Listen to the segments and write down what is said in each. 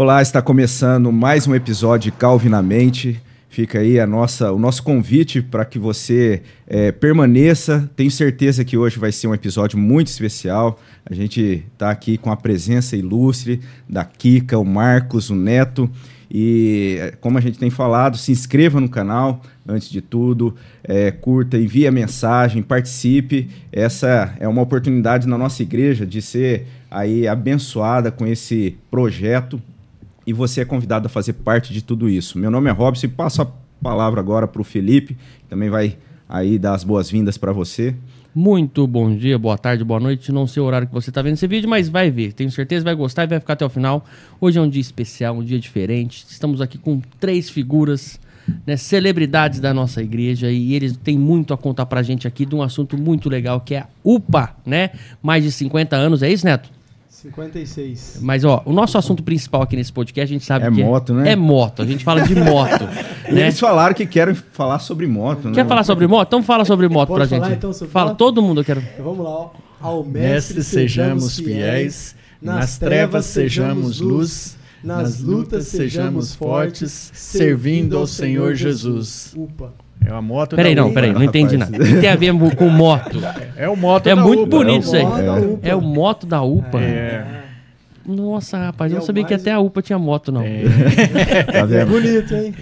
Olá, está começando mais um episódio de Calvinamente. Fica aí a nossa, o nosso convite para que você é, permaneça. Tenho certeza que hoje vai ser um episódio muito especial. A gente está aqui com a presença ilustre da Kika, o Marcos, o Neto. E como a gente tem falado, se inscreva no canal, antes de tudo, é, curta, envie a mensagem, participe. Essa é uma oportunidade na nossa igreja de ser aí abençoada com esse projeto e você é convidado a fazer parte de tudo isso. Meu nome é Robson e passo a palavra agora para o Felipe, que também vai aí dar as boas-vindas para você. Muito bom dia, boa tarde, boa noite. Não sei o horário que você está vendo esse vídeo, mas vai ver. Tenho certeza vai gostar e vai ficar até o final. Hoje é um dia especial, um dia diferente. Estamos aqui com três figuras, né, celebridades da nossa igreja e eles têm muito a contar para a gente aqui de um assunto muito legal que é a UPA, né? Mais de 50 anos, é isso, Neto? 56. Mas, ó, o nosso assunto principal aqui nesse podcast, a gente sabe É que moto, é, né? É moto. A gente fala de moto. Né? Eles falaram que querem falar sobre moto, né? Quer falar sobre moto? Então fala sobre moto Pode pra falar, gente. então, sobre fala, moto? todo mundo eu quero. Então vamos lá. ó. Ao Mestre, mestre sejamos fiéis, nas trevas sejamos luz, nas lutas sejamos fortes, servindo ao Senhor Jesus. Upa. É uma moto Peraí, da não, UPA. peraí, não entendi rapaz. nada. O que tem a ver com moto? É o moto É da muito UPA. bonito isso aí. É o moto da UPA. É. Nossa, rapaz, E eu é não o sabia que até a UPA tinha moto, não. Tá É vendo? bonito, hein?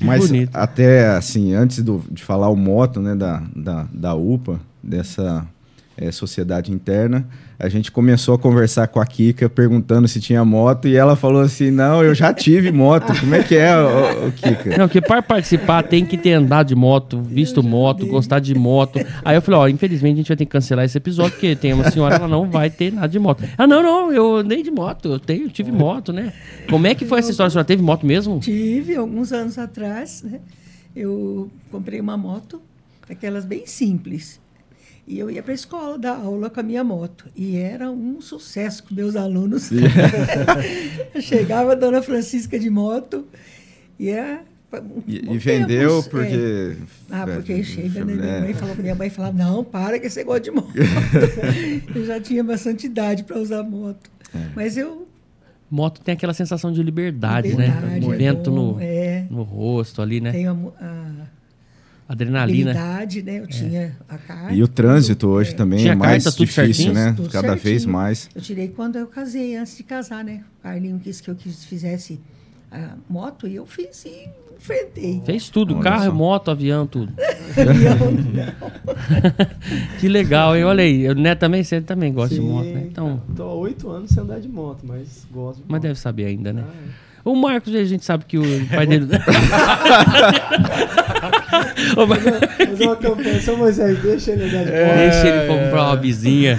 Mas bonito. até assim, antes do- de falar o moto, né, da, da, da UPA, dessa eh, sociedade interna, a gente começou a conversar com a Kika perguntando se tinha moto e ela falou assim: "Não, eu já tive moto". Como é que é, ô, ô, Kika? Não, que para participar tem que ter andado de moto, visto moto, gostar de moto. Aí eu falei, ó, infelizmente a gente vai ter que cancelar esse episódio, porque tem uma senhora, ela não vai ter nada de moto. Ah, não, não, eu andei de moto, eu tenho, tive moto, né? Como é que foi essa história? A senhora teve moto mesmo? Tive, alguns anos atrás, né? Eu comprei uma moto, aquelas bem simples. E eu ia para a escola dar aula com a minha moto. E era um sucesso com meus alunos. Chegava a dona Francisca de moto e é. E, e vendeu tempos, é. porque Ah, porque é, chega, né? Minha é. mãe falou, minha mãe falava, não, para que você gosta de moto. eu já tinha bastante idade para usar moto. É. Mas eu. Moto tem aquela sensação de liberdade, Liberdade, né? é Vento bom, no, é. no rosto ali, né? Tenho a a, Adrenalina. habilidade, né? Eu tinha a carta. E o trânsito hoje é. também Tinha é mais carta, difícil, certinho? né? Cada vez certinho. mais. Eu tirei quando eu casei, antes de casar, né? O Carlinho quis que eu quis, fizesse a moto e eu fiz e enfrentei. Fez tudo, Olha carro, só. moto, avião, tudo. Avião, não. Que legal, hein? Olha aí, o Neto também, você também gosta de Sim, moto, né? Então, Tô há oito anos sem andar de moto, mas gosto de mas moto. deve saber ainda, né? Ah, é. O Marcos, a gente sabe que o pai dele. Ô, Mar- Fazer uma campanha, São Moisés, deixa ele andar de moto. Deixa ele comprar uma vizinha.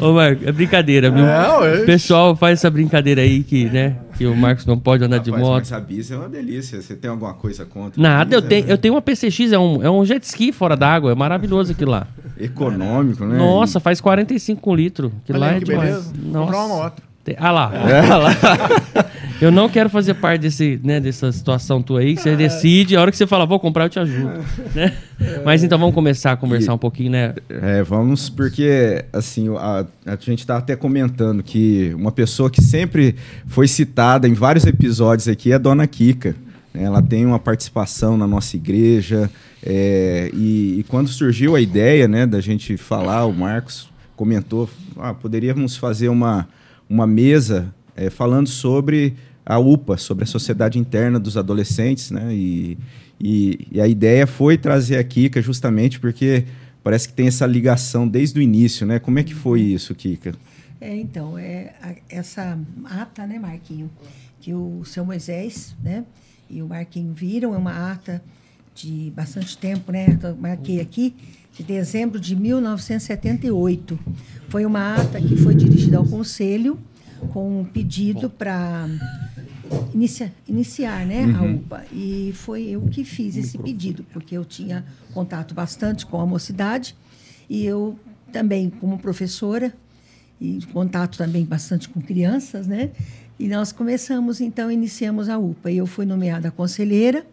Ô, Marcos, é brincadeira, viu? Eu- O pessoal faz essa brincadeira aí que, né? Que o Marcos não pode andar de Rapaz, moto. mas a bis é uma delícia. Você tem alguma coisa contra? Nada, eu Bis? tenho, É eu tenho uma PCX, é um, é um jet ski fora d'água, é maravilhoso aquilo lá. econômico, né? Nossa, faz 45 com litro. Que Olha lá é que demais. beleza. Nossa. Comprar uma moto. Tem- Ah lá. Ah lá. Eu não quero fazer parte desse, né, dessa situação tua aí, que você decide, a hora que você fala, vou comprar, eu te ajudo. né? Mas então vamos começar a conversar um pouquinho, né? É, vamos, porque assim, a, a gente tá até comentando que uma pessoa que sempre foi citada em vários episódios aqui é a Dona Kika. né? Ela tem uma participação na nossa igreja. é, e, e quando surgiu a ideia né, da gente falar, o Marcos comentou, ah, poderíamos fazer uma, uma mesa é, falando sobre a UPA, sobre a sociedade interna dos adolescentes, né? E, e, e a ideia foi trazer a Kika justamente porque parece que tem essa ligação desde o início, né? Como é que foi isso, Kika? É, então, é a- essa ata, né, Marquinho, que o seu Moisés, né, e o Marquinho viram, é uma ata de bastante tempo, né, eu marquei aqui, de dezembro de 1978. Foi uma ata que foi dirigida ao Conselho com um pedido para inicia, iniciar né, a UPA. E foi eu que fiz esse pedido, porque eu tinha contato bastante com a mocidade e eu também, como professora, e contato também bastante com crianças, né? E nós começamos, então, iniciamos a UPA. E eu fui nomeada conselheira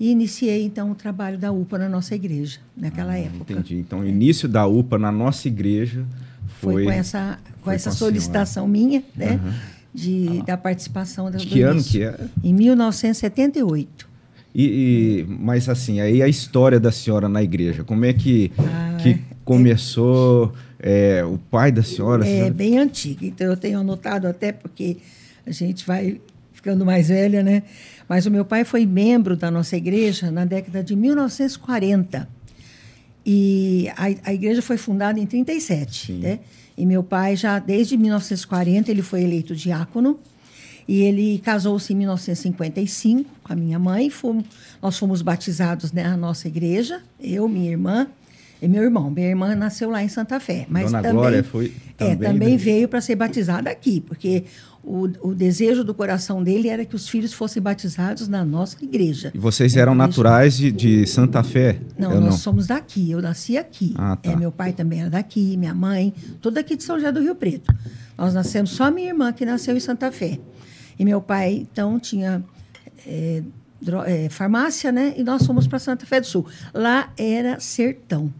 e iniciei, então, o trabalho da UPA na nossa igreja, naquela época. Entendi. Então, o início da UPA na nossa igreja Foi, foi, com essa, com foi essa com solicitação minha, né? De, da participação da que ano que é? Em 1978. E, e- mas assim, aí a história da senhora na igreja, como é que, Ah, que é. começou é, o pai da senhora? É senhora- bem antiga, então eu tenho anotado até porque a gente vai ficando mais velha, né? Mas o meu pai foi membro da nossa igreja na década de 1940. E a, a igreja foi fundada em 37, Sim. né? E meu pai já desde 1940 ele foi eleito diácono. E ele casou-se em 1955 com a minha mãe. Fomos, nós fomos batizados na nossa igreja, eu, minha irmã e meu irmão. Minha irmã nasceu lá em Santa Fé. Mas Dona também, Glória foi é, também também da- veio para ser batizada aqui, porque o, o desejo do coração dele era que os filhos fossem batizados na nossa igreja. E vocês eram igreja- naturais de, de Santa Fé? Não, Eu nós somos daqui. Eu nasci aqui. Ah, tá. É, meu pai também era daqui, minha mãe, tudo aqui de São José do Rio Preto. Nós nascemos, só minha irmã que nasceu em Santa Fé. E meu pai, então, tinha é, é, farmácia, né? E nós fomos para Santa Fé do Sul. Lá era sertão.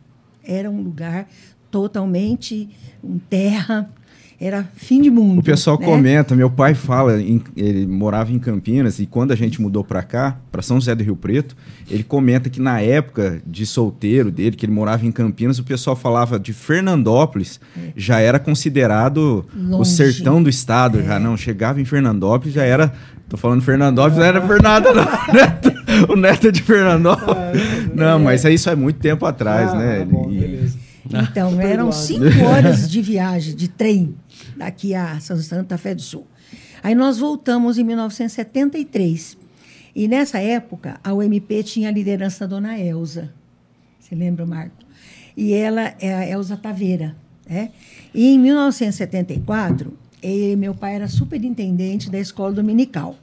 Era um lugar totalmente um terra. Era fim de mundo. O pessoal né? comenta, meu pai fala, em- ele morava em Campinas e quando a gente mudou para cá, para São José do Rio Preto, ele comenta que na época de solteiro dele, que ele morava em Campinas, o pessoal falava de Fernandópolis, já era considerado o É. Longe. É. sertão do estado, já não chegava em Fernandópolis, já era, tô falando Fernandópolis, não era Fernanda não, Neto- o neto é de Fernandópolis. Não, mas isso é muito tempo atrás, Ah, né? tá bom, E- beleza. Então, eram cinco horas de viagem de trem daqui a Santa Fé do Sul. Aí nós voltamos em 1973. E nessa época, a UMP tinha a liderança da dona Elza. Você lembra, Marco? E ela é a Elza Taveira. Né? E em 1974, eh, meu pai era superintendente da escola dominical.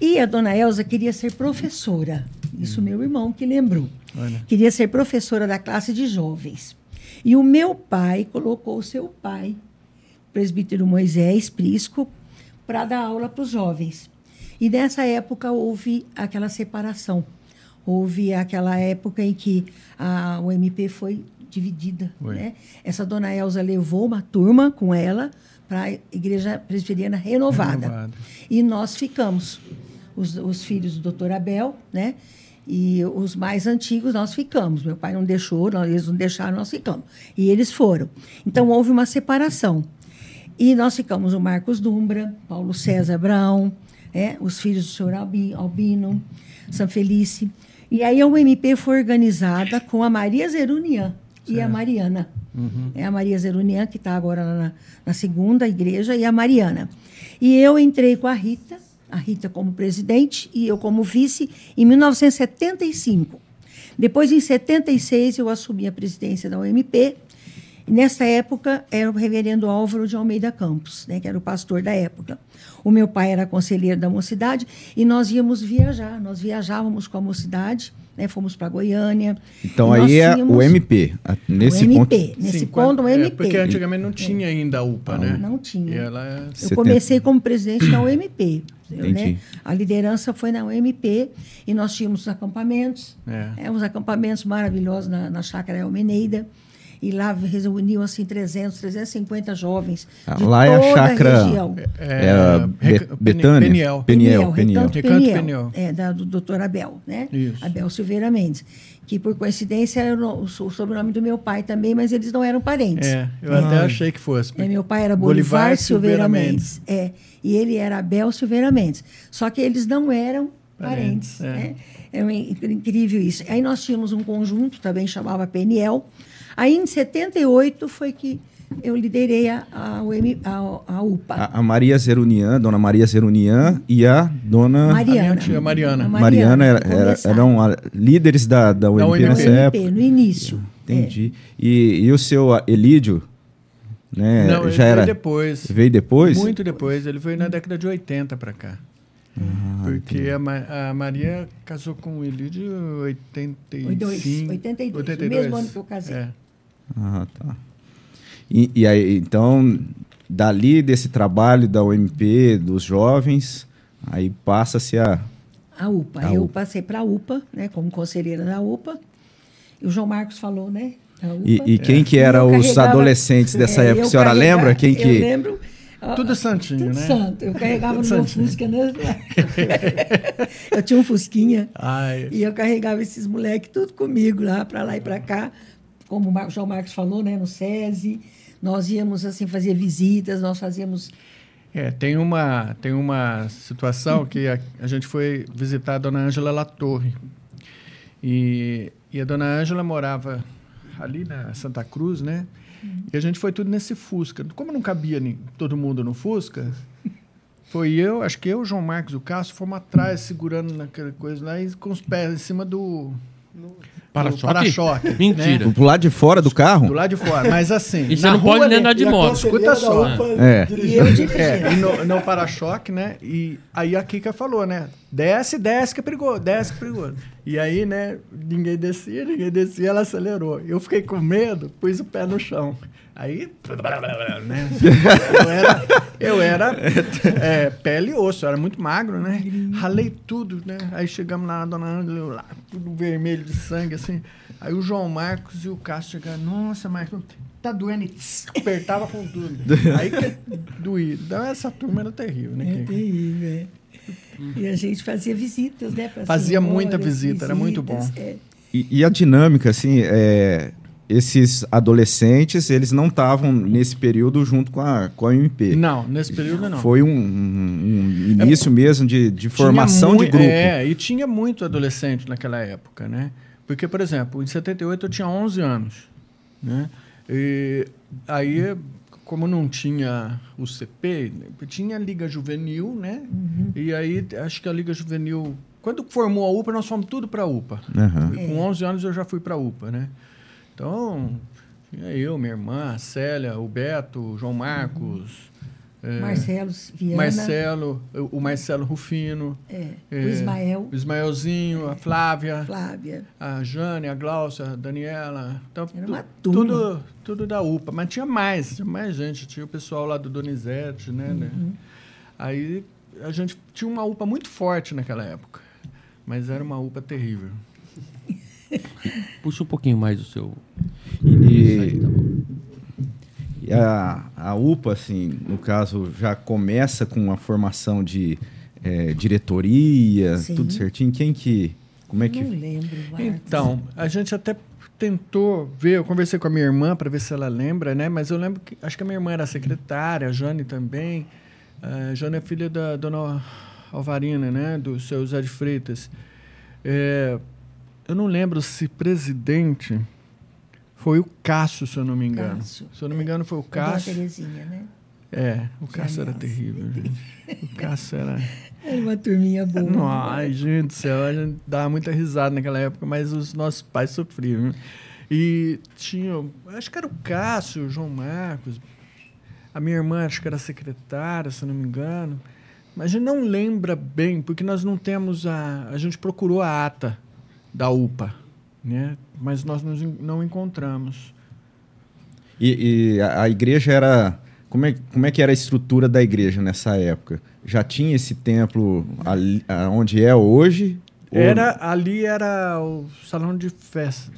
E a dona Elza queria ser professora. Isso meu irmão que lembrou. Olha. Queria ser professora da classe de jovens. E o meu pai colocou o seu pai, presbítero Moisés Prisco, para dar aula para os jovens. E nessa época houve aquela separação. Houve aquela época em que a UMP foi dividida. Né? Essa dona Elza levou uma turma com ela para a Igreja Presbiteriana Renovada. Renovada. E nós ficamos. Os, os filhos do doutor Abel, né? E os mais antigos nós ficamos. Meu pai não deixou, nós, eles não deixaram, nós ficamos. E eles foram. Então houve uma separação. E nós ficamos o Marcos Dumbra, Paulo César Brown, né? os filhos do senhor Albi- Albino, São Felice. E aí a UMP foi organizada com a Maria Zerunian e a Mariana. É a Maria Zerunian, que está agora na, na segunda igreja, e a Mariana. E eu entrei com a Rita, a Rita como presidente e eu como vice, em 1975. Depois, em 76, eu assumi a presidência da UMP. E nessa época, era o reverendo Álvaro de Almeida Campos, né, que era o pastor da época. O meu pai era conselheiro da mocidade e nós íamos viajar. Nós viajávamos com a mocidade, né, fomos para Goiânia. Então aí é o MP. Nesse o ponto. MP. Nesse Sim, ponto, o quando- é, MP. porque antigamente não tinha ainda a UPA, né? Não tinha. E ela é- Eu comecei como presidente da UMP. Né? A liderança foi na UMP e nós tínhamos os acampamentos, É. é, uns acampamentos maravilhosos na, na chácara Elmeneida. E lá reuniam assim 300, 350 jovens Ah, de lá é a toda chácara- a região. É Be- Rec- Betânia? Peniel. Peniel, Peniel. Recanto Recanto Peniel, Peniel. É, da, do doutor Abel, né? Isso. Abel Silveira Mendes. Que, por coincidência, era o, sobrenome do meu pai também, mas eles não eram parentes. É, eu até achei que fosse. É, meu pai era Bolivar, Bolivar Silveira, Silveira Mendes. É, e ele era Abel Silveira Mendes. Só que eles não eram parentes. Parentes, é. né? É um in- incrível isso. Aí nós tínhamos um conjunto, também chamava PNL. Aí, em 78, foi que eu liderei a, a, UM a, a UPA. A, a Maria Zerunian, dona Maria Zerunian e a dona Mariana. A minha tia Mariana. A Mariana era- eram líderes da, da UMP UMP. nessa UMP, época. no início. Entendi. E, e o seu ah, Elídio, né? Não, ele já veio era. depois. Veio depois? Muito depois. Ele veio na década de 80 para cá. Ah, Porque a, Ma- a Maria casou com o Elídio em 85. 82, 82. mesmo ano que eu casei. É. Ah, tá. E, e aí, então, dali desse trabalho da UMP, dos jovens, aí passa-se a. A UPA. A eu UPA. passei para a UPA, né, como conselheira da UPA. E o João Marcos falou, né? Da UPA. E, e quem que era eu os adolescentes dessa É, época? eu A senhora lembra? Quem Eu que. lembro. Tudo santinho, Tudo né? santo. Eu carregava no meu. Fusca, né? eu tinha um Fusquinha. Ai, E eu carregava esses moleques tudo comigo lá, para lá e para cá. Como o João Marcos falou, né, no SESI. Nós íamos, assim, fazer visitas, nós fazíamos... É, tem uma, tem uma situação que a, a gente foi visitar a dona Ângela Latorre. E, e a dona Ângela morava ali na Santa Cruz, né? E a gente foi tudo nesse Fusca. Como não cabia ni- todo mundo no Fusca, foi eu, acho que eu, o João Marcos e o Cássio fomos atrás, segurando naquela coisa lá e com os pés em cima do, do Para-choque? para-choque. Mentira. né? Pro lado de fora do carro? Do lado de fora. Mas assim. E você não pode nem andar de E a moto. Escuta só. É. E eu dirigindo. É, e no, no para-choque, né? E aí a Kika falou, né? Desce, desce que é perigoso, desce que é perigoso. E aí, né, ninguém descia, ninguém descia, ela acelerou. Eu fiquei com medo, pus o pé no chão. Aí, né? Eu era, eu era é, pele e osso, eu era muito magro, né? Ralei tudo, né? Aí chegamos lá na Dona Ângela, eu lá, tudo vermelho de sangue, assim. Aí o João Marcos e o Cássio chegaram, nossa, Marcos, tá doendo. E tss, apertava com tudo. Aí que doía. Então essa turma era terrível, né? É terrível, é. E a gente fazia visitas, né? pra Fazia senhoras, muita visita, era muito visitas, bom. é. E, e a dinâmica, assim, é, esses adolescentes, eles não estavam nesse período junto com a, com a MP. Não, nesse período não. Foi um, um- um início mesmo de, de formação de grupo. É, e tinha muito adolescente naquela época, né? Porque, por exemplo, em 78 eu tinha 11 anos, né? E aí, como não tinha o CP, tinha a Liga Juvenil, né? E aí, acho que a Liga Juvenil... Quando formou a UPA, nós fomos tudo para a UPA. E Com 11 anos eu já fui para a UPA, né? Então, tinha eu, minha irmã, a Célia, o Beto, o João Marcos... é, Marcelo Viana. Marcelo, o Marcelo Rufino, É, É. o Ismael, o Ismaelzinho, a Flávia, Flávia. a Jane, a Glaucia, a Daniela. Então, Era uma turma. tudo, tudo da UPA. Mas tinha mais, tinha mais gente. Tinha o pessoal lá do Donizete, né? né? Uhum. Aí a gente tinha uma UPA muito forte naquela época. Mas era uma UPA terrível. Puxa um pouquinho mais o seu. E- Isso aí, tá bom. E a, a UPA, assim, no caso, já começa com a formação de é, diretoria, Sim. tudo certinho. Quem que. Como é que. Não lembro, Marcos. Então, a gente até tentou ver, eu conversei com a minha irmã para ver se ela lembra, né? Mas eu lembro que acho que a minha irmã era secretária, a Jane também. A Jane é filha da dona Alvarina, né? Do seu Zé de Freitas. É, eu não lembro se presidente foi o Cássio, se eu não me engano. Cássio. Se eu não me engano, foi o Cássio. Terezinha, né? É, o Cássio era terrível, gente. O Cássio era. Era uma turminha boa. Não, ai, gente do céu, a gente dava muita risada naquela época, mas os nossos pais sofriam. E tinha, acho que era o Cássio, o João Marcos, a minha irmã, acho que era secretária, se eu não me engano. Mas a gente não lembra bem, porque nós não temos a. A gente procurou a ata da UPA, né? mas nós nos não encontramos. E, e a, a igreja era. Como é, como é que era a estrutura da igreja nessa época? Já tinha esse templo ali, onde é hoje? Ou- Era, ali era o salão de festa.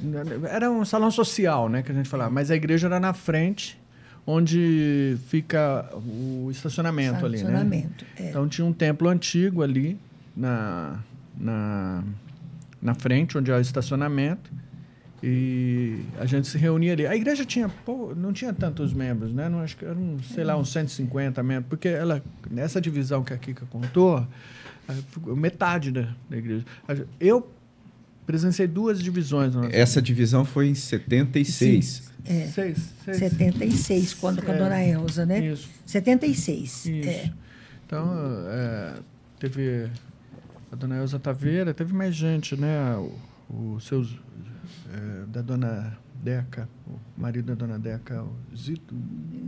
Era um salão social, né, que a gente falava. Mas a igreja era na frente, onde fica o estacionamento ali, né? Estacionamento, é. Então tinha um templo antigo ali na, na, na frente, onde é o estacionamento. E a gente se reunia ali. A igreja tinha, pô, não tinha tantos membros, né? Não, acho que eram, sei lá, uns 150 membros. Porque ela, nessa divisão que a Kika contou, metade da, da igreja. Eu presenciei duas divisões. na nossa Essa divisão foi em 76. É. Seis, seis. 76, quando com a É. dona Elza, né? Isso. 76. Isso. É. Então, é, teve a dona Elza Taveira, teve mais gente, né? O, o seus, é, da dona Deca, o marido da dona Deca, o Zito,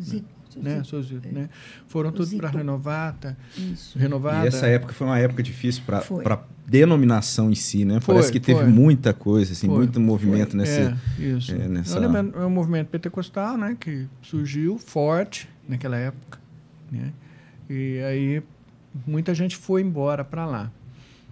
Zico, né? Zico, Seu Zito, né? Foram tudo para Zito. Renovata, Isso. Renovada. E essa época foi uma época difícil para a denominação em si, né? Foi, Parece que teve foi. muita coisa, assim, Foi, muito movimento nesse. É, isso. é, nessa- Eu lembro, é um movimento pentecostal, né? Que surgiu forte naquela época, né? E aí muita gente foi embora para lá,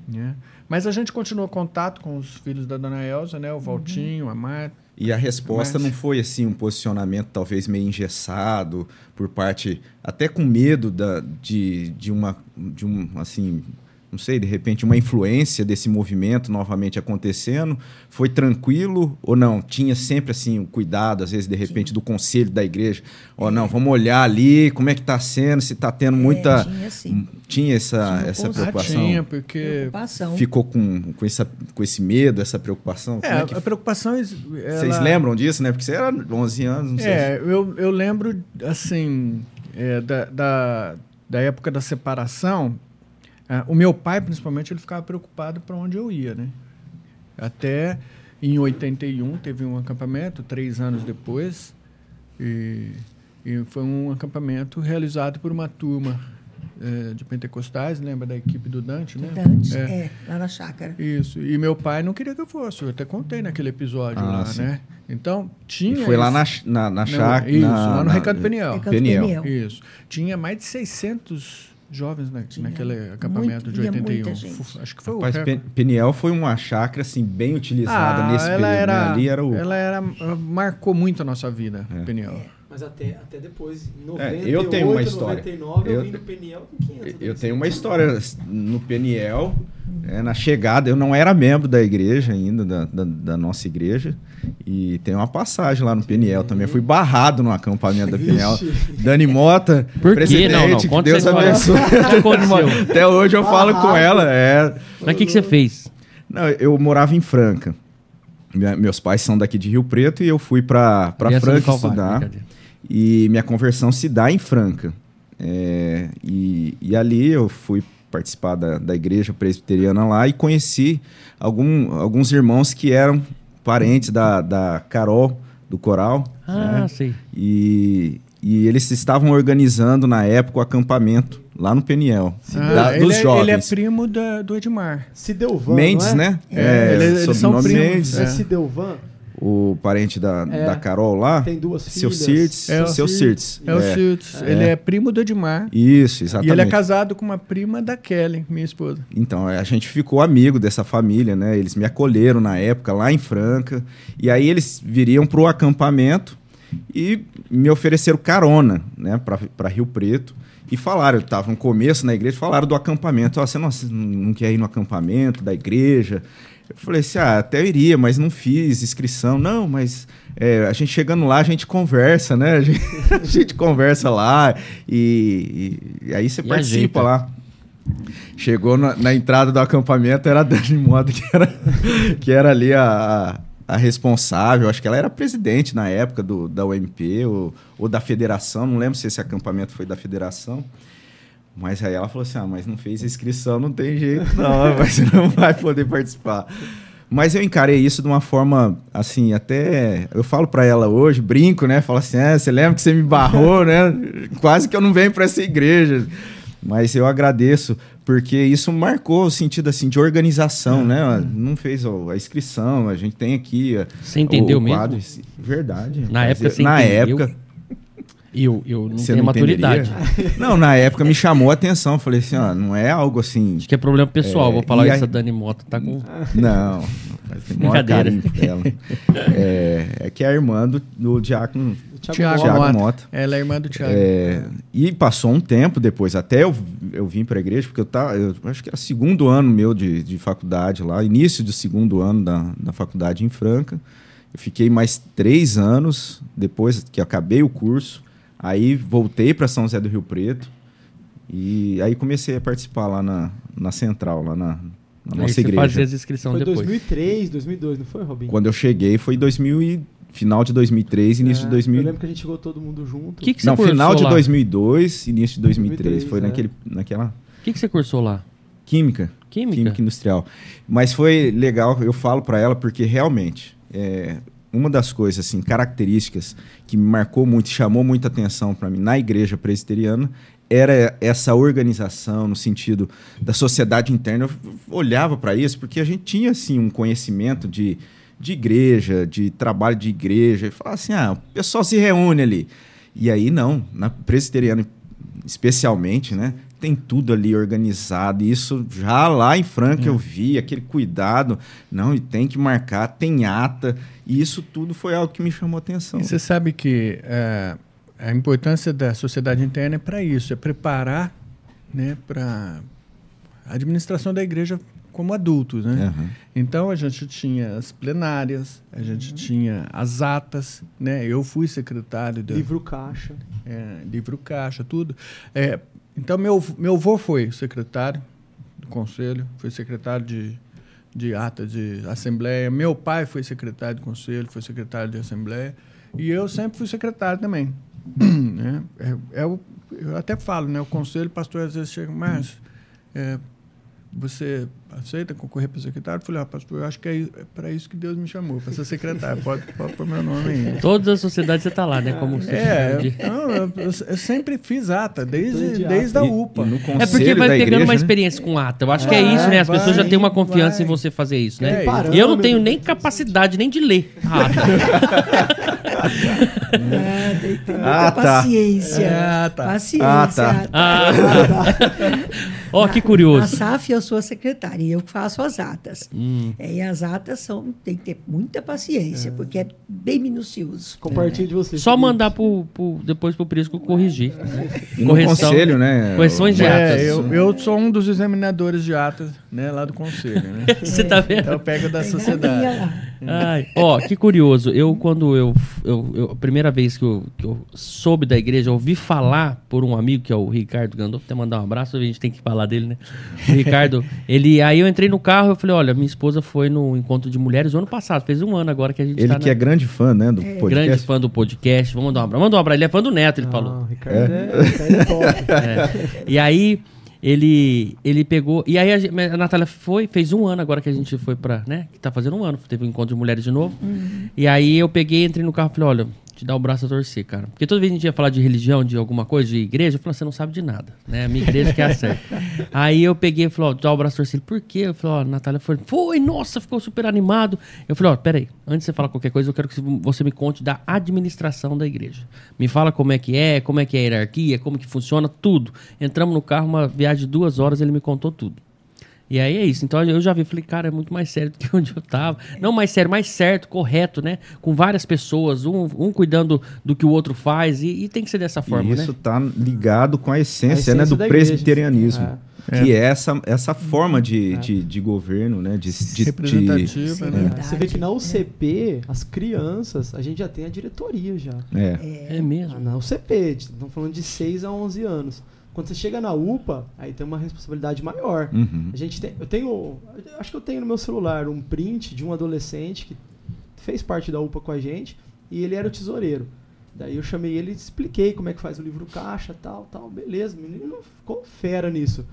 né? Mas a gente continuou contato com os filhos da Dona Elza, né? O Valtinho, a Marta. E a resposta não foi assim um posicionamento talvez meio engessado por parte até com medo da, de, de uma de um assim não sei de repente uma influência desse movimento novamente acontecendo foi tranquilo ou não tinha sempre assim um cuidado às vezes de repente do conselho da igreja ó não vamos olhar ali como é que está sendo se está tendo muita É, tinha tinha essa Tinha essa conselho. Ah, preocupação tinha, porque... Preocupação. ficou com, com, essa, com esse medo essa preocupação É, é que a preocupação... Vocês vocês lembram disso, né? Porque você era 11 anos, não sei. É, eu, eu lembro, assim, é, da, da, da época da separação, ah, o meu pai, principalmente, ele ficava preocupado para onde eu ia, né? Até em 81 teve um acampamento, três anos depois, e, e foi um acampamento realizado por uma turma eh, de pentecostais, lembra da equipe do Dante, né? Dante, É. é, lá na chácara. Isso. E meu pai não queria que eu fosse. Eu até contei naquele episódio Ah, lá, sim. né? Então, E tinha. foi lá esse- na, ch- na, na Não, chácara. Isso, na- lá no na- Recanto Peniel. Recanto Peniel. Peniel. Isso. Tinha mais de 600 jovens na, Tinha. naquele acampamento Muito- de ia 81. muita gente. Fu- Acho que foi Rapaz, o Pe- recorde. Peniel foi uma chácara assim, bem utilizada Ah, nesse ela período. né? era, Ali era o. ela era, ah, marcou muito a nossa vida, É. Peniel. Mas até, até depois, em 98, É, eu tenho uma história. 99, eu, Eu- vim no Peniel com 500. Eu tenho uma história no Peniel, é, na chegada, eu não era membro da igreja ainda, da, da, da nossa igreja, e tem uma passagem lá no Peniel também. Eu fui barrado no acampamento da Peniel. Dani Mota, Por quê? presidente, Não, não, que Deus abençoe. Até hoje eu falo com ela, é, Mas o que, que você fez? Não, eu morava em Franca. Minha- meus pais são daqui de Rio Preto e eu fui para do Franca Calvário, estudar. E minha conversão se dá em Franca. É, e, e ali eu fui participar da, da igreja presbiteriana lá e conheci algum, alguns irmãos que eram parentes da, da Carol, do coral. Ah, né? sei. E, e eles estavam organizando na época o acampamento lá no Peniel, Ah, da- ele, dos é, jovens. ele é primo da- do Edmar. Sidelvan, Mendes, não é? né? É, ele- eles são primos, Mendes. É É. Sidelvan? O parente da, É. da Carol lá. Tem duas Seu filhas. Cirtes. É o seu Cirtes. É o Schultz. Ele é primo do Edmar. Isso, E exatamente. ele é casado com uma prima da Kelly, minha esposa. Então, a gente ficou amigo dessa família, né? Eles me acolheram na época lá em Franca. E aí eles viriam pro acampamento e me ofereceram carona, né, para Rio Preto. E falaram, eu estava no começo na igreja, falaram do acampamento. Ó, você não, você não quer ir no acampamento da igreja? Eu falei assim, ah, até eu iria, mas não fiz inscrição. Não, mas é, a gente chegando lá, a gente conversa, né? A gente, a gente conversa lá e, e- e aí você E participa ajeita. lá. Chegou na, na entrada do acampamento, era a Dani Mota, que era, que era ali a, a, a responsável. Acho que ela era presidente na época do, da UMP ou, ou da federação. Não lembro se esse acampamento foi da federação. Mas aí ela falou assim: ah, mas não fez inscrição, não tem jeito, não, mas você não vai poder participar. Mas eu encarei isso de uma forma, assim, até. Eu falo pra ela hoje, brinco, né? Falo assim: é, você lembra que você me barrou, né? Quase que eu não venho pra essa igreja. Mas eu agradeço, porque isso marcou o sentido, assim, de organização, né? Não fez ó, a inscrição, a gente tem aqui. Você entendeu o mesmo? quadro. Verdade. Na época eu- você Na entendeu? época. Eu, eu não Você tenho não maturidade. entenderia? Não, na época me chamou a atenção. Falei assim, ó, não é algo assim. Acho que é problema pessoal. É, Vou falar isso, a Dani Mota tá com... Não, mas tem maior Brincadeira. carinho dela. É, é que é a irmã do, do Diácono O Thiago Thiago, Mota. Thiago Mota. Ela é irmã do Thiago. É, e passou um tempo depois, até eu, eu vim para a igreja, porque eu, tá, eu acho que era segundo ano meu de, de faculdade lá, início do segundo ano da, da faculdade em Franca. Eu fiquei mais três anos depois que acabei o curso. Aí voltei para São José do Rio Preto e aí comecei a participar lá na, na central, lá na, na nossa você igreja. fazia as inscrições Foi depois. 2003, 2002, não foi, Robinho? Quando eu cheguei foi 2000 e, final de 2003, início É, de 2000. Eu lembro que a gente chegou todo mundo junto. O que, que você Não, final de lá? 2002, início de 2003. 2003, foi é. naquele, naquela O que, que você cursou lá? química. Química? Química industrial. Mas foi legal, eu falo para ela, porque realmente, é, uma das coisas, assim, características que me marcou muito chamou muita atenção para mim na igreja presbiteriana era essa organização no sentido da sociedade interna. Eu olhava para isso porque a gente tinha, assim, um conhecimento de, de igreja, de trabalho de igreja, e falava assim, ah, o pessoal se reúne ali. E aí, não, na presbiteriana especialmente, né? Tem tudo ali organizado. E Isso já lá em Franca eu vi, aquele cuidado. Não, e tem que marcar, tem ata. E isso tudo foi algo que me chamou a atenção. E você sabe que é, a importância da sociedade interna é para isso, é preparar né, para a administração da igreja como adultos. Né? Aham. Então a gente tinha as plenárias, a gente tinha as atas, né? eu fui secretário do Livro caixa. é, livro caixa, tudo. É, então, meu, meu avô foi secretário do conselho, foi secretário de, de ata de assembleia. Meu pai foi secretário de conselho, foi secretário de assembleia. E eu sempre fui secretário também. né? é, é o- eu até falo, né? O conselho, pastor às vezes chega, mas é, você aceita concorrer para secretário? Falei, ah, pastor, eu acho que é, para isso que Deus me chamou, para ser secretário. Pode, pode pôr meu nome aí. Todas as sociedades você tá lá, né? Como É, secretário de- eu, não, eu, eu sempre fiz ata, desde, desde a. E- UPA. e no É porque vai pegando igreja, uma né? experiência com ata. Eu acho que é Vai, isso, né? As pessoas já vai, têm uma confiança vai. em você fazer isso, né? É, parâmetro. eu não tenho nem capacidade nem de ler a ata. É, tem, tem muita Ah, tá. paciência. Ah, tá. Paciência. Ah, tá. Ah, ó, que Na curioso. SAF eu sou a secretária e eu que faço as atas. Hum. É, e as atas são, tem que ter muita paciência, porque é bem minucioso. Compartilho de vocês. Só mandar pro, pro- depois pro Prisco corrigir. E no Correção. conselho, né? Correções de o- atas. É, eu, eu sou um dos examinadores de atas, né, lá do conselho, né? Você tá vendo? Então eu pego da sociedade. Ai, ó, que curioso. Eu, quando eu, eu, eu- A primeira vez que eu, que eu soube da igreja, eu ouvi falar por um amigo, que é o Ricardo Gandolfo, até mandar um abraço, a gente tem que falar dele, né? O Ricardo, ele. Aí eu entrei no carro eu falei: olha, minha esposa foi no encontro de mulheres o ano passado, fez um ano agora que a gente Ele tá que na- é grande fã, né, do podcast. grande fã do podcast. Vamos mandar um abraço. Manda um abraço. Ele é fã do Neto, ele Ah, falou. o Ricardo é, Ricardo é top. É. E aí ele ele pegou e aí a, a Natália foi fez um ano agora que a gente foi pra né que tá fazendo um ano teve um encontro de mulheres de novo e aí eu peguei entrei no carro e falei olha te dá o braço a torcer cara. Porque toda vez que a gente ia falar de religião de alguma coisa de igreja eu falei você não sabe de nada né? A minha igreja que é a certa. Aí eu peguei e falei ó dá o braço a torcer. Por quê? Eu falei ó a Natália foi foi nossa ficou super animado. Eu falei ó peraí antes de você falar qualquer coisa eu quero que você me conte da administração da igreja. Me fala como é que é como é que é a hierarquia como que funciona tudo. Entramos no carro uma viagem de duas horas ele me contou tudo e aí é isso. Então eu já vi, falei, cara, é muito mais sério do que onde eu tava. Não mais sério, mais certo, correto, né? Com várias pessoas, um, um cuidando do que o outro faz. E, e tem que ser dessa forma, e isso né? tá ligado com a essência, A né, essência do da igreja. presbiterianismo. É. Que é essa, essa forma de, de, de governo, né? De, de, de, Representativa, né? Verdade. Você vê que na UCP, as crianças, a gente já tem a diretoria já. é. É mesmo. Na UCP, estamos falando de 6 a 11 anos. Quando você chega na UPA, aí tem uma responsabilidade maior. Uhum. A gente tem, eu tenho, acho que eu tenho no meu celular um print de um adolescente que fez parte da UPA com a gente e ele era o tesoureiro. Daí eu chamei ele e expliquei como é que faz o livro caixa, tal, tal, beleza. O menino ficou fera nisso.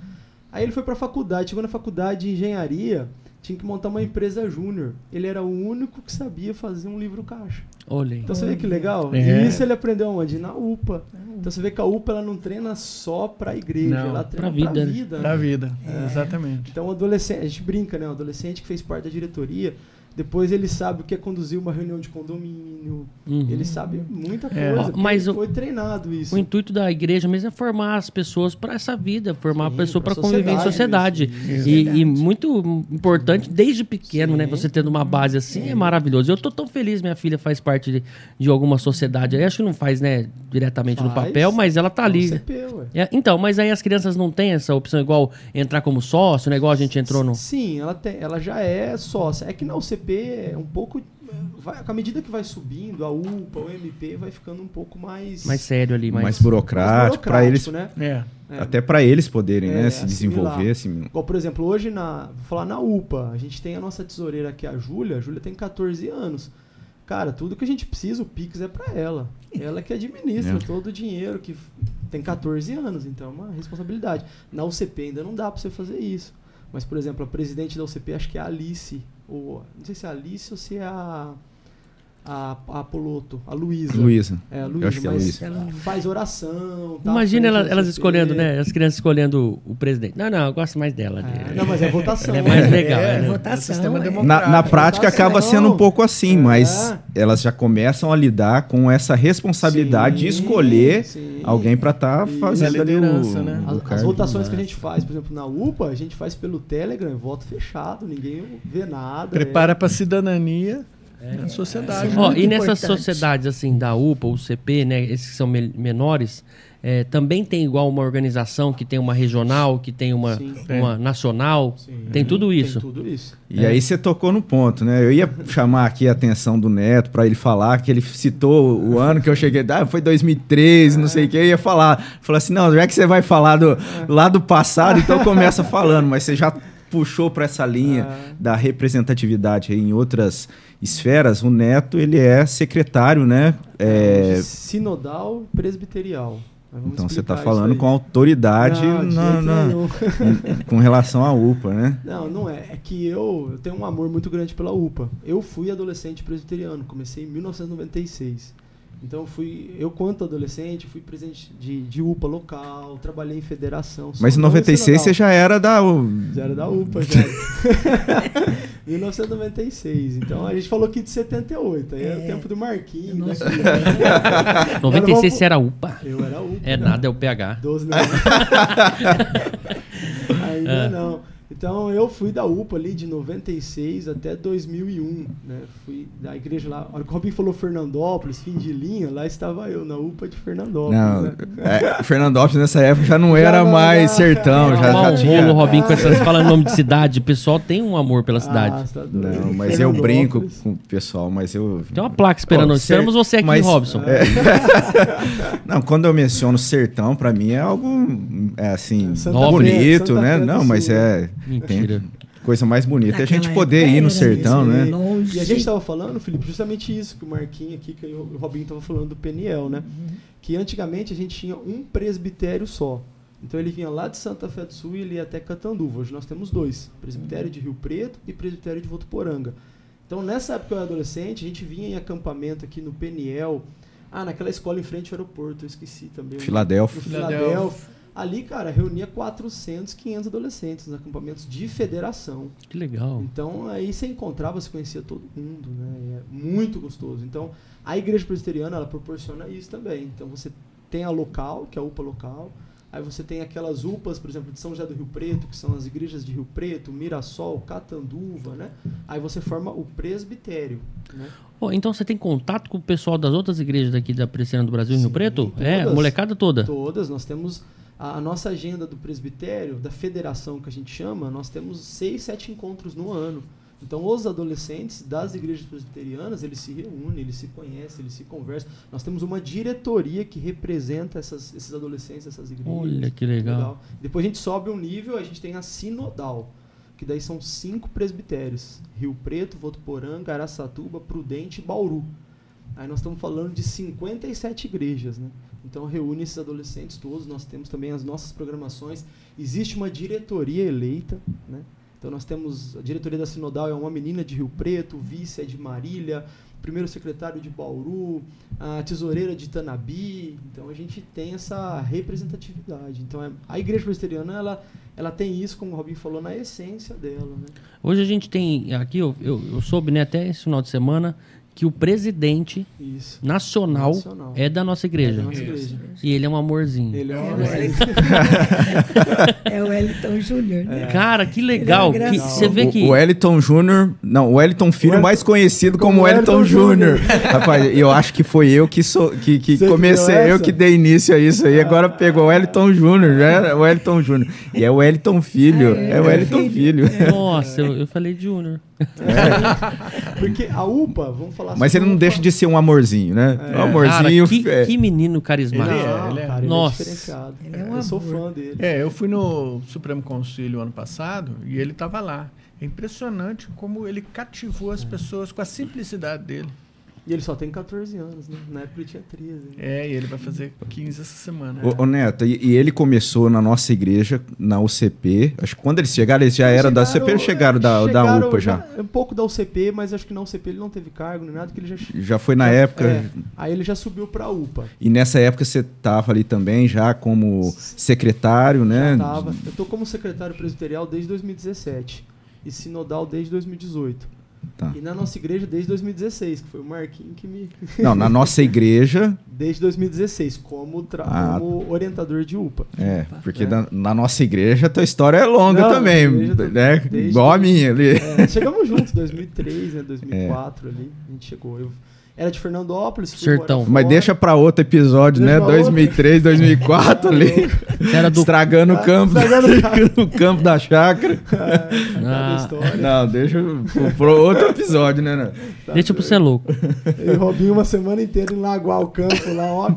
Aí ele foi pra faculdade, chegou na faculdade de engenharia, tinha que montar uma empresa júnior. Ele era o único que sabia fazer um livro caixa. Olha aí. Então você vê que legal? É. E isso ele aprendeu onde? Na UPA. Então você vê que a UPA ela não treina só pra igreja, Não, ela treina pra pra vida, vida. né? Da né? vida, exatamente. Então o adolescente, a gente brinca, né? O adolescente que fez parte da diretoria, depois ele sabe o que é conduzir uma reunião de condomínio. Uhum. Ele sabe muita coisa. É. Ó, porque mas foi treinado isso. O intuito da igreja mesmo é formar as pessoas para essa vida, formar a Sim, pessoa pra para conviver em sociedade E, e muito importante, desde pequeno, Sim. né? Você tendo uma base assim é maravilhoso. Eu tô tão feliz, minha filha faz parte de, de alguma sociedade. aí. Acho que não faz, né, diretamente no Faz. papel, mas ela tá É o ali. CP, ué. É, então, mas aí as crianças não têm essa opção igual entrar como sócio, né? Igual a gente entrou no. Sim, ela, tem, ela já é sócia. É que na UCP é um pouco. Vai, à medida que vai subindo, a UPA, o MP vai ficando um pouco mais. Mais sério ali, mais. Mais burocrático, para eles, né? É. É. até para eles poderem, É, né, se assimilar. desenvolver, assim. Igual, por exemplo, hoje na. Vou falar na UPA, a gente tem a nossa tesoureira aqui, a Júlia. A Júlia tem 14 anos. Cara, tudo que a gente precisa, o Pix é pra ela. Ela que administra É. todo o dinheiro, que tem 14 anos, então é uma responsabilidade. Na UCP ainda não dá pra você fazer isso. Mas, por exemplo, a presidente da UCP, acho que é a Alice. Ou, não sei se é a Alice ou se é a. A, a Poloto, a Luísa. Luísa. É, a Eu Luísa, acho que é Luísa. Ela- faz oração. tá Imagina ela- elas escolhendo, né? As crianças escolhendo o presidente. Não, não, eu gosto mais dela. É, de- não, mas é votação. Ela é mais legal. É, né? votação, sistema é. democrático. Na, na prática votação. acaba sendo um pouco assim, É. mas elas já começam a lidar com essa responsabilidade de Sim, escolher sim. alguém para estar E- fazendo ali o, liderança, né? o As, as votações que a gente faz, por exemplo, na UPA, a gente faz pelo Telegram, voto fechado, ninguém vê nada. Prepara para cidadania na sociedade. É. Ó, e nessas importante. sociedades assim da UPA, UCP, né, esses que são me- menores, é, também tem igual uma organização que tem uma regional, que tem uma, Sim. uma nacional, Sim. tem tudo isso. Tem tudo isso. E aí você tocou no ponto, né? Eu ia chamar aqui a atenção do Neto para ele falar que ele citou o ano que eu cheguei, ah, foi 2013, não sei o que, eu ia falar. Falar assim, não, já que você vai falar do, lá do passado, então começa falando, mas você já puxou para essa linha Ah. da representatividade aí em outras esferas. O Neto, ele é secretário, né? É, Sinodal presbiterial. Então você está falando com autoridade Não, na- na- com relação à UPA, né? Não, não é. É que eu, eu tenho um amor muito grande pela UPA. Eu fui adolescente presbiteriano, comecei em 1996. Então eu fui, eu quanto adolescente, fui presidente de, de UPA local, trabalhei em federação. Mas em só não 96 você já era da. Já era da UPA, já. 1996. Então a gente falou aqui de 78. Aí era o É. tempo do Marquinhos. Nossa. né? 96 você era UPA. Eu era UPA. É cara. nada, é o PH. 12 não. Ainda É. não. Então eu fui da UPA ali de 96 até 2001, né? Fui da igreja lá. A hora que o Robin falou Fernandópolis, fim de linha, lá estava eu, na UPA de Fernandópolis. Não, né? é, Fernandópolis nessa época já não Já era não, mais já- sertão, já, Arrumar já um tinha. rolo, Robin, com essas. Falando nome de cidade, o pessoal tem um amor pela cidade. Ah, tá. Não, mas eu brinco com o pessoal, mas eu. Tem uma placa esperando. Pô, Esperamos cer- você aqui, mas- Robson. É. Não, quando eu menciono sertão, pra mim é algo é, assim, Santa Fé, bonito, né? Fé Não, mas é. Mentira. Tem coisa mais bonita é a gente poder ir no sertão, mesmo, né? Longe. E a gente estava falando, Felipe, justamente isso que o Marquinhos aqui, que o Robinho estava falando do Peniel, né? Que antigamente a gente tinha um presbitério só. Então ele vinha lá de Santa Fé do Sul e ele ia até Catanduva. Hoje nós temos dois: presbitério de Rio Preto e presbitério de Votuporanga. Então nessa época eu era adolescente, a gente vinha em acampamento aqui no Peniel. Ah, naquela escola em frente ao aeroporto, eu esqueci também. Filadélfia. Filadélfia. Ali, cara, reunia 400, 500 adolescentes nos acampamentos de federação. Que legal. Então aí você encontrava, você conhecia todo mundo, né? É muito gostoso. Então a igreja presbiteriana ela proporciona isso também. Então você tem a local, que é a UPA local. Aí você tem aquelas UPAs, por exemplo, de São José do Rio Preto, que são as igrejas de Rio Preto, Mirassol, Catanduva, né? Aí você forma o presbitério, né? Pô, então você tem contato com o pessoal das outras igrejas daqui da Presbiteriana do Brasil em Rio Sim, Preto? É, todas. molecada toda. Todas, nós temos a, a nossa agenda do presbitério, da federação que a gente chama, nós temos seis, sete encontros no ano. Então, os adolescentes das igrejas presbiterianas, eles se reúnem, eles se conhecem, eles se conversam. Nós temos uma diretoria que representa essas, esses adolescentes, essas igrejas. Olha que legal. Depois a gente sobe um nível, a gente tem a sinodal, que daí são cinco presbitérios. Rio Preto, Votuporanga, Araçatuba, Prudente e Bauru. Aí nós estamos falando de 57 igrejas, né? Então reúne esses adolescentes todos, nós temos também as nossas programações. Existe uma diretoria eleita, né? Então nós temos a diretoria da Sinodal é uma menina de Rio Preto, o vice é de Marília, o primeiro secretário de Bauru, a tesoureira de Tanabi. Então a gente tem essa representatividade. Então é- a igreja presbiteriana ela ela tem isso, como o Robin falou, na essência dela, né? Hoje a gente tem, aqui eu, eu, eu soube né, até esse final de semana, que o presidente nacional, Nacional. é da nossa igreja. É da nossa igreja. E ele é um amorzinho. Ele é É uma o Wellington, é o Wellington Júnior, né? Cara, que legal. É que-. Você vê que. O, o Wellington Júnior, não, o Wellington Filho, Wellington- mais conhecido como, como Wellington Júnior. Rapaz, eu acho que foi eu que, sou, que, que Você comecei, eu que dei início a isso aí. Agora pegou o Wellington Júnior, já era o Wellington Júnior. E é o Wellington Filho, Ah, é, é o Wellington filho. Filho. Nossa, eu, eu falei Júnior. Porque a UPA, vamos falar Mas ele não deixa de ser um amorzinho, né? É. Um amorzinho. Cara, que, é. que menino carismático. Ele é, ele é, cara, ele Nossa. é diferenciado. Ele é um eu sou amor. fã dele. É, eu fui no Supremo Conselho ano passado e ele estava lá. É impressionante como ele cativou as pessoas com a simplicidade dele. E ele só tem 14 anos, né? Na época ele tinha 13. né? É, e ele vai fazer 15 essa semana. Ô, ô, Neto, e, e ele começou na nossa igreja, na UCP. Acho que quando eles chegaram, eles já eram da UCP ou chegaram da, da chegaram UPA já? Um pouco da UCP, mas acho que na UCP ele não teve cargo nem nada, que ele já. Já foi na já- época. é, aí ele já subiu pra UPA. E nessa época você estava ali também já como secretário, né? Já tava. Eu tô como secretário presbiterial desde 2017 e sinodal desde 2018. Tá. E na nossa igreja desde 2016, que foi o Marquinhos que me. Não, na nossa igreja, Desde 2016, como, tra- Ah. como orientador de UPA. é, porque É. na, na nossa igreja a tua história é longa Não, também, né? desde- Igual a minha ali. É, chegamos juntos, 2003, né? 2004 ali. A gente chegou. Eu era de Fernandópolis, Sertão. Mas fora. deixa pra outro episódio, Deixa né? pra 2003, 2004 ali. Era do. Estragando o campo, Estragando o campo da chácara. É, cada Ah. Não, deixa pro- pro outro episódio, né? né? Tá Deixa pro ser louco. E Robinho uma semana inteira em Lagoar o campo lá, ó.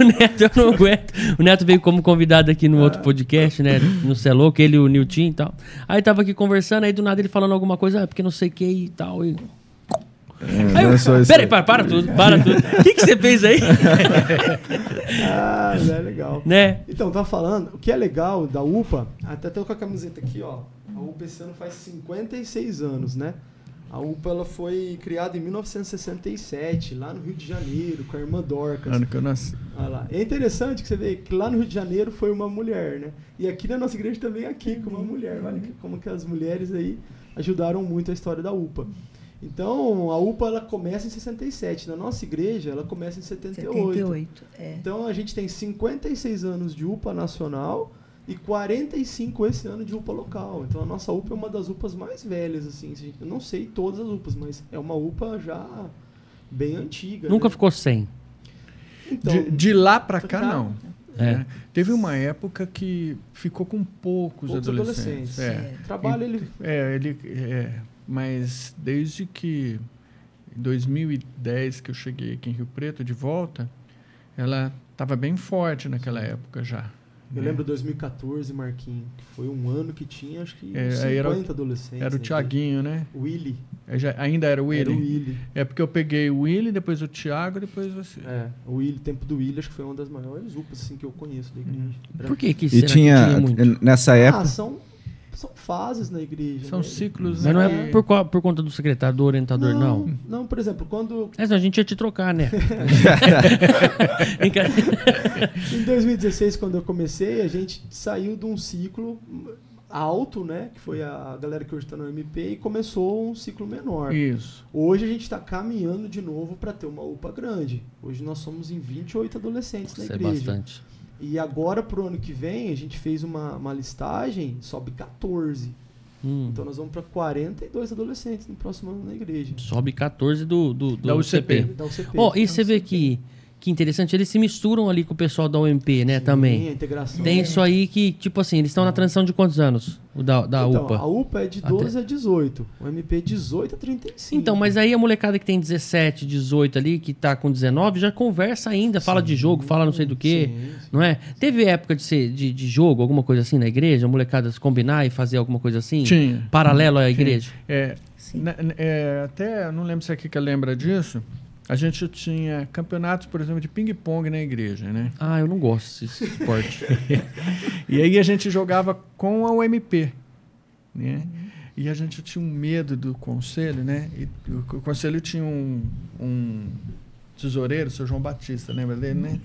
O Neto, eu não aguento. O Neto veio como convidado aqui no outro podcast, né? No Celo, que ele e o Nilton e tal. Aí tava aqui conversando, aí do nada ele falando alguma coisa, ah, porque não sei o que e tal. E... Aí eu, esse- peraí, para, para tudo, para tudo. O que, que você fez aí? Ah, é legal. né? Então, tá falando, o que é legal da UPA, até tô com a camiseta aqui, ó. A UPA esse ano faz 56 anos, né? A UPA ela foi criada em 1967, lá no Rio de Janeiro, com a irmã Dorcas. Ano que eu nasci. Olha lá. É interessante que você vê que lá no Rio de Janeiro foi uma mulher, né? E aqui na nossa igreja também é aqui com uma mulher. Olha que- como que as mulheres aí ajudaram muito a história da UPA. Então, a UPA ela começa em 67. Na nossa igreja, ela começa em 78. 78. É. Então, a gente tem 56 anos de UPA nacional e 45 esse ano de UPA local. Então, a nossa UPA é uma das UPAs mais velhas, assim. Eu não sei todas as UPAs, mas é uma UPA já bem antiga. Nunca né? ficou sem. Então, De, de lá pra cá, cá, não. É. né? Teve uma época que ficou com poucos, poucos adolescentes. adolescentes. É. Trabalho, ele É, ele, é, mas desde que em 2010 que eu cheguei aqui em Rio Preto de volta, ela estava bem forte naquela época já. Eu né? lembro 2014, Marquinhos. que Foi um ano que tinha, acho que É, uns 50 aí era adolescentes. Era o né? Tiaguinho, né? Willy. É, já- ainda era o Era o Willy. Willy. É porque eu peguei o Willy, depois o Thiago, depois você. É, o Willy, tempo do Willy, acho que foi uma das maiores UPAs assim, que eu conheço da igreja. Era- Por que que E será que tinha, muito? nessa Ah, época, são, são fases na igreja. São né? ciclos, Mas não né? é por, qual- por conta do secretário, do orientador, não. Não, não, por exemplo, quando É, senão a gente ia te trocar, né? Em 2016, quando eu comecei, a gente saiu de um ciclo alto, né? Que foi a galera que hoje está no MP, e começou um ciclo menor. Isso. Hoje a gente está caminhando de novo para ter uma UPA grande. Hoje nós somos em 28 adolescentes na Isso é igreja. bastante. E agora, pro ano que vem, a gente fez uma, uma listagem, sobe 14. Hum. Então nós vamos para 42 adolescentes no próximo ano na igreja. Sobe 14 do, do, do Da UCP. Da UCP. Ó, e você vê que, que interessante, eles se misturam ali com o pessoal da UMP, né, também. a integração. Tem isso aí que, tipo assim, eles estão na transição de quantos anos? O da, da então, UPA? A UPA é de 12 a 18. O MP é 18 a 35. Então, mas aí a molecada que tem 17, 18 ali, que tá com 19, já conversa ainda, fala de jogo, fala não sei do que, Sim, sim. não é? Teve época de, ser, de, de jogo, alguma coisa assim na igreja, a molecada se combinar e fazer alguma coisa assim? Tinha. Paralelo à igreja? É, Sim. na- na- é, até, eu não lembro se a Kika lembra disso, a gente tinha campeonatos, por exemplo, de ping-pong na igreja, né? Ah, eu não gosto desse esporte. E aí a gente jogava com a UMP, né? E a gente tinha um medo do conselho, né? E o, conselho tinha um, um tesoureiro, o seu João Batista, lembra dele, né?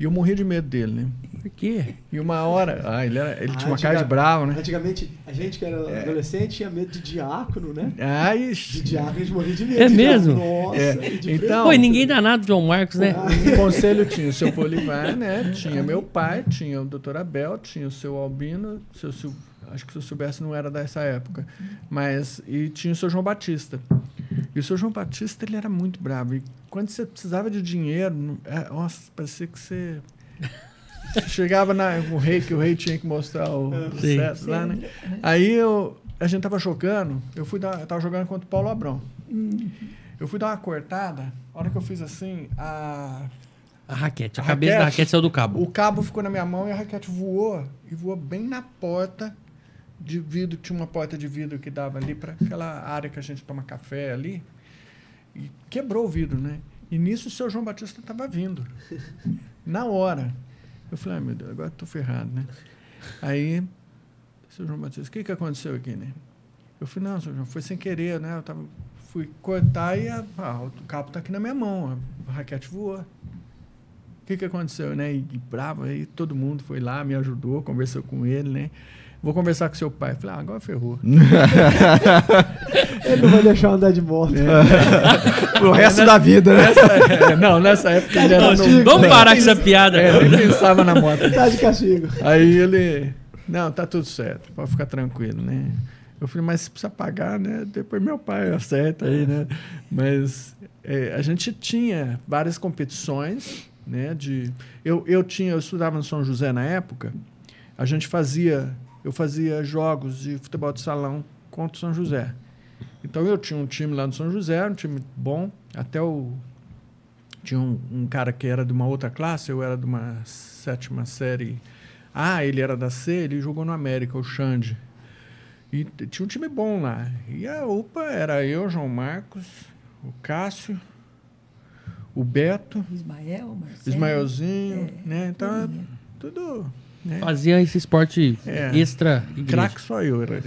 E eu morria de medo dele, né? Por quê? E uma hora, ah, ele, era- ele Ah, tinha uma cara de bravo, né? Antigamente, a gente que era adolescente tinha medo de diácono, né? Ai, De diácono, a gente morria de medo. É de mesmo? diácono. Nossa, É, e então- Pô, ninguém dá nada de João Marcos, né? O conselho tinha o seu Polivar, né? Tinha meu pai, tinha o doutor Abel, tinha o seu Albino, seu, Sil- acho que o seu Silvestre não era dessa época, mas e tinha o seu João Batista. E o seu João Batista ele era muito bravo. E quando você precisava de dinheiro, é, nossa, parecia que você chegava na, o rei que o rei tinha que mostrar o Sim. cetro lá, né? Aí eu, a gente tava jogando, eu fui dar, eu tava jogando contra o Paulo Abrão. Eu fui dar uma cortada, a hora que eu fiz assim, a A raquete, a, A cabeça da raquete. raquete saiu do cabo. o cabo ficou na minha mão e a raquete voou e voou bem na porta de vidro. Tinha uma porta de vidro que dava ali para aquela área que a gente toma café ali. E quebrou o vidro, né? E nisso o seu João Batista estava vindo. Na hora. Eu falei, ai meu Deus, agora tô ferrado, né? Aí, seu João Batista, o que, que aconteceu aqui, né? Eu falei, não, seu João, foi sem querer, né? Eu tava, fui cortar e a, ah, o cabo tá aqui na minha mão, a, raquete voou. que, que aconteceu, né? E, e bravo, aí todo mundo foi lá, me ajudou, conversou com ele, né? Vou conversar com seu pai. Falei, ah, agora ferrou. Ele não vai deixar eu andar de moto. Pro resto da vida, né? Nessa, é, não, nessa época ele era novo. Vamos parar com essa piada. É, nem pensava na moto. Tá de castigo. Aí ele, não, tá tudo certo, pode ficar tranquilo, né? Eu falei, mas você precisa pagar, né? Depois meu pai acerta aí, né? Mas é, a gente tinha várias competições, né? De, eu, eu tinha, eu estudava no São José na época, a gente fazia, eu fazia jogos de futebol de salão contra o São José. Então eu tinha um time lá no São José, um time bom, até o tinha um, um cara que era de uma outra classe, eu era de uma sétima série ah, ele era da C, ele jogou no América, o Xande. E tinha um time bom lá. E a UPA era eu, João Marcos, o Cássio, o Beto, Ismael, Marcelo. Ismaelzinho, É, né? Então, tudo. Né? Fazia esse esporte É. extra. Craque só eu era.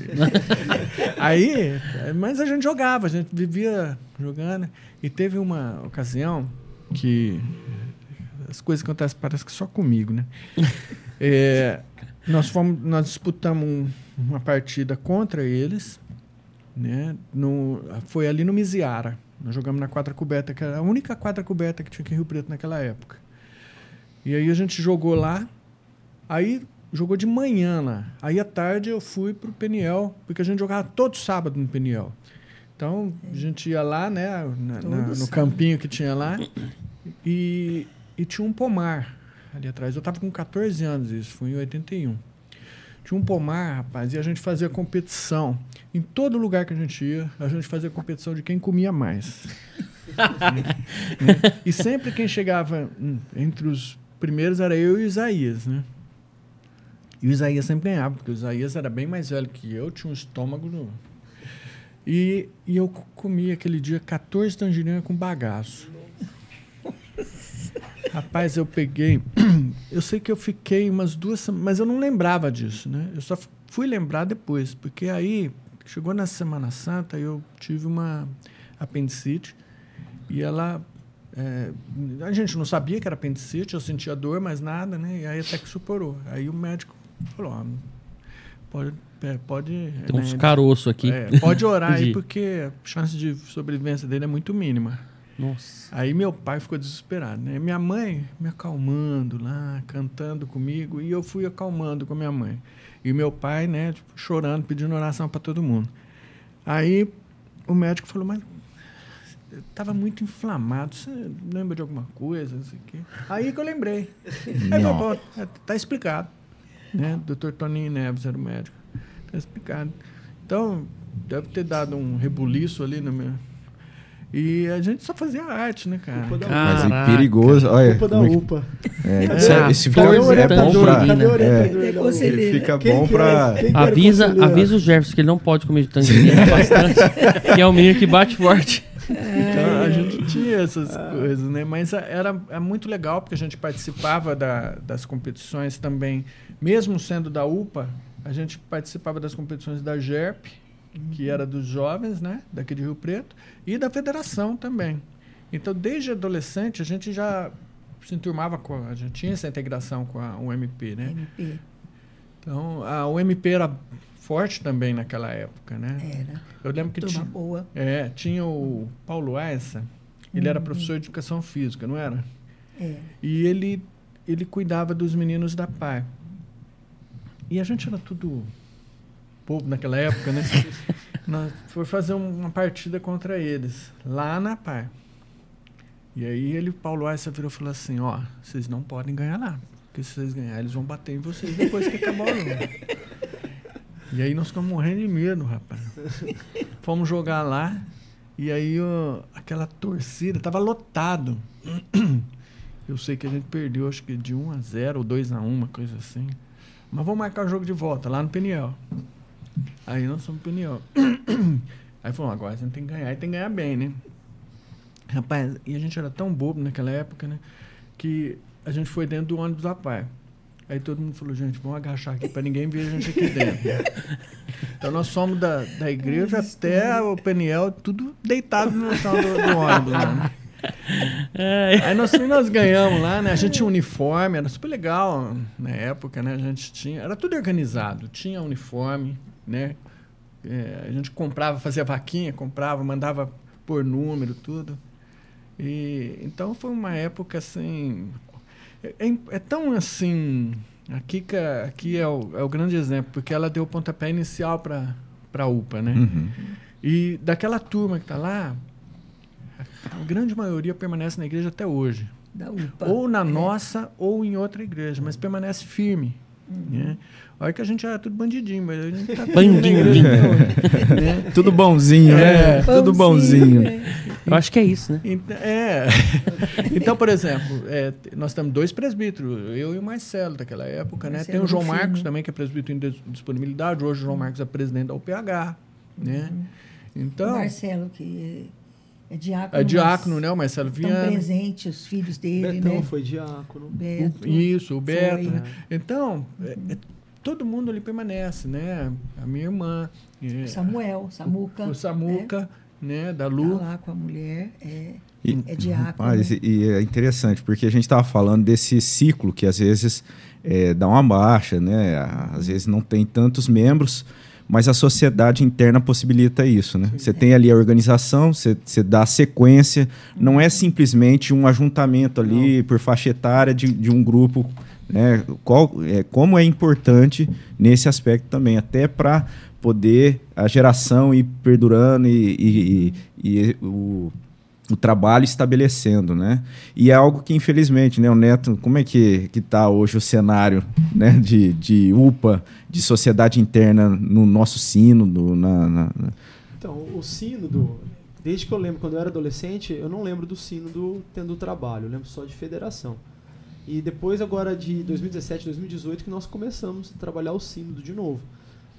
Aí, mas a gente jogava, a gente vivia jogando. E teve uma ocasião que as coisas acontecem parece que só comigo, né? É, nós fomos, nós disputamos um- uma partida contra eles, né? No, foi ali no Miziara. Nós jogamos na quadra coberta, que era a única quadra coberta que tinha aqui em Rio Preto naquela época. E aí a gente jogou lá. Aí jogou de manhã lá. Aí à tarde eu fui pro Peniel, porque a gente jogava todo sábado no Peniel. Então a gente ia lá, né, na- na- no campinho que tinha lá, e, e tinha um pomar ali atrás. Eu tava com 14 anos, isso foi em 81. Tinha um pomar, rapaz, e a gente fazia competição. Em todo lugar que a gente ia, a gente fazia competição de quem comia mais. Né? E sempre quem chegava hum, entre os primeiros era eu e o Isaías, né? E o Isaías sempre ganhava, porque o Isaías era bem mais velho que eu, tinha um estômago. No... E, e eu co- comi aquele dia 14 tangerinas com bagaço. Rapaz, eu peguei. Eu sei que eu fiquei umas duas semanas, mas eu não lembrava disso, né? Eu só fui lembrar depois, porque aí chegou na Semana Santa eu tive uma apendicite e ela. é, a gente não sabia que era apendicite, eu sentia dor, mas nada, né? E aí até que suporou. Aí o médico falou: ó, pode. é, pode Tem uns né, caroços aqui. é, pode orar aí, porque a chance de sobrevivência dele é muito mínima. Nossa. Aí meu pai ficou desesperado, né? Minha mãe me acalmando lá, cantando comigo, e eu fui acalmando com a minha mãe. E meu pai, né, tipo, chorando, pedindo oração para todo mundo. Aí o médico falou, mas eu tava muito inflamado, você lembra de alguma coisa, não sei o quê. Aí que eu lembrei. Aí eu falei, "Pô, tá explicado. Né? Dr. Toninho Neves era o médico. Tá explicado. Então, deve ter dado um rebuliço ali no meu... E a gente só fazia arte, né, cara? Da Mas Caraca. é perigoso. Olha, Culpa da é UPA. é, é- esse o é bom orientador? pra. O É. É. UPA? Fica Quem bom é? pra. Avisa, avisa o Jefferson que ele não pode comer de tangerina bastante. que é um menino que bate forte. Então, a gente tinha essas coisas, né? Mas era, era muito legal, porque a gente participava da- das competições também, mesmo sendo da UPA, a gente participava das competições da GERP, que era dos jovens, né? Daqui de Rio Preto, e da federação também. Então, desde adolescente, a gente já se enturmava com a, a gente tinha essa integração com a UMP, né? MP. Então, a UMP era forte também naquela época, né? Era. Eu lembro que Turma tinha, boa. é, tinha o Paulo Aessa, ele era professor de educação física, não era? É. E ele, ele cuidava dos meninos da PAI. E a gente era tudo povo naquela época, né? Nós foi fazer um- uma partida contra eles, lá na PAI. E aí ele, Paulo Aessa, virou e falou assim, ó, vocês não podem ganhar lá. Porque se vocês ganharem, eles vão bater em vocês depois que acabar o jogo. E aí nós ficamos morrendo de medo, rapaz. Fomos jogar lá e aí ó, aquela torcida tava lotado. Eu sei que a gente perdeu, acho que de 1 a 0 ou 2 a 1, uma coisa assim. Mas vamos marcar o jogo de volta lá no Peniel. Aí nós fomos pro Peniel. Aí falou, agora a gente tem que ganhar e tem que ganhar bem, né? Rapaz, e a gente era tão bobo naquela época, né? Que a gente foi dentro do ônibus da pai. Aí todo mundo falou, gente, vamos agachar aqui para ninguém ver a gente aqui dentro. então nós fomos da, da igreja até o Peniel, tudo deitado no chão do, do ônibus. Né? É, Aí nós, nós ganhamos lá, né? A gente tinha uniforme, era super legal na época, né? A gente tinha. Era tudo organizado, tinha uniforme, né? É, a gente comprava, fazia vaquinha, comprava, mandava por número, tudo. E, então foi uma época assim. É, é, é tão assim. A Kika aqui é o, é o grande exemplo, porque ela deu o pontapé inicial para a UPA, né? Uhum. E daquela turma que está lá, a grande maioria permanece na igreja até hoje. Da UPA. Ou na É. nossa, ou em outra igreja, mas permanece firme. Né? Olha que a gente era tudo bandidinho, mas a gente tá Bandidinho. né? Tudo bonzinho, né? É, Tudo bonzinho. eu acho que é isso, né? Ent- É. Então, por exemplo, é, nós temos dois presbíteros, eu e o Marcelo daquela época, né? Marcelo Tem o João. Marcos também, que é presbítero em dis- disponibilidade. Hoje o João Marcos é presidente da UPH, né? O Então, Marcelo, que é diácono. é diácono, mas né? O Marcelo Estão Viana. presentes os filhos dele, Betão né? foi diácono. Beto. Isso, o Beto. Foi. né? Então, é- é- todo mundo ali permanece, né? A minha irmã, é, Samuel, Samuca. o Samuca, né? Da Tá Lu. lá com a mulher. É, E- é diácono. Rapaz, e, e é interessante, porque a gente estava falando desse ciclo que às vezes é, dá uma baixa, né? Às vezes não tem tantos membros, mas a sociedade interna possibilita isso, né? Você tem ali a organização, você, você dá a sequência, não é simplesmente um ajuntamento ali por faixa etária de, de um grupo, né? Qual, é, como é importante nesse aspecto também, até para poder a geração ir perdurando e, e- e- e o o trabalho estabelecendo, né? E é algo que, infelizmente, né, o Neto, como é que, que tá hoje o cenário né, de, de UPA, de sociedade interna no nosso sino, do, na, na- na- Então, o sino do. Desde que eu lembro, quando eu era adolescente, eu não lembro do sino do tendo trabalho, eu lembro só de federação. E depois, agora de 2017, 2018, que nós começamos a trabalhar o sínodo de novo.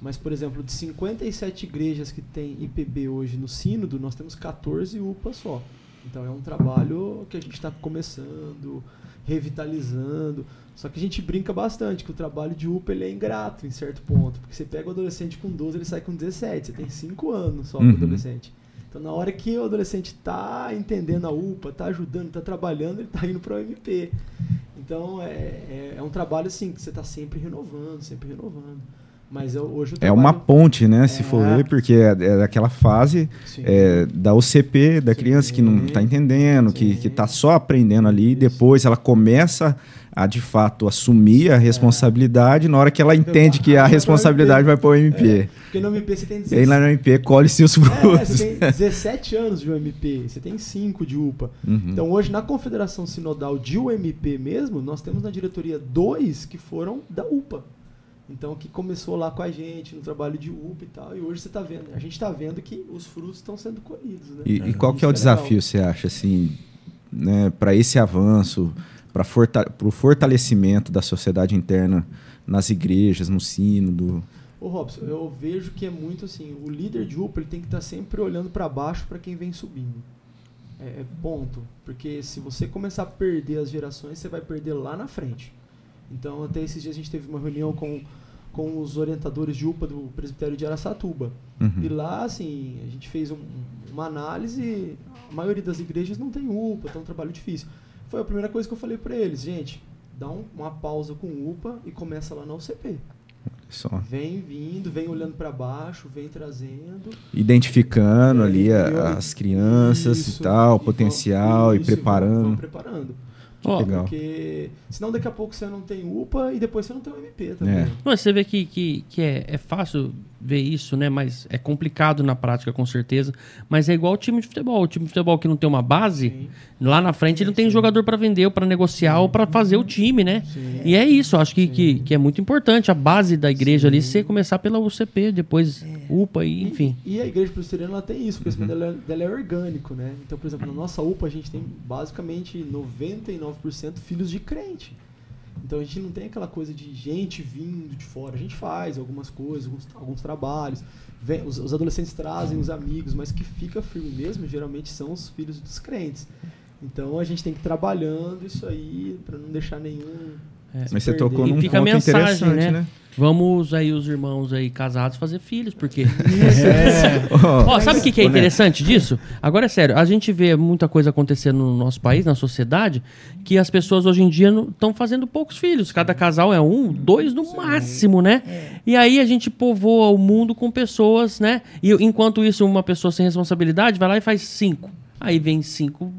Mas, por exemplo, de 57 igrejas que tem IPB hoje no sínodo, nós temos 14 UPA só. Então é um trabalho que a gente está começando, revitalizando. Só que a gente brinca bastante que o trabalho de UPA ele é ingrato em certo ponto. Porque você pega o adolescente com 12, ele sai com 17. Você tem 5 anos só com Uhum. o adolescente. Então na hora que o adolescente tá entendendo a UPA, tá ajudando, tá trabalhando, ele tá indo para o MP. Então é, é, é um trabalho assim que você tá sempre renovando, sempre renovando. Mas eu, hoje o É uma trabalho- ponte, né? Se É. for ver, porque é, é daquela fase Sim. é, da UCP, da criança que não Sim. está entendendo, que Sim. está só aprendendo ali, e Isso. depois ela começa a, de fato, assumir a responsabilidade, na hora que ela entende que a responsabilidade vai para o MP. É, porque no MP você tem E aí lá 16 no MP colhe-se os É, frutos. você tem 17 anos de UMP, você tem 5 de UPA. Uhum. Então hoje na Confederação Sinodal de UMP mesmo, nós temos na diretoria dois que foram da UPA. Então que começou lá com a gente no trabalho de UPA e tal, e hoje você está vendo, a gente está vendo que os frutos estão sendo colhidos, né? E, e qual que é o legal. desafio, você acha, assim, né, para esse avanço, para forta o fortalecimento da sociedade interna nas igrejas, no sínodo? Ô Robson, eu vejo que é muito assim, o líder de UPA ele tem que estar sempre olhando para baixo para quem vem subindo. É, é ponto, porque se você começar a perder as gerações, você vai perder lá na frente. Então, até esses dias a gente teve uma reunião com, com os orientadores de UPA do presbitério de Araçatuba. Uhum. E lá, assim, a gente fez um- uma análise, a maioria das igrejas não tem UPA, tá um trabalho difícil. Foi a primeira coisa que eu falei para eles, gente, dá um- uma pausa com UPA e começa lá na UCP. Só Vem vindo, vem olhando para baixo, vem trazendo. identificando ali a- Entendeu? as crianças Isso, e tal, e potencial vão- e isso, vão- preparando. vão preparando. Ó, Legal. Porque senão daqui a pouco você não tem UPA e depois você não tem o MP também. É. Mas você vê que, que, que é, é fácil ver isso, né? Mas é complicado na prática, com certeza. Mas é igual o time de futebol. O time de futebol que não tem uma base, Sim, lá na frente ele não tem jogador para vender, ou para negociar, ou para fazer o time, né? sim. E é isso, acho que, que, que é muito importante a base da igreja ali, você começar pela UCP, depois UPA e enfim. E, e a igreja presbiteriana ela tem isso, o Uhum. crescimento dela, é- dela é orgânico, né? Então, por exemplo, na nossa UPA a gente tem basicamente 99% filhos de crente. Então a gente não tem aquela coisa de gente vindo de fora. A gente faz algumas coisas, alguns, alguns trabalhos. Vem- os, os adolescentes trazem os amigos, mas que fica firme mesmo, geralmente são os filhos dos crentes. Então a gente tem que ir trabalhando isso aí para não deixar nenhum. É. Mas você perder. tocou E num fica a ponto mensagem, interessante, né? né? Vamos aí os irmãos aí casados fazer filhos, porque É. Ó, sabe o que, que é interessante disso? Agora é sério, a gente vê muita coisa acontecendo no nosso país, na sociedade, que as pessoas hoje em dia estão fazendo poucos filhos. Cada casal é um, dois no máximo, né? E aí a gente povoa o mundo com pessoas, né? E enquanto isso, uma pessoa sem responsabilidade vai lá e faz cinco. Aí vem cinco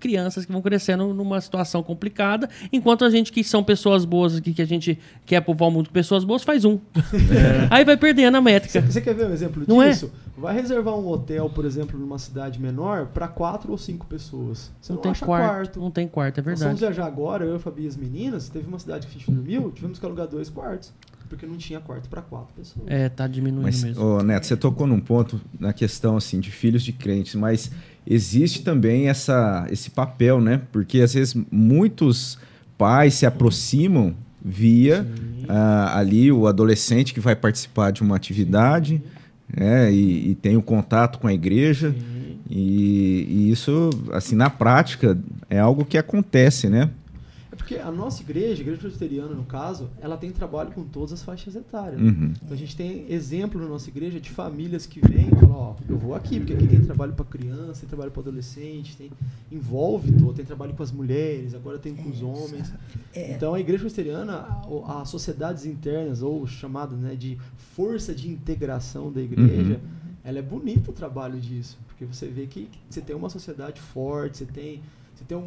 crianças que vão crescendo numa situação complicada, enquanto a gente que são pessoas boas aqui, que a gente quer povoar o mundo com pessoas boas, faz um. Aí vai perdendo a métrica. Você, quer ver um exemplo Não é? disso? Vai reservar um hotel, por exemplo, numa cidade menor, para quatro ou cinco pessoas. Você Não, não, tem acha quarto, quarto. não tem quarto, é Nós fomos verdade. viajar agora, eu, a Fabi e as meninas, teve uma cidade que a gente dormiu, tivemos que alugar dois quartos, porque não tinha quarto para quatro pessoas. É, tá diminuindo Mas, mesmo. ô, Neto, você tocou num ponto na questão assim de filhos de crentes, mas existe também essa, esse papel, né? Porque às vezes muitos pais se aproximam via ah, ali o adolescente que vai participar de uma atividade né? e, e tem o contato com a igreja. E, e isso, assim, na prática, é algo que acontece, né? É porque a nossa igreja, a igreja presbiteriana no caso, ela tem trabalho com todas as faixas etárias. Uhum. Então a gente tem exemplo na nossa igreja de famílias que vêm e falam, ó, eu vou aqui, porque aqui tem trabalho para criança, tem trabalho para adolescente, tem envolve todo, tem trabalho com as mulheres, agora tem com os homens. Então a igreja presbiteriana, a- as sociedades internas ou chamada, né, de força de integração da igreja, ela é bonita o trabalho disso, porque você vê que você tem uma sociedade forte, você tem você tem um, um-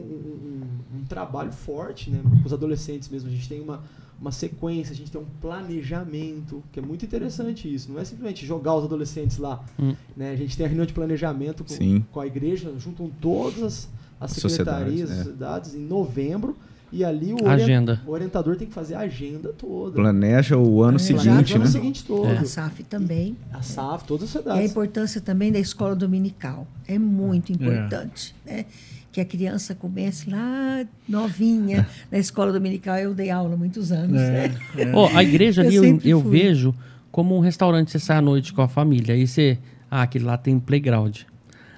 um- um trabalho forte, né? Com os adolescentes mesmo. A gente tem uma, uma sequência, a gente tem um planejamento, que é muito interessante isso. Não é simplesmente jogar os adolescentes lá. Hum. Né? A gente tem a reunião de planejamento com, com a igreja, juntam todas as, as Sociedades, secretarias, é. as sociedades, em novembro. E ali o, Agenda. o orientador tem que fazer a agenda toda. Planeja o ano Planeja seguinte, o ano né? seguinte todo. A SAF também. A SAF, todas as E a sociedades. importância também da escola dominical. É muito importante. Né? Que a criança comece lá novinha na escola dominical. Eu dei aula há muitos anos. É, Né? é. Ó, a igreja ali Eu eu, eu vejo como um restaurante. Você sai à noite com a família. Aí você. Ah, aquele lá tem playground.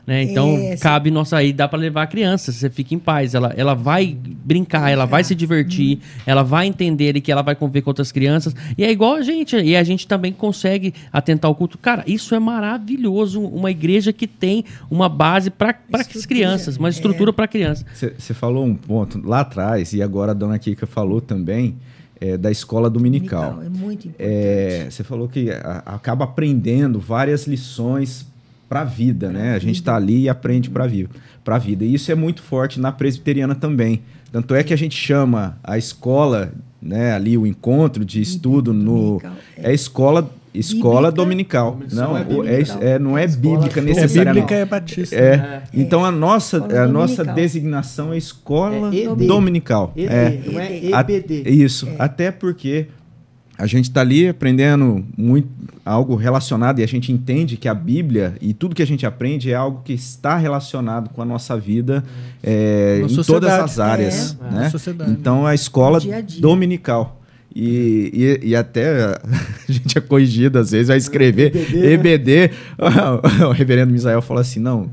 Né? Então, É, cabe nossa aí, dá pra levar a criança, você fica em paz. Ela, ela vai brincar, ela vai se divertir, ela vai entender ali que ela vai conviver com outras crianças. E é igual a gente, e a gente também consegue atentar ao culto. Cara, isso é maravilhoso. Uma igreja que tem uma base para as crianças, uma é. estrutura para criança. Você falou um ponto lá atrás, e agora a dona Kika falou também é, da escola dominical. É muito importante. Você falou que a- acaba aprendendo várias lições para a vida, né? A gente está ali e aprende para vida, para vida. E isso é muito forte na presbiteriana também. Tanto é que a gente chama a escola, né, ali o encontro de estudo no dominical, é escola escola dominical. Isso Não, é o- é, bíblica. é- não é Escola bíblica É necessariamente. bíblica é batista. É. né? Então a nossa, Escola a nossa dominical. designação é escola É ED. dominical. ED, É. não é ED. A- EBD. Isso, até porque a gente está ali aprendendo muito algo relacionado e a gente entende que a Bíblia e tudo que a gente aprende é algo que está relacionado com a nossa vida é, em todas as áreas, É. né? Sociedade. Então a escola dia a dia. dominical. E, e, e até a gente é corrigido às vezes, vai escrever EBD, né? EBD. o reverendo Misael falou assim: não,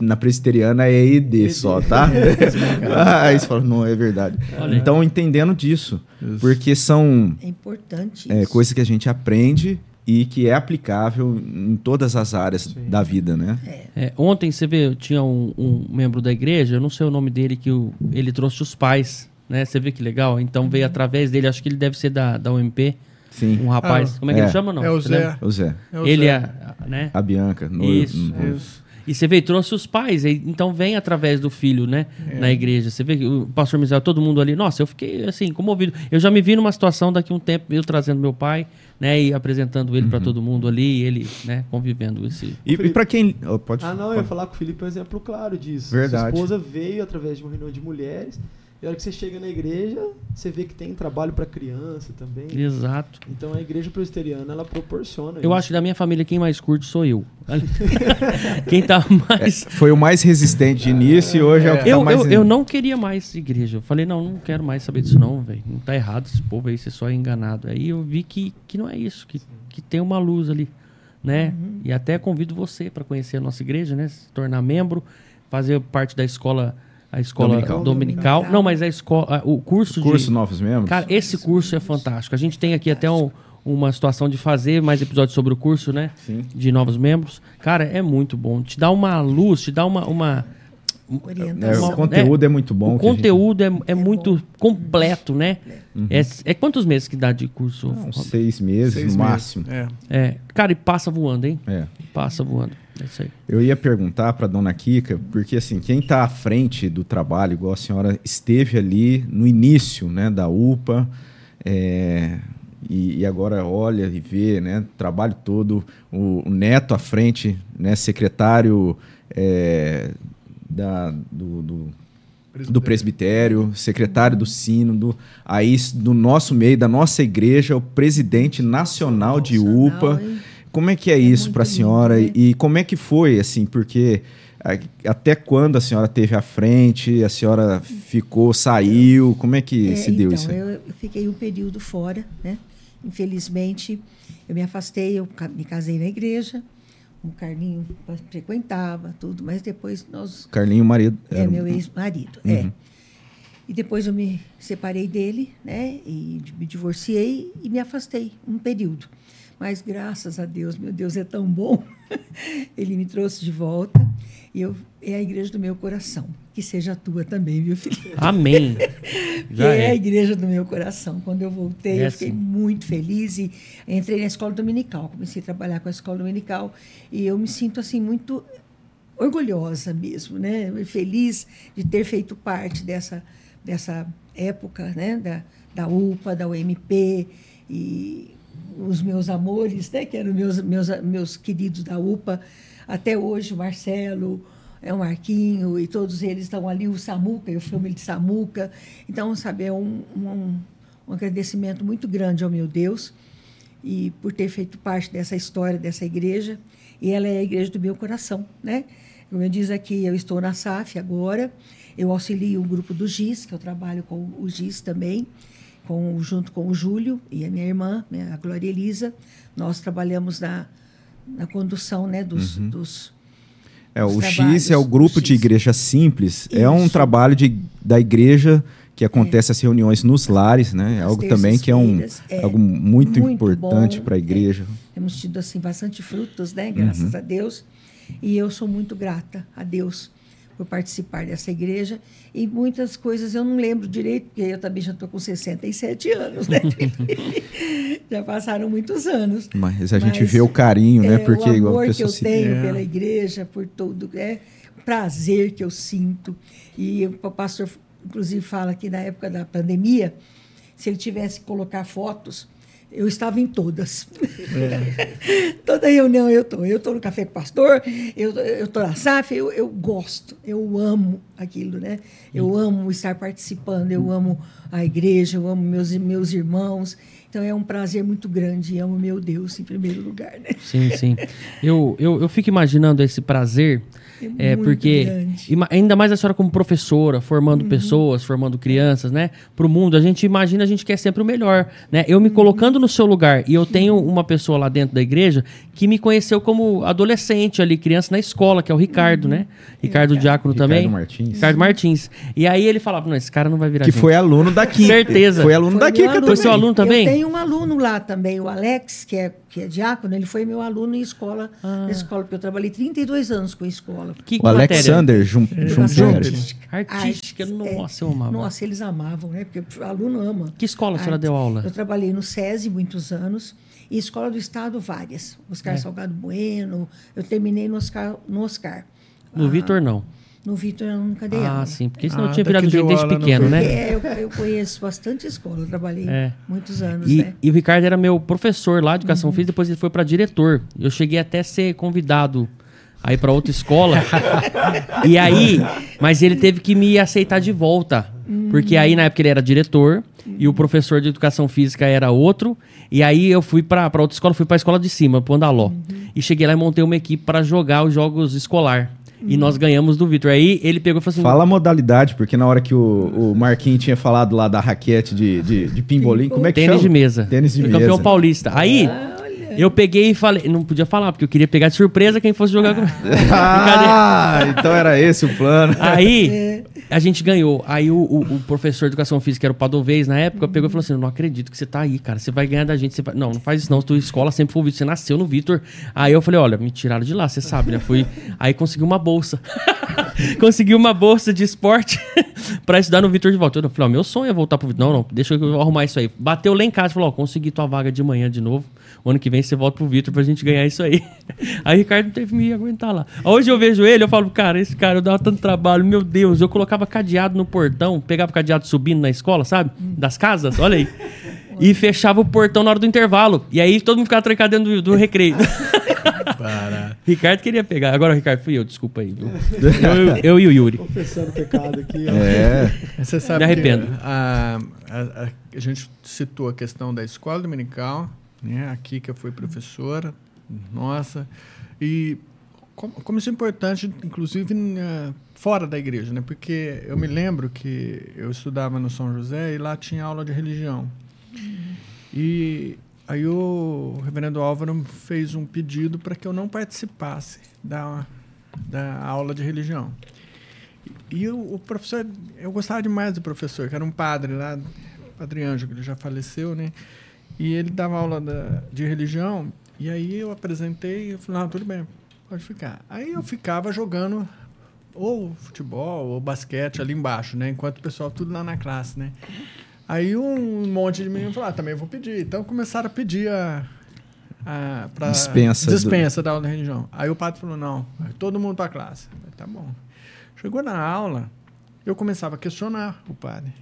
na presbiteriana é ED só, tá? Aí você fala, não, é verdade. Olha. Então, entendendo disso, porque são É importante é, isso. coisas que a gente aprende e que é aplicável em todas as áreas da vida, né? É, ontem você vê, tinha um, um membro da igreja, eu não sei o nome dele, que o- ele trouxe os pais, né? Você vê que legal? Então veio através dele, acho que ele deve ser da, da UMP, Sim. um rapaz. Ah, como é que é. ele chama, não? É o Zé. O Zé, É o Ele Zé. é, né? a Bianca. No, Isso, no- Isso. E você vê, trouxe os pais, e- então vem através do filho, né? É. Na igreja. Você vê que o pastor Misael, todo mundo ali, nossa, eu fiquei assim, comovido. Eu já me vi numa situação daqui a um tempo, eu trazendo meu pai, né? E apresentando ele Uhum. pra todo mundo ali, e ele, né, convivendo esse. E, e para quem. oh, pode, Ah, não, eu ia pode- falar que o Felipe é um exemplo claro disso. Verdade. Sua esposa veio através de uma reunião de mulheres, e a hora que você chega na igreja, você vê que tem trabalho para criança também. Exato. Então a igreja presbiteriana, ela proporciona Eu isso. acho que da minha família, quem mais curte sou eu. quem tá mais. Foi o mais resistente de início e hoje é, o que tá Eu, mais. eu, eu não queria mais igreja. Eu falei, não, não quero mais saber disso, não, velho. Não tá errado esse povo aí, você só é enganado. Aí eu vi que, que não é isso, que, que tem uma luz ali, né? E até convido você para conhecer a nossa igreja, né? Se tornar membro, fazer parte da escola, a escola Dominical. dominical. Não, mas a escola, o curso, Curso de. Novos Membros? Cara, esse curso é fantástico. A gente tem aqui até um, uma situação de fazer mais episódios sobre o curso, né? Sim. De novos membros. Cara, é muito bom. Te dá uma luz, te dá uma. uma É, o conteúdo é, muito bom. o a gente- conteúdo é, é muito completo, né? Uhum. É, é quantos meses que dá de curso? Uns seis meses Seis no meses. máximo. É. É. Cara, e passa voando, hein? É. Passa voando. É isso aí. Eu ia perguntar para dona Kika, porque assim, quem está à frente do trabalho, igual a senhora esteve ali no início né, da UPA, é, e, e agora olha e vê né, o trabalho todo, o, o Neto à frente, né, secretário é, da, do, do, do presbitério, secretário do sínodo, aí do nosso meio, da nossa igreja, o presidente nacional de UPA. Como é que é, É isso para a lindo, senhora né? e como é que foi assim? Porque até quando a senhora teve à frente? A senhora ficou, saiu? Como é que É, se deu então, isso? aí? Eu, fiquei um período fora, né? Infelizmente, eu me afastei, eu me casei na igreja, o Carlinho frequentava tudo, mas depois nós Carlinho, marido. é era meu ex-marido, é. E depois eu me separei dele, né? E me divorciei e me afastei um período. Mas graças a Deus, meu Deus é tão bom. Ele me trouxe de volta e eu é a igreja do meu coração. Que seja a tua também, viu, filho? Amém. Que Já é a é. igreja do meu coração. Quando eu voltei, É eu fiquei assim. muito feliz e entrei na escola dominical. Comecei a trabalhar com a escola dominical e eu me sinto assim muito orgulhosa mesmo, né? Feliz de ter feito parte dessa dessa época, né? Da, da UPA, da UMP e os meus amores, né? Que eram meus meus meus queridos da UPA. Até hoje, o Marcelo, é o Marquinho e todos eles estão ali, o Samuca, eu filme de Samuca. Então, sabe, é um, um, um agradecimento muito grande ao meu Deus e por ter feito parte dessa história, dessa igreja. E ela é a igreja do meu coração, né? Como eu diz aqui, eu estou na SAF agora, eu auxilio o grupo do GIS, que eu trabalho com o GIS também, com, junto com o Júlio e a minha irmã, né, a Glória Elisa. Nós trabalhamos na, na condução né, dos, dos É, o os X trabalhos, é o grupo o de igreja simples. É um Isso. trabalho de, da igreja que acontece as reuniões nos lares, né? É algo também que é um é. algo muito, Muito importante para a é. igreja. Temos tido assim bastante frutos, né? Graças Uhum. a Deus. E eu sou muito grata a Deus por participar dessa igreja. E muitas coisas eu não lembro direito, porque eu também já estou com 67 anos, né? já passaram muitos anos. Mas a gente Mas, vê o carinho, né? É, Porque o igual a amor que eu se tenho É. pela igreja, por tudo, é o prazer que eu sinto. E o pastor, inclusive, fala que na época da pandemia, se ele tivesse que colocar fotos, eu estava em todas. Toda reunião eu estou. Eu estou no Café com o Pastor, eu estou na SAF, eu, eu gosto, eu amo aquilo, né? Eu amo estar participando, eu amo a igreja, eu amo meus, meus irmãos. Então é um prazer muito grande e amo meu Deus em primeiro lugar, né? Sim, sim. Eu, eu, eu fico imaginando esse prazer, É é, muito porque grande. ainda mais a senhora como professora, formando Uhum. pessoas, formando crianças, né, para o mundo, a gente imagina, a gente quer sempre o melhor, né? Eu Uhum. me colocando no seu lugar e eu tenho uma pessoa lá dentro da igreja que me conheceu como adolescente ali, criança na escola, que é o Ricardo, né? Ricardo Diácono Ricardo também. Martins. Ricardo Martins. E aí ele falava, não, esse cara não vai virar Que gente." foi aluno daqui. Certeza. Foi aluno Foi daqui. Foi seu aluno também? Eu tenho um aluno lá também, o Alex, que é, que é diácono, ele foi meu aluno em escola, na escola, porque eu trabalhei 32 anos com a escola. Que O? Alexander Jum, Educação Junqueira. artística. Nossa, é. eu amava. Nossa, eles amavam, né? Porque o aluno ama. Que escola a senhora deu aula? Eu trabalhei no SESI muitos anos e Escola do Estado várias. Oscar É. Salgado Bueno, eu terminei no Oscar. No, Oscar. No Ah, Vitor, não. No Vitor eu nunca dei Ah, aula. sim, porque senão Ah, eu tinha virado gente desde pequeno, né? É, eu, eu conheço bastante escola, eu trabalhei É. muitos anos, E, né? e o Ricardo era meu professor lá de Uhum. educação física, depois ele foi para diretor. Eu cheguei até a ser convidado aí para outra escola. e aí, mas ele teve que me aceitar de volta, porque aí na época ele era diretor e o professor de educação física era outro. E aí eu fui para outra escola, fui para a escola de cima, pro Andaló. E cheguei lá e montei uma equipe para jogar os jogos escolar. E nós ganhamos do Vitor. Aí ele pegou e falou assim: Fala a modalidade, porque na hora que o, o Marquinhos tinha falado lá da raquete de, de, de pimbolim, como é que Tênis chama? de mesa. Tênis de Fui mesa. Campeão paulista. Aí, eu peguei e falei. Não podia falar, porque eu queria pegar de surpresa quem fosse jogar comigo. Ah, então era esse o plano. Aí, a gente ganhou. Aí o, o- o professor de educação física, era o Padovez na época, pegou e falou assim: Eu não acredito que você tá aí, cara. Você vai ganhar da gente. Você vai- Não, não faz isso, não. Tua escola sempre foi o Vitor. Você nasceu no Vitor. Aí eu falei: Olha, me tiraram de lá, você sabe, né? Fui. Aí consegui uma bolsa. consegui uma bolsa de esporte pra estudar no Vitor de volta. Eu falei: Ó, meu sonho é voltar pro Vitor. Não, não, deixa eu arrumar isso aí. Bateu lá em casa, falou: Ó, consegui tua vaga de manhã de novo. O ano que vem você volta pro Vitor pra gente ganhar isso aí. Aí o Ricardo não teve que me aguentar lá. Hoje eu vejo ele, eu falo, cara, esse cara eu dava tanto trabalho, meu Deus. Eu colocava cadeado no portão, pegava o cadeado subindo na escola, sabe? Das casas, olha aí. E fechava o portão na hora do intervalo. E aí todo mundo ficava trancado dentro do, do recreio. Ricardo queria pegar. Agora, Ricardo, fui eu, desculpa aí. viu? Eu, eu e o Yuri. Confessando pecado aqui, ó. É. Você sabe Me arrependo. que a, a, a- a gente citou a questão da escola dominical, né? A Kika foi professora, nossa, e como, como isso é importante, inclusive na- fora da igreja, né? Porque eu me lembro que eu estudava no São José e lá tinha aula de religião. E aí o reverendo Álvaro fez um pedido para que eu não participasse da, da aula de religião. E o, o professor, eu gostava demais do professor, que era um padre lá, Padre Anjo, que ele já faleceu, né? E ele dava aula da- de religião, e aí eu apresentei e eu falei, não, tudo bem, pode ficar. Aí eu ficava jogando ou futebol ou basquete ali embaixo, né? Enquanto o pessoal tudo lá na classe, né? Aí um monte de meninos falou, ah, também vou pedir. Então começaram a pedir a, a pra Dispensa do- dispensa da aula de religião. Aí o padre falou, não, todo mundo para a classe. Falei, tá bom. Chegou na aula, eu começava a questionar o padre.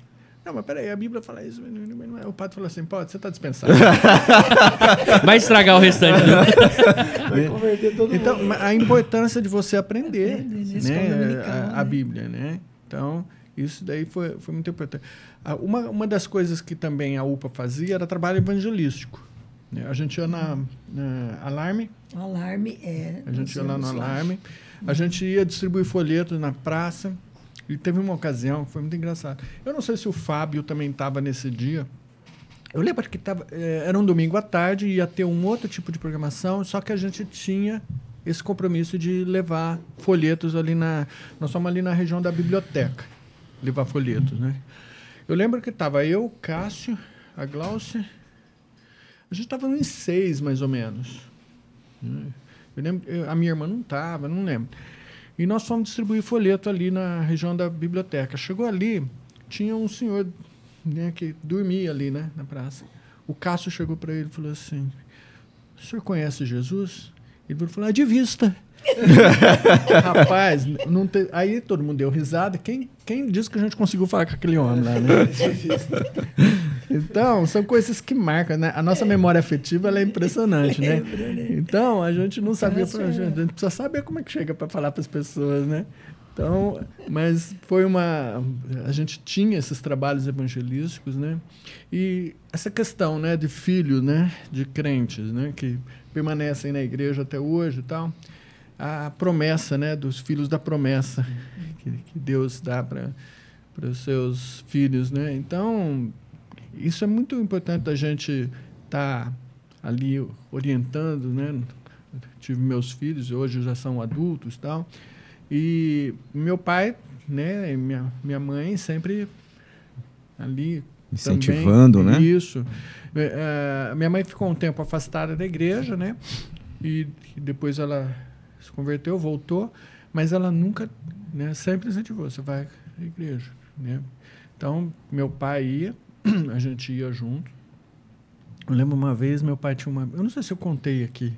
Não, mas peraí, a Bíblia fala isso. mas não é. O padre falou assim, pode, você está dispensado. Vai estragar o restante. né? Vai converter todo Então, mundo. a importância de você aprender né, a, a né? Bíblia, né? Então, isso daí foi, foi muito importante. Ah, Uma, uma das coisas que também a UPA fazia era trabalho evangelístico. né? A gente ia na, na Alarme, alarme é. a gente ia lá no Alarme, a gente ia distribuir folhetos na praça. E teve uma ocasião que foi muito engraçado. Eu não sei se o Fábio também estava nesse dia. Eu lembro que tava, eh, era um domingo à tarde, ia ter um outro tipo de programação, só que a gente tinha esse compromisso de levar folhetos ali na. Nós somos ali na região da biblioteca, levar folhetos, né? Eu lembro que estava eu, Cássio, a Glaucia. A gente estava em seis, mais ou menos. né? Eu lembro, a minha irmã não estava, não lembro. E nós fomos distribuir folheto ali na região da biblioteca. Chegou ali, tinha um senhor né, que dormia ali né, na praça. O Cássio chegou para ele e falou assim: O senhor conhece Jesus? Ele falou: "Ah, de vista. Rapaz, não te- aí todo mundo deu risada. Quem, quem disse que a gente conseguiu falar com aquele homem lá, né? Então, são coisas que marcam, né? A nossa memória afetiva é impressionante, né? Então, a gente não sabia, Nossa, a gente precisa saber como é que chega para falar para as pessoas, né? Então, mas foi uma a gente tinha esses trabalhos evangelísticos, né? E essa questão, né, de filhos, né, de crentes, né, que permanecem na igreja até hoje e tal. A promessa, né, dos filhos da promessa que, que Deus dá para para os seus filhos, né? Então, isso é muito importante a gente estar ali orientando, né? Tive meus filhos, hoje já são adultos, tal. E meu pai, né, minha minha mãe sempre ali Incentivando, também, né? Isso. É, é, minha mãe ficou um tempo afastada da igreja, né? E, e depois ela se converteu, voltou, mas ela nunca, né, sempre incentivou, você vai à igreja, né? Então, meu pai ia, a gente ia junto. Eu lembro uma vez, meu pai tinha uma, eu não sei se eu contei aqui.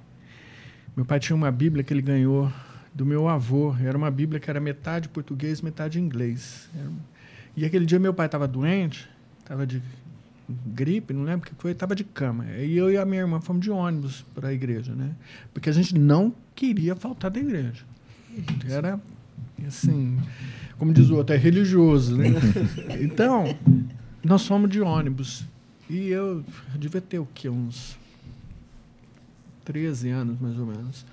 Meu pai tinha uma Bíblia que ele ganhou do meu avô. Era uma Bíblia que era metade português, metade inglês. E aquele dia meu pai estava doente, estava de gripe, não lembro o que foi, estava de cama. E eu e a minha irmã fomos de ônibus para a igreja, né? Porque a gente não queria faltar da igreja. Era assim, como diz o outro, é religioso, né? Então, nós fomos de ônibus. E eu devia ter o quê? Uns 13 anos, mais ou menos.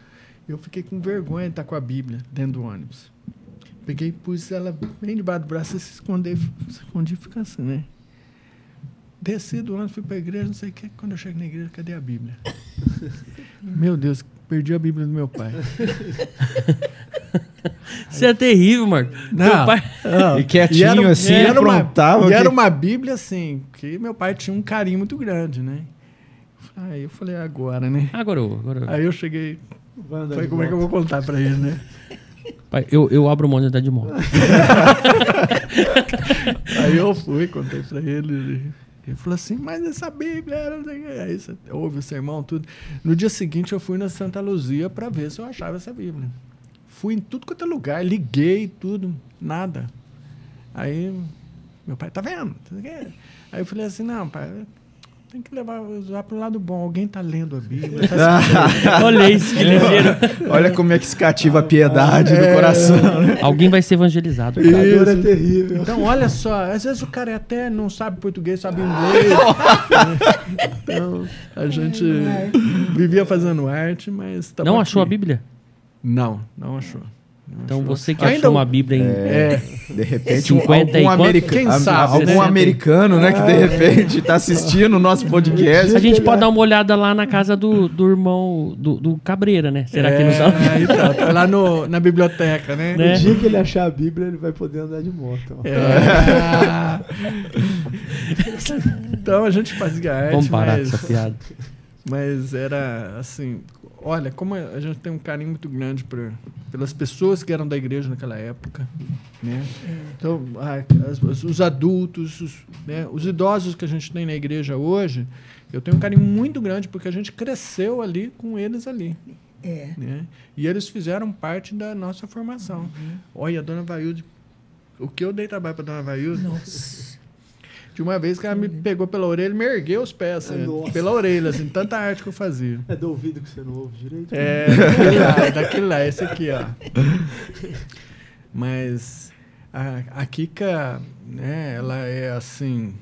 Eu fiquei com vergonha de estar com a Bíblia dentro do ônibus. Peguei, pus ela bem debaixo do braço e se escondi, escondi e fica assim, né? Desci do ônibus, fui para a igreja, não sei o que. Quando eu chego na igreja, cadê a Bíblia? meu Deus, perdi a Bíblia do meu pai. Você é terrível, Marco. Não. Meu pai... Não. E quietinho assim, era uma, aprontava e que- era uma Bíblia assim, que meu pai tinha um carinho muito grande, né? Aí eu falei, agora, né? Agora eu, agora eu. Aí eu cheguei, falei, como é que eu vou contar pra ele, né? Pai, eu, eu abro mão de andar de moto. Aí eu fui, contei pra ele. Ele, falou assim, mas essa Bíblia era. Aí você ouve o sermão, tudo. No dia seguinte eu fui na Santa Luzia pra ver se eu achava essa Bíblia. Fui em tudo quanto é lugar, liguei, tudo, nada. Aí meu pai, tá vendo? Não sei o quê. Aí eu falei assim, não, pai, tem que levar, usar pro lado bom. Alguém tá lendo a Bíblia. Tá. Olha isso, que ligeiro. Olha como é que se cativa a piedade do É. coração. né? Alguém vai ser evangelizado. O pecador é Isso. terrível. Então, olha só, às vezes o cara até não sabe português, sabe inglês. então, a gente vivia fazendo arte, mas... Não achou a aqui. Bíblia? Não, não achou. Não Então achou. você que Ainda achou uma Bíblia em. É, De repente, 50 e um, algum, america- Quem sabe, algum 60. americano, né, que de repente tá assistindo o nosso podcast. A gente pode dar uma olhada lá na casa do, do irmão do, do Cabreira, né? Será que é, não sabe? aí tá, tá lá no, na biblioteca, né? Né? O dia que ele achar a Bíblia, ele vai poder andar de moto. É. então a gente fazia arte, Vamos parar com mas, essa piada. mas era assim, olha, como a gente tem um carinho muito grande por, pelas pessoas que eram da igreja naquela época, né? Então, a- as- os adultos, os, né, os idosos que a gente tem na igreja hoje, eu tenho um carinho muito grande porque a gente cresceu ali com eles ali. É. né? E eles fizeram parte da nossa formação. Olha, a dona Vailde, o que eu dei trabalho para dona Vailde, Nossa. De uma vez que ela me pegou pela orelha e me ergueu os pés, assim, Nossa. pela orelha, assim, tanta arte que eu fazia. É do ouvido que você não ouve direito? É, daquele lá, é daquele lá, esse aqui, ó. Mas a, a Kika, né, ela é assim.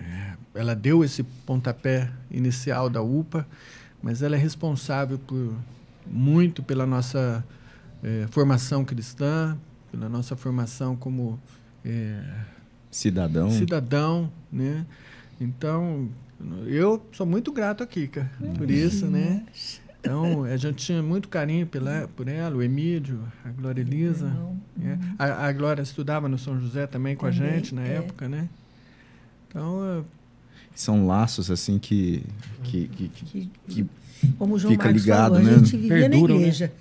é, ela deu esse pontapé inicial da UPA, mas ela é responsável por muito pela nossa é, formação cristã, pela nossa formação como é, Cidadão. cidadão, né? Então, eu sou muito grato a Kika por isso, né? Então, a gente tinha muito carinho pela, por ela, o Emílio, a Glória Elisa. Não. né? A, a Glória estudava no São José também com a Também, gente na é. época, né? Então, São laços, assim, que... que, que- que- Que- Que como o João fica Marcos ligado, falou, né? a gente vivia Perduram, na igreja.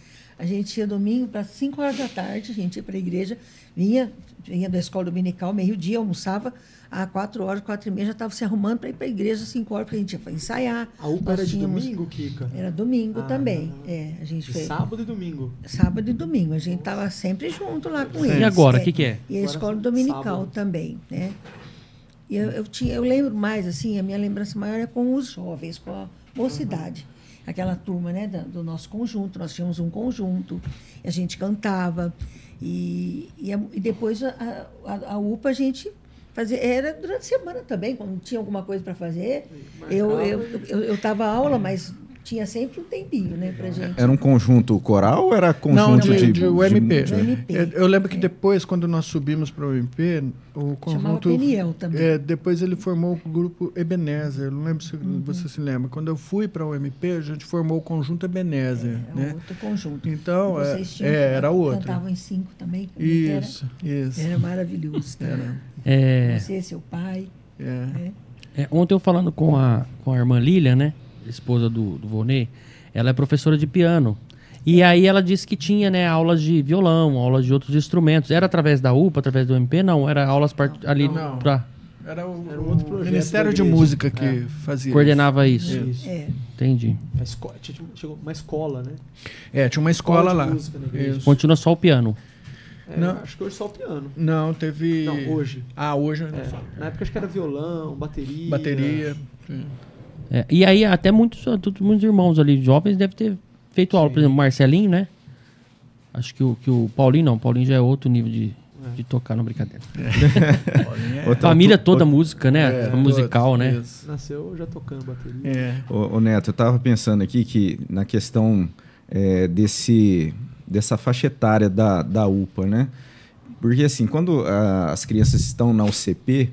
A gente ia domingo para 5 horas da tarde, a gente ia para a igreja, vinha, vinha da escola dominical, meio-dia, almoçava, às 4 horas, 4 e meia, já estava se arrumando para ir para a igreja às 5 horas, porque a gente ia ensaiar. A UPA era de tínhamos- domingo, Kika? Era domingo Ah, também. É, a gente De fez sábado e domingo. sábado e domingo. A gente estava sempre junto lá com eles. E agora, o é. que, que é? E a Agora escola é dominical sábado. também, né? E eu, eu, tinha, eu lembro mais, assim, a minha lembrança maior é com os jovens, com a mocidade. Aquela turma, né, do nosso conjunto. Nós tínhamos um conjunto, a gente cantava. E, e, e depois a, a, a UPA a gente fazia. Era durante a semana também, quando tinha alguma coisa para fazer. Eu estava eu, eu, eu tava aula, mas tinha sempre um tempinho, né, pra gente. Era um conjunto coral ou era conjunto não, de, de... de UMP. de UMP. Eu, eu lembro que depois, quando nós subimos para o UMP, o conjunto... Peniel também. É, depois ele formou o grupo Ebenezer. Eu não lembro se Uhum. você se lembra. Quando eu fui para o UMP, a gente formou o conjunto Ebenezer. É né? outro conjunto. Então, E é, vocês tinham, é, era outro. Cantavam em cinco também. que era? Isso, isso. Era maravilhoso. Era. É, Você, seu pai. É. é, ontem eu falando com a, com a irmã Lília, né? Esposa do, do ela é professora de piano. E aí ela disse que tinha, né, aulas de violão, aulas de outros instrumentos. Era através da UPA, através do MP? Não, era aulas part... ali Não. pra... Era o, Era um outro projeto Ministério de. Música que É. fazia. coordenava isso. Isso. É. Entendi. A escola, chegou uma escola, né? É, tinha uma escola de lá. música. Isso. Continua só o piano. É, Não. Acho que hoje só o piano. Não, teve. Não, hoje. Ah, hoje. É, na época acho que era violão, bateria. Bateria. sim. É, e aí até muitos, todos- muitos irmãos ali, jovens, devem ter feito aula. Por exemplo, o Marcelinho, né? Acho que o, que o Paulinho não. O Paulinho já é outro nível de, de tocar, não brincadeira. Outra- Família toda música, né? É, musical, né? isso. Nasceu já tocando bateria. É. Ô, ô, Neto, eu estava pensando aqui que na questão é, desse, dessa faixa etária da, da UPA, né? Porque assim, quando ah, as crianças estão na UCP,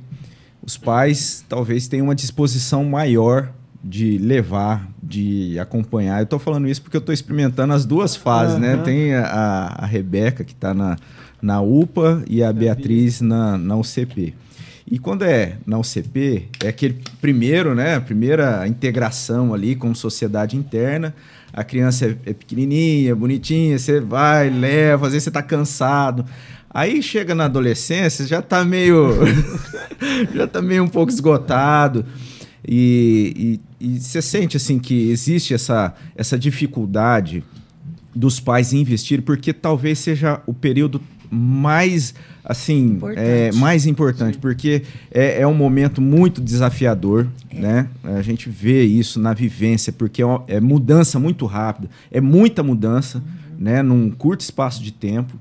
os pais talvez tenham uma disposição maior de levar de acompanhar. Eu tô falando isso porque eu tô experimentando as duas fases, né? Aham. Tem a, a Rebeca, que tá na, na UPA, e a Beatriz na, na UCP. E quando é na UCP, é aquele primeiro, né? A primeira integração ali com sociedade interna. A criança é, é pequenininha, bonitinha, você vai, leva, às vezes você tá cansado. Aí chega na adolescência, já tá meio. já tá meio um pouco esgotado. E, e, e você sente assim que existe essa, essa dificuldade dos pais em investir, porque talvez seja o período mais assim Importante. é, mais importante, porque é, é um momento muito desafiador, né? A gente vê isso na vivência, porque é, é mudança muito rápida, é muita mudança, né? Num curto espaço de tempo.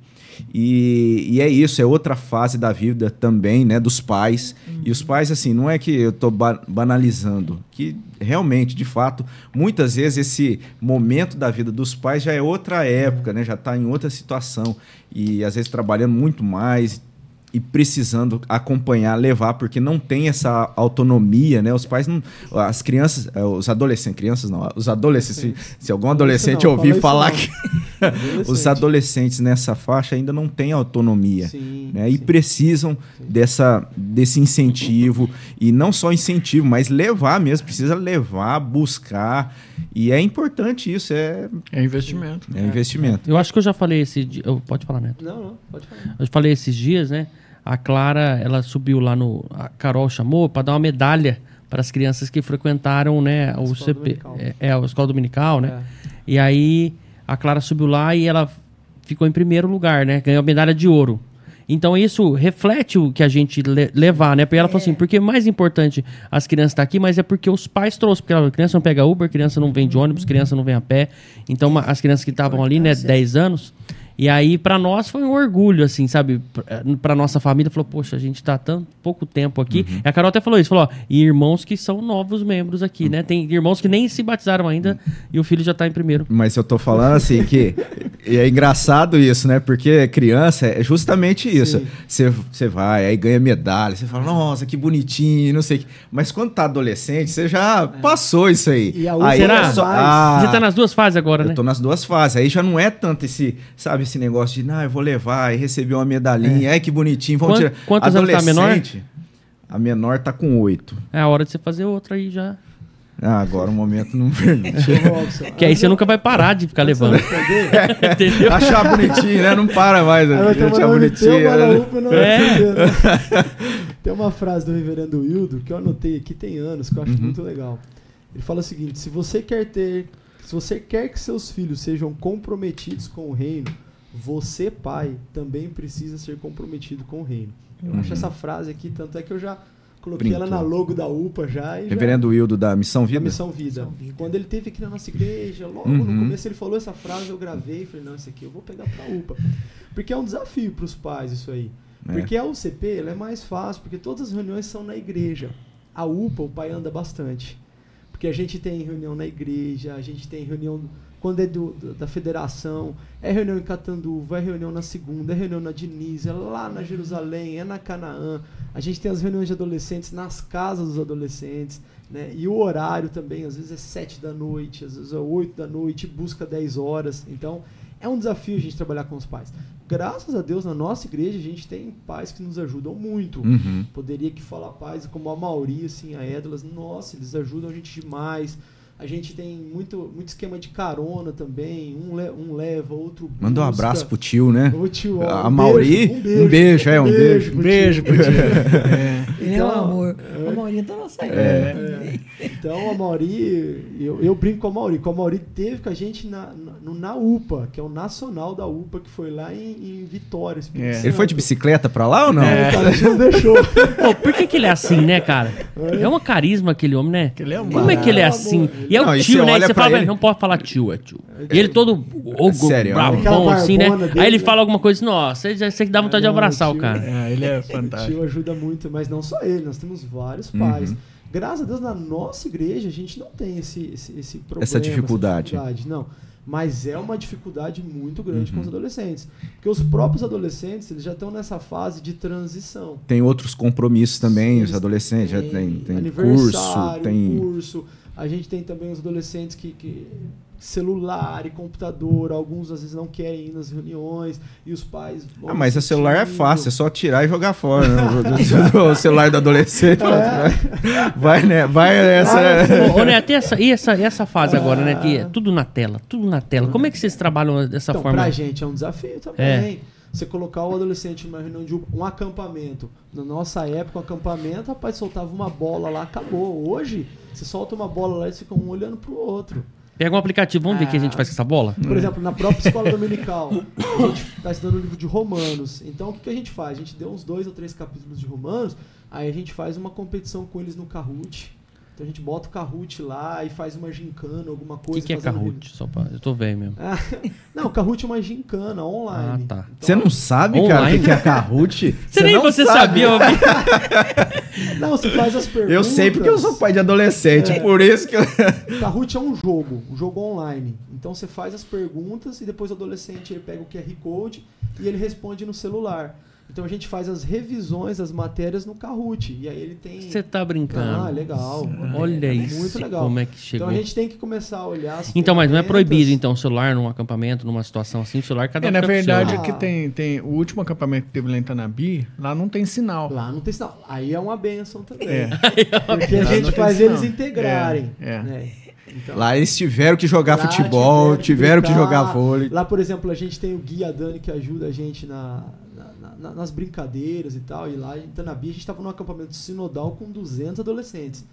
E, e é isso, é outra fase da vida também, né? Dos pais. E os pais, assim, não é que eu estou banalizando, que realmente, de fato, muitas vezes esse momento da vida dos pais já é outra época, né? Já está em outra situação. E às vezes trabalhando muito mais e precisando acompanhar, levar, porque não tem essa autonomia, né? Os pais não. As crianças, eh, os adolescentes, crianças não, os adolescentes, se, se algum adolescente não, ouvir fala falar que Adolescente. os adolescentes nessa faixa ainda não têm autonomia. Sim, né? E sim. precisam dessa, desse incentivo. E não só incentivo, mas levar mesmo. Precisa levar, buscar. E é importante isso, é, É investimento. é investimento. Eu acho que eu já falei esse dia. Pode falar, Neto. Não, não, pode falar. Eu falei esses dias, né? A Clara, ela subiu lá no. A Carol chamou para dar uma medalha para as crianças que frequentaram, né? O Escola CP. É, é, a escola dominical, né? É. E aí a Clara subiu lá e ela ficou em primeiro lugar, né? Ganhou a medalha de ouro. Então isso reflete o que a gente le- levar, né? Porque ela falou assim, porque mais importante as crianças estar aqui, mas é porque os pais trouxeram, porque a criança não pega Uber, criança não vem de ônibus, criança não vem a pé. Então uma- as crianças que estavam ali, né, 10 anos, e aí pra nós foi um orgulho, assim, sabe? Pra- Pra nossa família, falou, poxa, a gente tá tão pouco tempo aqui. E a Carol até falou isso, falou, ó, e irmãos que são novos membros aqui, né? Tem irmãos que nem se batizaram ainda e o filho já tá em primeiro. Mas eu tô falando assim que e é engraçado isso, né? Porque criança é justamente isso. Você você vai, aí ganha medalha, você fala, nossa, que bonitinho, não sei o que. Mas quando tá adolescente, você já passou isso aí. E a aí outra Será? é só- ah, Você tá nas duas fases agora, né? Eu tô nas duas fases. Aí já não é tanto esse, sabe, esse negócio de, ah, eu vou levar e receber uma medalhinha. Ai, que bonitinho. Vamos Quant- tirar. quantos anos tá a menor? A menor tá com oito. É a hora de você fazer outra aí já. Ah, agora o momento não permite. Que aí você nunca vai parar de ficar levando. responder? Entendeu? Achar bonitinho, né? Não para mais. Ter Achar bonitinho. né? não É. né? Tem uma frase do reverendo Wildo que eu anotei aqui tem anos, que eu acho Uhum. muito legal. Ele fala o seguinte: se você quer ter, se você quer que seus filhos sejam comprometidos com o reino, você, pai, também precisa ser comprometido com o reino. Eu acho essa frase aqui, tanto é que eu já coloquei ela na logo da UPA já. E já- Reverendo Wildo da Missão da Vida. Missão Vida. Missão Vida. Quando ele teve aqui na nossa igreja, logo Uhum. no começo ele falou essa frase, eu gravei e falei, não, isso aqui eu vou pegar pra UPA. Porque é um desafio pros pais isso aí. É. Porque a UCP ela é mais fácil, porque todas as reuniões são na igreja. A UPA, o pai anda bastante. Porque a gente tem reunião na igreja, a gente tem reunião quando é do, da federação, é reunião em Catanduva, é reunião na segunda, é reunião na Diniz, é lá na Jerusalém, é na Canaã. A gente tem as reuniões de adolescentes nas casas dos adolescentes, né? E o horário também, às vezes é sete da noite, às vezes é oito da noite, busca 10 horas. Então, é um desafio a gente trabalhar com os pais. Graças a Deus, na nossa igreja, a gente tem pais que nos ajudam muito. Uhum. Poderia que falar pais como a Mauri, assim, a Édalas, nossa, eles ajudam a gente demais. A gente tem muito, muito esquema de carona também. Um, le- um leva, outro busca. Manda um abraço pro tio, né? Ô, tio, ó, A um Mauri, beijo, um beijo, é, um beijo. pro Beijo tio. pro tio. É. Ele é um Então, amor. A maioria da nossa É. igreja. Então a Mauri, eu, eu brinco com a Mauri. Com a Mauri teve com a gente na, na, na UPA, que é o nacional da UPA, que foi lá em, em Vitória. É. Ele foi de bicicleta pra lá ou não? É, cara, gente não deixou. Pô, por que, que ele é assim, né, cara? É uma carisma aquele homem, né? Que ele é um Como é que ele é assim? E é Não, o e tio, né? Você fala, ele- não pode falar tio, é tio. E ele todo ogro, Sério, bravão, assim, né? dele, Aí ele fala alguma coisa, nossa, você, você dá vontade de Não, abraçar o tio. cara. É, ele é O fantástico. tio ajuda muito, mas não só ele, nós temos vários Uhum. Graças a Deus, na nossa igreja, a gente não tem esse, esse, esse problema. Essa dificuldade. dificuldade, Não. Mas é uma dificuldade muito grande Uhum. com os adolescentes. Porque os próprios adolescentes, eles já estão nessa fase de transição. Tem outros compromissos também, Eles os adolescentes, já têm tem, tem curso, tem. curso, A gente tem também os adolescentes que, que celular e computador, alguns às vezes não querem ir nas reuniões e os pais vão Ah, mas o celular é fácil, é só tirar e jogar fora. Né? o celular do adolescente. Vai, né? Vai essa. Ô, ô, Neto, e essa, e essa, e essa fase agora, né? Que é tudo na tela, tudo na tela. Como é que vocês trabalham dessa Então, forma? pra gente é um desafio também. É. Você colocar o adolescente numa reunião de um, acampamento. Na nossa época, um acampamento, rapaz, soltava uma bola lá, acabou. Hoje, você solta uma bola lá e eles ficam um olhando pro outro. Pega um aplicativo, vamos ver o que a gente faz com essa bola? Por exemplo, na própria escola dominical, a gente está estudando o livro de Romanos. Então, o que, que a gente faz? A gente deu uns dois ou três capítulos de Romanos, aí a gente faz uma competição com eles no Kahoot. Então, a gente bota o Kahoot lá e faz uma gincana, alguma O coisa. que, que é Kahoot? Só pra... Eu tô velho mesmo. Ah, não, o Kahoot é uma gincana online. Ah, tá. Então, Você não sabe, cara, o Online? que que é Kahoot? Você nem não você sabe. sabia? Não, você faz as perguntas. Eu sei porque eu sou pai de adolescente, É. por isso que eu... Kahoot é um jogo, um jogo online. Então você faz as perguntas e depois o adolescente ele pega o QR Code e ele responde no celular. Então a gente faz as revisões das matérias no Kahoot. E aí ele tem. Você tá brincando. Ah, legal. Olha É isso, Muito legal. como é que chegou. Então a gente tem que começar a olhar. as Então, mas não é proibido, então, o celular num acampamento, numa situação assim, o celular cada um É, na o verdade. Ah. aqui tem, tem o último acampamento que teve lá em Tanabi, lá não tem sinal. Lá não tem sinal. Aí é uma benção também. É. Porque a Lá gente faz eles integrarem. É, é. né? Então, Lá eles tiveram que jogar Lá futebol, tiveram que brincar. jogar vôlei. Lá, por exemplo, a gente tem o guia Dani que ajuda a gente na, na- na- nas brincadeiras e tal. E lá em Tanabi a gente estava num acampamento sinodal com 200 adolescentes.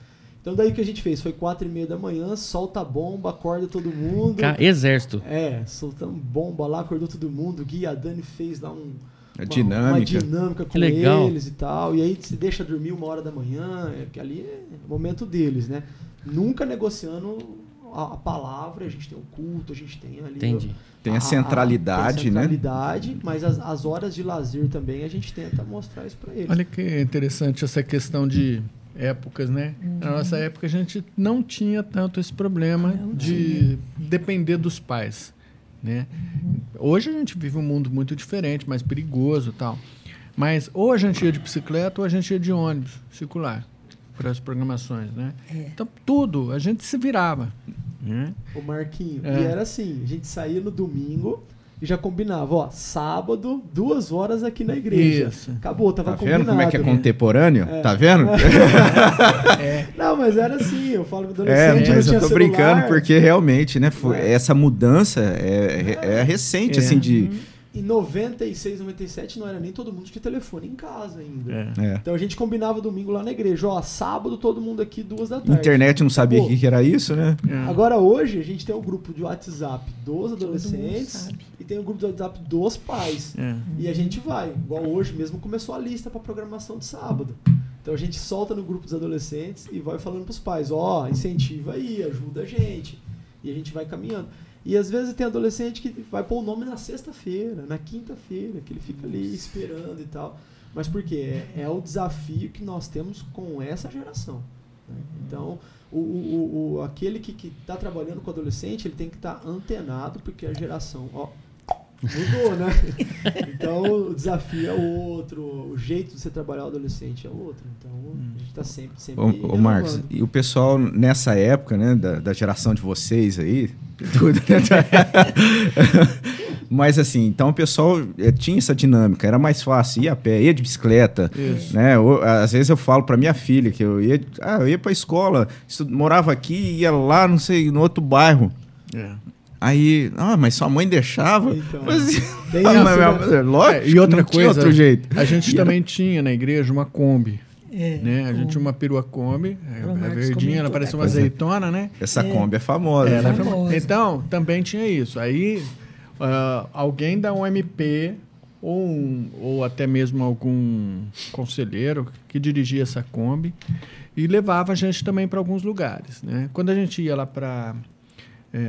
Então daí o que a gente fez? Foi quatro e meia da manhã, solta a bomba, acorda todo mundo. Ca- Exército. É, soltamos bomba lá, acordou todo mundo. O guia Dani fez lá um, A uma- dinâmica. uma dinâmica com legal. eles e tal. E aí se deixa dormir uma hora da manhã, é, porque ali é o momento deles, né? Nunca negociando a, a palavra, a gente tem o culto, a gente tem ali. Entendi. Tem a centralidade, tem a né? centralidade, mas as, as horas de lazer também a gente tenta mostrar isso pra eles. Olha que interessante essa questão de épocas, né? Na nossa época a gente não tinha tanto esse problema de depender dos pais, né? Hoje a gente vive um mundo muito diferente, mais perigoso e tal. Mas ou a gente ia de bicicleta ou a gente ia de ônibus circular para as programações, né? É. Então tudo, a gente se virava. Né? O Marquinho. É. E era assim, a gente saía no domingo e já combinava, ó, sábado, duas horas aqui na igreja. Isso. Acabou, tava Tá combinado. vendo como é que é né? contemporâneo? É. Tá vendo? Não, mas era assim, eu falo que o É, adolescente não mas tinha eu tô celular. brincando porque realmente, né? foi- É. Essa mudança é, é, é recente, É. assim, de. Em 96, 97 não era nem todo mundo que telefone em casa ainda. É. é. Então a gente combinava domingo lá na igreja, ó, sábado todo mundo aqui duas da tarde. Internet não sabia o que, era isso, né? É. Agora hoje a gente tem o grupo de WhatsApp dos adolescentes e tem o grupo de WhatsApp dos pais. É. E a gente vai, igual hoje mesmo começou a lista para programação de sábado. Então a gente solta no grupo dos adolescentes e vai falando pros pais, ó, incentiva aí, ajuda a gente. E a gente vai caminhando. E às vezes tem adolescente que vai pôr o nome na sexta-feira, na quinta-feira, que ele fica ali esperando e tal. Mas por quê? É, é o desafio que nós temos com essa geração. né? Então, o, o, o- aquele que está trabalhando com adolescente, ele tem que estar antenado, porque a geração, ó, mudou, né? Então, o desafio é outro, o jeito de você trabalhar o adolescente é outro. Então, a gente está sempre, sempre Ô, ô. Marcos, e o pessoal nessa época, né, da, da geração de vocês aí, tudo? Mas assim, então o pessoal eh, tinha essa dinâmica, era mais fácil, ia a pé, ia de bicicleta, Isso. né? Ou, às vezes eu falo pra minha filha que eu ia, ah, eu ia pra escola, morava aqui, ia lá, não sei, no outro bairro. É. Aí, ah, mas sua mãe deixava? Então, Mas, tem ah, mas, mas, lógico, É, e outra coisa, outro jeito. a gente E era- também tinha na igreja uma Kombi. É, né? A gente com- tinha uma perua Kombi, é, O é Marcos verdinha, ela comentou, parecia né? uma é. azeitona, né? Essa É. Kombi é famosa. É, ela é né? famosa. famosa. Então, também tinha isso. Aí, ah, alguém da UMP ou, um- ou até mesmo algum conselheiro que dirigia essa Kombi e levava a gente também para alguns lugares. Né? Quando a gente ia lá para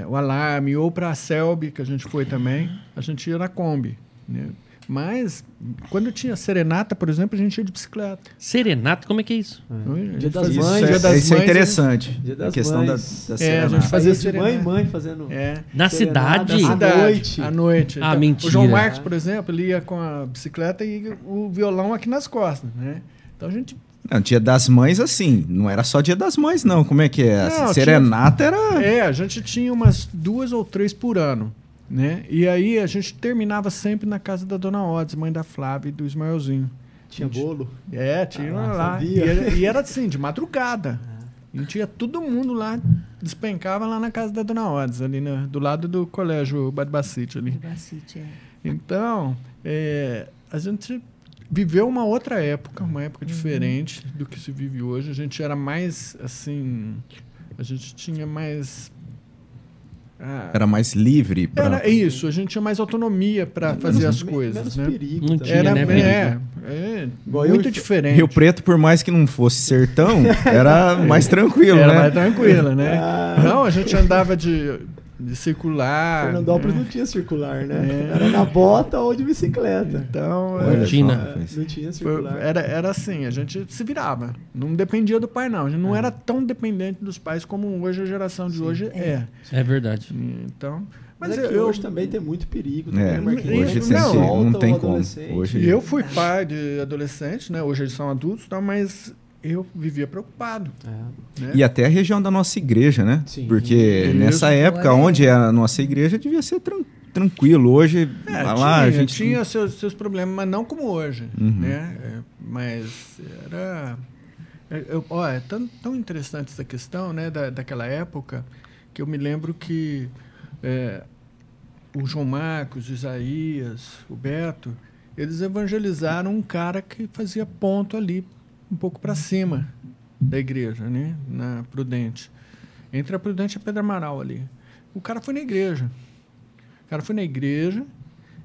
o Alarme ou para a Selby, que a gente foi também, a gente ia na Kombi. Né? Mas, quando tinha serenata, por exemplo, a gente ia de bicicleta. Serenata, como é que é isso? Então, a gente Dia das Isso, Mães, é, Dia das isso é Mães, interessante. Dia a das questão Mães. da, da É, a serenata. gente fazia de mãe serenata. mãe fazendo. É. Na Serenata, cidade? à cidade, noite. À noite. Ah, mentira. O João Marcos, É. por exemplo, ele ia com a bicicleta e o violão aqui nas costas, né? Então a gente Não, dia das mães, assim, não era só dia das mães, não. Como é que é? Não, Serenata era. É, a gente tinha umas duas ou três por ano, né? E aí a gente terminava sempre na casa da Dona Odes, mãe da Flávia e do Ismaelzinho. Tinha bolo? É, tinha Ah, lá. E era, e era assim, de madrugada. A gente ia todo mundo lá, despencava lá na casa da Dona Odes, ali no- do lado do colégio Badbacite ali. Bacite, é. Então, é, a gente viveu uma outra época, uma Uhum. época diferente do que se vive hoje. A gente era mais, assim, a gente tinha mais... ah, Era mais livre. Pra... era isso, a gente tinha mais autonomia para fazer as coisas, menos né? perigo Não tinha, Era, né, é, perigo? é, eu muito e- diferente. Rio Preto, por mais que não fosse sertão, era mais tranquilo, Era né? mais tranquila, né? Ah. Não, a gente andava de, de circular. Fernandópolis né? não tinha circular, né? É. Era na bota ou de bicicleta. Então, Olha é, Tina. só, É, rapaz. não tinha foi- circular. era, era assim, a gente se virava. Não dependia do pai, não. A gente não era tão dependente dos pais como hoje a geração de hoje é. É verdade. Então, Mas, mas é que eu, hoje também tem muito perigo. É, também, Marquinhos. hoje Não, tem Volta não tem como. adolescente. Hoje- E eu fui pai de adolescentes, né? Hoje eles são adultos, tá? mas eu vivia preocupado. É. Né? E até a região da nossa igreja, né? Sim. Porque nessa época, onde é a nossa igreja, devia ser tran- tranquilo. Hoje, É, lá, tinha, a gente. tinha seus, seus problemas, mas não como hoje, Uhum. né? É, mas era... é, Eu, ó, é tão, tão interessante essa questão, né, da, daquela época, que eu me lembro que é, o João Marcos, o Isaías, o Beto, eles evangelizaram um cara que fazia ponto ali, um pouco para cima da igreja, né, na Prudente. Entre a Prudente e a Pedro Amaral ali. O cara foi na igreja. O cara foi na igreja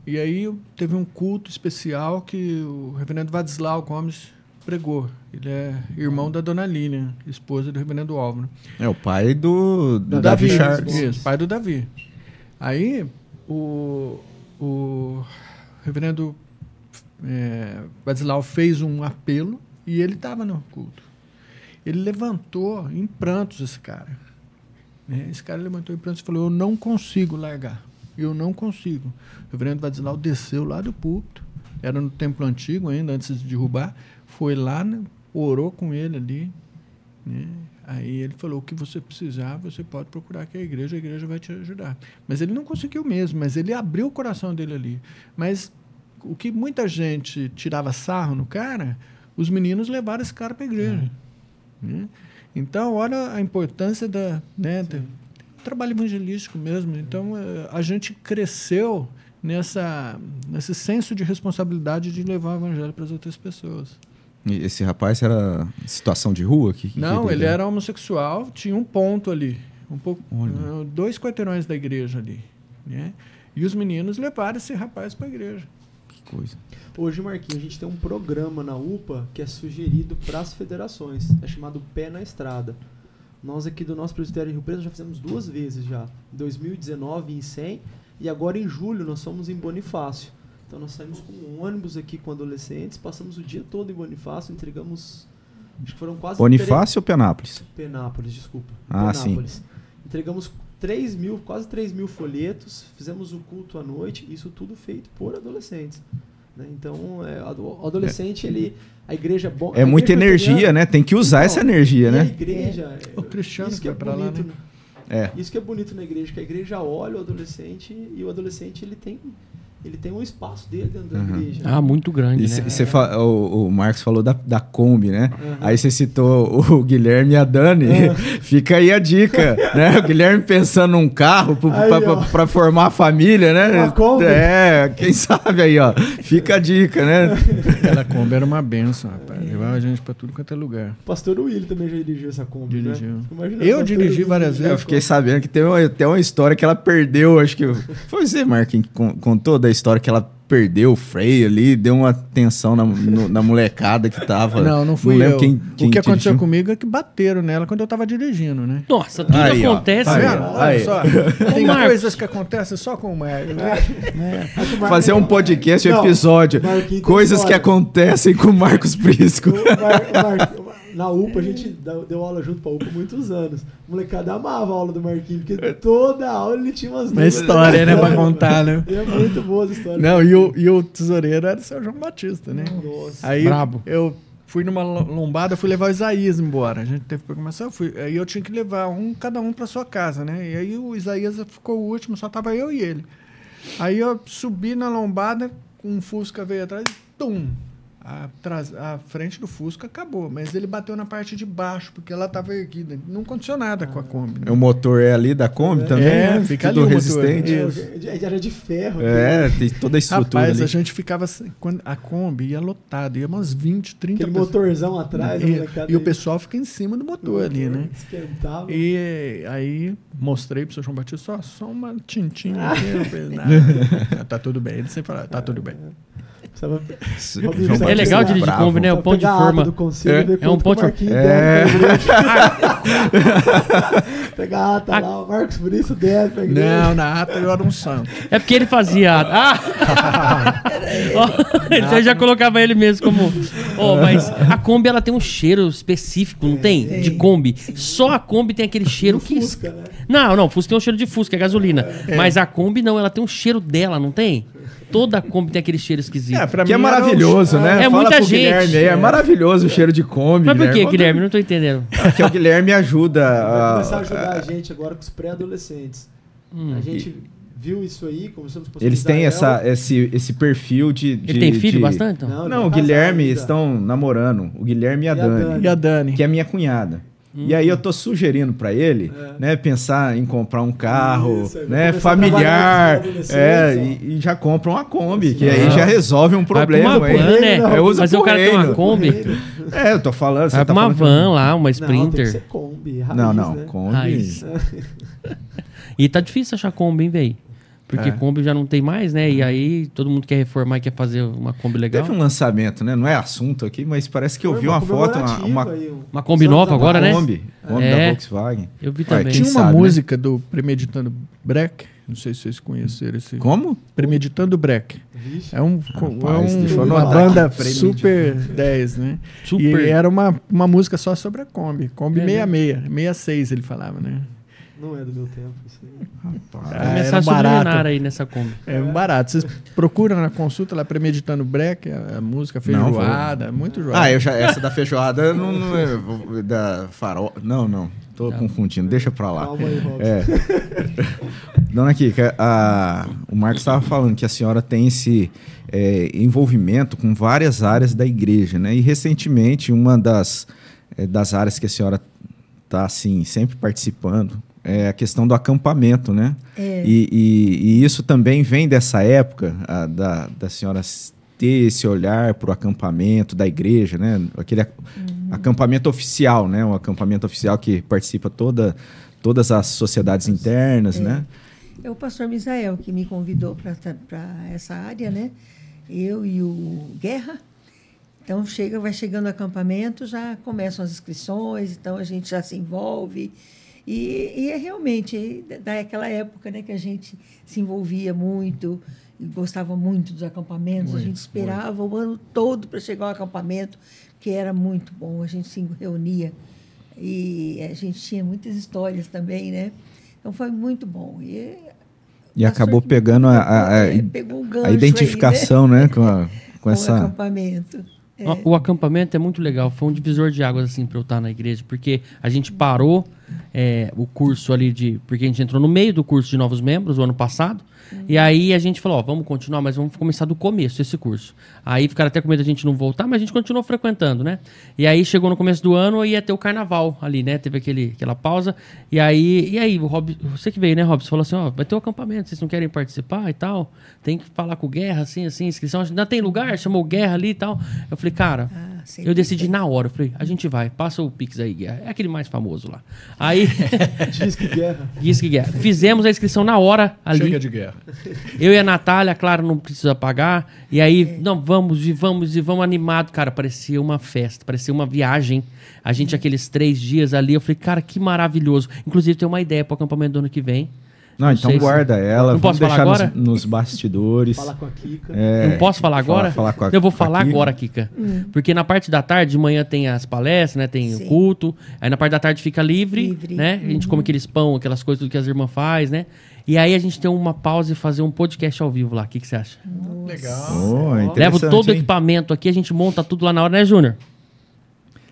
e aí teve um culto especial que o reverendo Vadislau Gomes pregou. Ele é irmão da dona Línia, esposa do reverendo Álvaro. É o pai do, do Davi, Davi, Charles. Isso, pai do Davi. Aí o, o reverendo é, Vadislau fez um apelo e ele estava no culto. Ele levantou em prantos esse cara. né? Esse cara levantou em prantos e falou: Eu não consigo largar. Eu não consigo. O reverendo Vadislau desceu lá do púlpito, era no templo antigo ainda, antes de derrubar. Foi lá, né, orou com ele ali. né? Aí ele falou: o que você precisar, você pode procurar que a igreja, a igreja vai te ajudar. Mas ele não conseguiu mesmo, mas ele abriu o coração dele ali. Mas o que muita gente tirava sarro no cara, os meninos levaram esse cara para a igreja. né? Então, olha a importância da, né, do trabalho evangelístico mesmo. Então, eh, a gente cresceu nessa, nesse senso de responsabilidade de levar o evangelho para as outras pessoas. E Esse rapaz era situação de rua? Que, que Não, que ele era homossexual, tinha um ponto ali, um pouco, Olha. uh, dois quarteirões da igreja ali, né? E os meninos levaram esse rapaz para a igreja. Que coisa. Hoje, Marquinhos, a gente tem um programa na UPA que é sugerido para as federações. É chamado Pé na Estrada. Nós aqui do nosso presbitério em Rio Preto já fizemos duas vezes já. Em 2019 em 100 e agora em julho nós fomos em Bonifácio. Então nós saímos com um ônibus aqui com adolescentes, passamos o dia todo em Bonifácio, entregamos acho que foram quase Bonifácio ou Penápolis? Penápolis, desculpa. Ah, Penápolis. Entregamos 3 mil, quase 3 mil folhetos, fizemos o culto à noite, isso tudo feito por adolescentes. Né? Então, é, o adolescente, ele. A igreja é bom. É muita igreja energia, né? Tem que usar Então, essa energia, e A né? igreja. O Cristiano isso que é pra lá, bonito, né? É. Isso que é bonito na igreja, que a igreja olha o adolescente e o adolescente ele tem, ele tem um espaço dele dentro da Uhum. igreja. Ah, muito grande, E né? cê- cê fa- o, o Marcos falou da, da Kombi, né? Uhum. Aí você citou o Guilherme e a Dani. Fica aí a dica, né? O Guilherme pensando num carro pra formar a família, né? Uma Kombi. É, quem sabe aí, ó. Fica a dica, né? Aquela Kombi era uma benção, rapaz. Levava a gente para tudo quanto é lugar. O pastor Willi também já dirigiu essa Kombi. Dirigiu. Né? Fico imaginando Eu dirigi Willi várias dirigindo Eu a fiquei sabendo que tem uma, tem uma história que ela perdeu, acho que. Foi você, Marquinhos, que con- contou da história que ela perdeu o freio ali, deu uma tensão na, no- na molecada que tava. Não, não fui lembro eu. Quem, quem o que aconteceu dirigiu. comigo é que bateram nela quando eu tava dirigindo, né? Nossa, tudo Aí, ó. acontece. Tá vendo? ó. Olha Aí. só. Tem Marcos. coisas que acontecem só com o Marcos. né? Mar- Fazer um podcast, um Não, episódio. Coisas que acontecem com o Marcos Prisco. O Mar- o Mar- na UPA, a gente deu aula junto pra UPA há muitos anos. O molecada amava a aula do Marquinhos, porque toda aula ele tinha umas Uma história, né, pra contar, né? E é muito boa essa história. Não, e o, e o tesoureiro era o seu João Batista, né? Nossa. Aí Brabo. eu fui numa lo- lombada, fui levar o Isaías embora. A gente teve programação, eu fui, aí eu tinha que levar um, cada um para sua casa, né? E aí o Isaías ficou o último, só tava eu e ele. Aí eu subi na lombada, um Fusca veio atrás e tum! A, traz- a frente do Fusca acabou, mas ele bateu na parte de baixo, porque ela tava erguida. Não aconteceu nada com a Kombi. né? O motor é ali da Kombi também, É, né? fica Tudo ali o motor. resistente. É, já- era de ferro. É, tem toda a estrutura Rapaz, ali. a gente ficava. assim, Quando a Kombi ia lotada, ia umas 20, 30 Aquele pessoas. motorzão atrás. E, molecada e o pessoal fica em cima do motor ali, né? Esquentava. E aí mostrei pro seu João Batista, só, só uma tintinha aqui, não fez nada. tá tudo bem. Ele sempre fala, tá tudo bem. É legal é dirigir bravo. Kombi, né? O ponto de ata forma. do conselho É, é um ponto o de- É. deve pra igreja. Pegar a ata lá, o Marcos Brice deve pra igreja. Não, na ata eu era um santo. É porque ele fazia. Ah! Ó, então eu já colocava ele mesmo como. Ó, mas a Kombi ela tem um cheiro específico, não tem? De Kombi. Só a Kombi tem aquele cheiro Do que. Fusca, né? Não, não, Fusca tem um cheiro de Fusca, é gasolina. Mas a Kombi não, ela tem um cheiro dela, não tem? Toda Kombi tem aquele cheiro esquisito. É, pra Que é mim era um- maravilhoso, né? É Fala muita pro gente. Guilherme aí, é maravilhoso o cheiro de Kombi. Mas por que, Guilherme? Não tô entendendo. Porque o Guilherme ajuda. Vai a- começar a ajudar a gente agora com os pré-adolescentes. Hum. A gente viu isso aí, começamos com Eles têm essa, esse, esse perfil de. de- Ele tem filho de- bastante? Então? Não, Não, ele o Guilherme ainda. estão namorando. O Guilherme e a, E a Dani, Dani. E a Dani? Que é minha cunhada. E aí eu tô sugerindo pra ele, É. né, pensar em comprar um carro, Isso, vai né, familiar, é, e, e já compra uma Kombi, que aí já resolve um Vai problema, uma hein? van, né? Não, Eu uso Mas o cara tem uma. Kombi. É, eu tô falando, você Vai tá uma falando que- van lá, uma Não, tem que Sprinter. ser Kombi, raiz, Não, não, né? Kombi. Raiz. E tá difícil achar Kombi, hein, velho? Porque É. Kombi já não tem mais, né? E aí todo mundo quer reformar e quer fazer uma Kombi legal. Teve um lançamento, né? Não é assunto aqui, mas parece que eu Foi vi uma foto, uma, comemorativa uma, aí, um- Uma Kombi nova agora, né? Kombi, Kombi É. da Volkswagen. Eu vi Ué, também. quem Tinha uma sabe, né? música do Premeditando Breck, não sei se vocês conheceram esse. Como? Premeditando Breck. Vixe. É, um, Rapaz, é um- deixa eu uma banda aqui, super 10, né? Super. E era uma, uma música só sobre a Kombi. Kombi É 66, 66 ele falava, né? Não é do meu tempo isso aí. Rapaz. Ah, Começar subliminar barato. aí nessa Kombi. É um barato. Vocês procuram na consulta lá, Premeditando Breck, a, a música Não, vou. feijoada, muito joia. Ah, eu já, essa da feijoada não, não é da farol. Não, não. Tô confundindo. Deixa pra lá. Calma aí, Robson. É. Dona Kika, a- o Marcos estava falando que a senhora tem esse é, envolvimento com várias áreas da igreja, né? E recentemente uma das, é, das áreas que a senhora está assim sempre participando é a questão do acampamento, né? É. E, e- e isso também vem dessa época a, da, da senhora ter esse olhar para o acampamento da igreja, né? Aquele ac- acampamento oficial, né? Um acampamento oficial que participa toda, todas as sociedades internas, né? É o pastor Misael que me convidou para essa área, né? Eu e o Guerra. Então chega, vai chegando o acampamento, já começam as inscrições, então a gente já se envolve. E, e é realmente daquela época né, que a gente se envolvia muito e gostava muito dos acampamentos. a gente esperava o ano todo para chegar ao acampamento, que era muito bom. A gente se reunia e a gente tinha muitas histórias também, né? Então foi muito bom. E, E acabou pegando a, a- a- É, pegou um a aí, identificação, né? Com, a- com com o essa. acampamento. É. O- O acampamento é muito legal, foi um divisor de águas assim para eu estar na igreja, porque a gente parou é, o curso ali de. Porque a gente entrou no meio do curso de novos membros o ano passado. E aí a gente falou, ó, vamos continuar, mas vamos começar do começo esse curso. Aí ficaram até com medo da gente não voltar, mas a gente continuou frequentando, né? E aí chegou no começo do ano e ia ter o carnaval ali, né? Teve aquele, aquela pausa. E aí, e aí, o Rob, você que veio, né, Rob? Você falou assim, ó, vai ter o acampamento, vocês não querem participar e tal? Tem que falar com o Guerra, assim, assim, inscrição. Ainda tem lugar, chamou o Guerra ali e tal. Eu falei, cara, Ah, eu decidi na hora. Eu falei, a gente vai, passa o Pix aí, Guerra. É aquele mais famoso lá. Aí, Diz que guerra. disse que Guerra. Fizemos a inscrição na hora ali. Chega de guerra. Eu e a Natália, claro, não precisa pagar. E aí, não, vamos e vamos e vamos animado. Cara, parecia uma festa, parecia uma viagem. A gente, aqueles três dias ali, eu falei, cara, que maravilhoso. Inclusive, tem uma ideia para o acampamento do ano que vem. Não, Não então sei se- guarda ela. Não vamos posso falar deixar nos- agora? Nos, bastidores. Fala com a Kika. É, não posso falar fala- agora? falar com a- eu vou falar Kika. agora, Kika. Porque na parte da tarde, de manhã tem as palestras, né? Tem Sim. o culto. Aí na parte da tarde fica livre, Livre. né? A gente come aqueles pão, aquelas coisas tudo que as irmãs faz, né? E aí a gente tem uma pausa e fazer um podcast ao vivo lá. O que, que você acha? Legal. Oh, Levo todo o equipamento aqui, a gente monta tudo lá na hora, né, Júnior?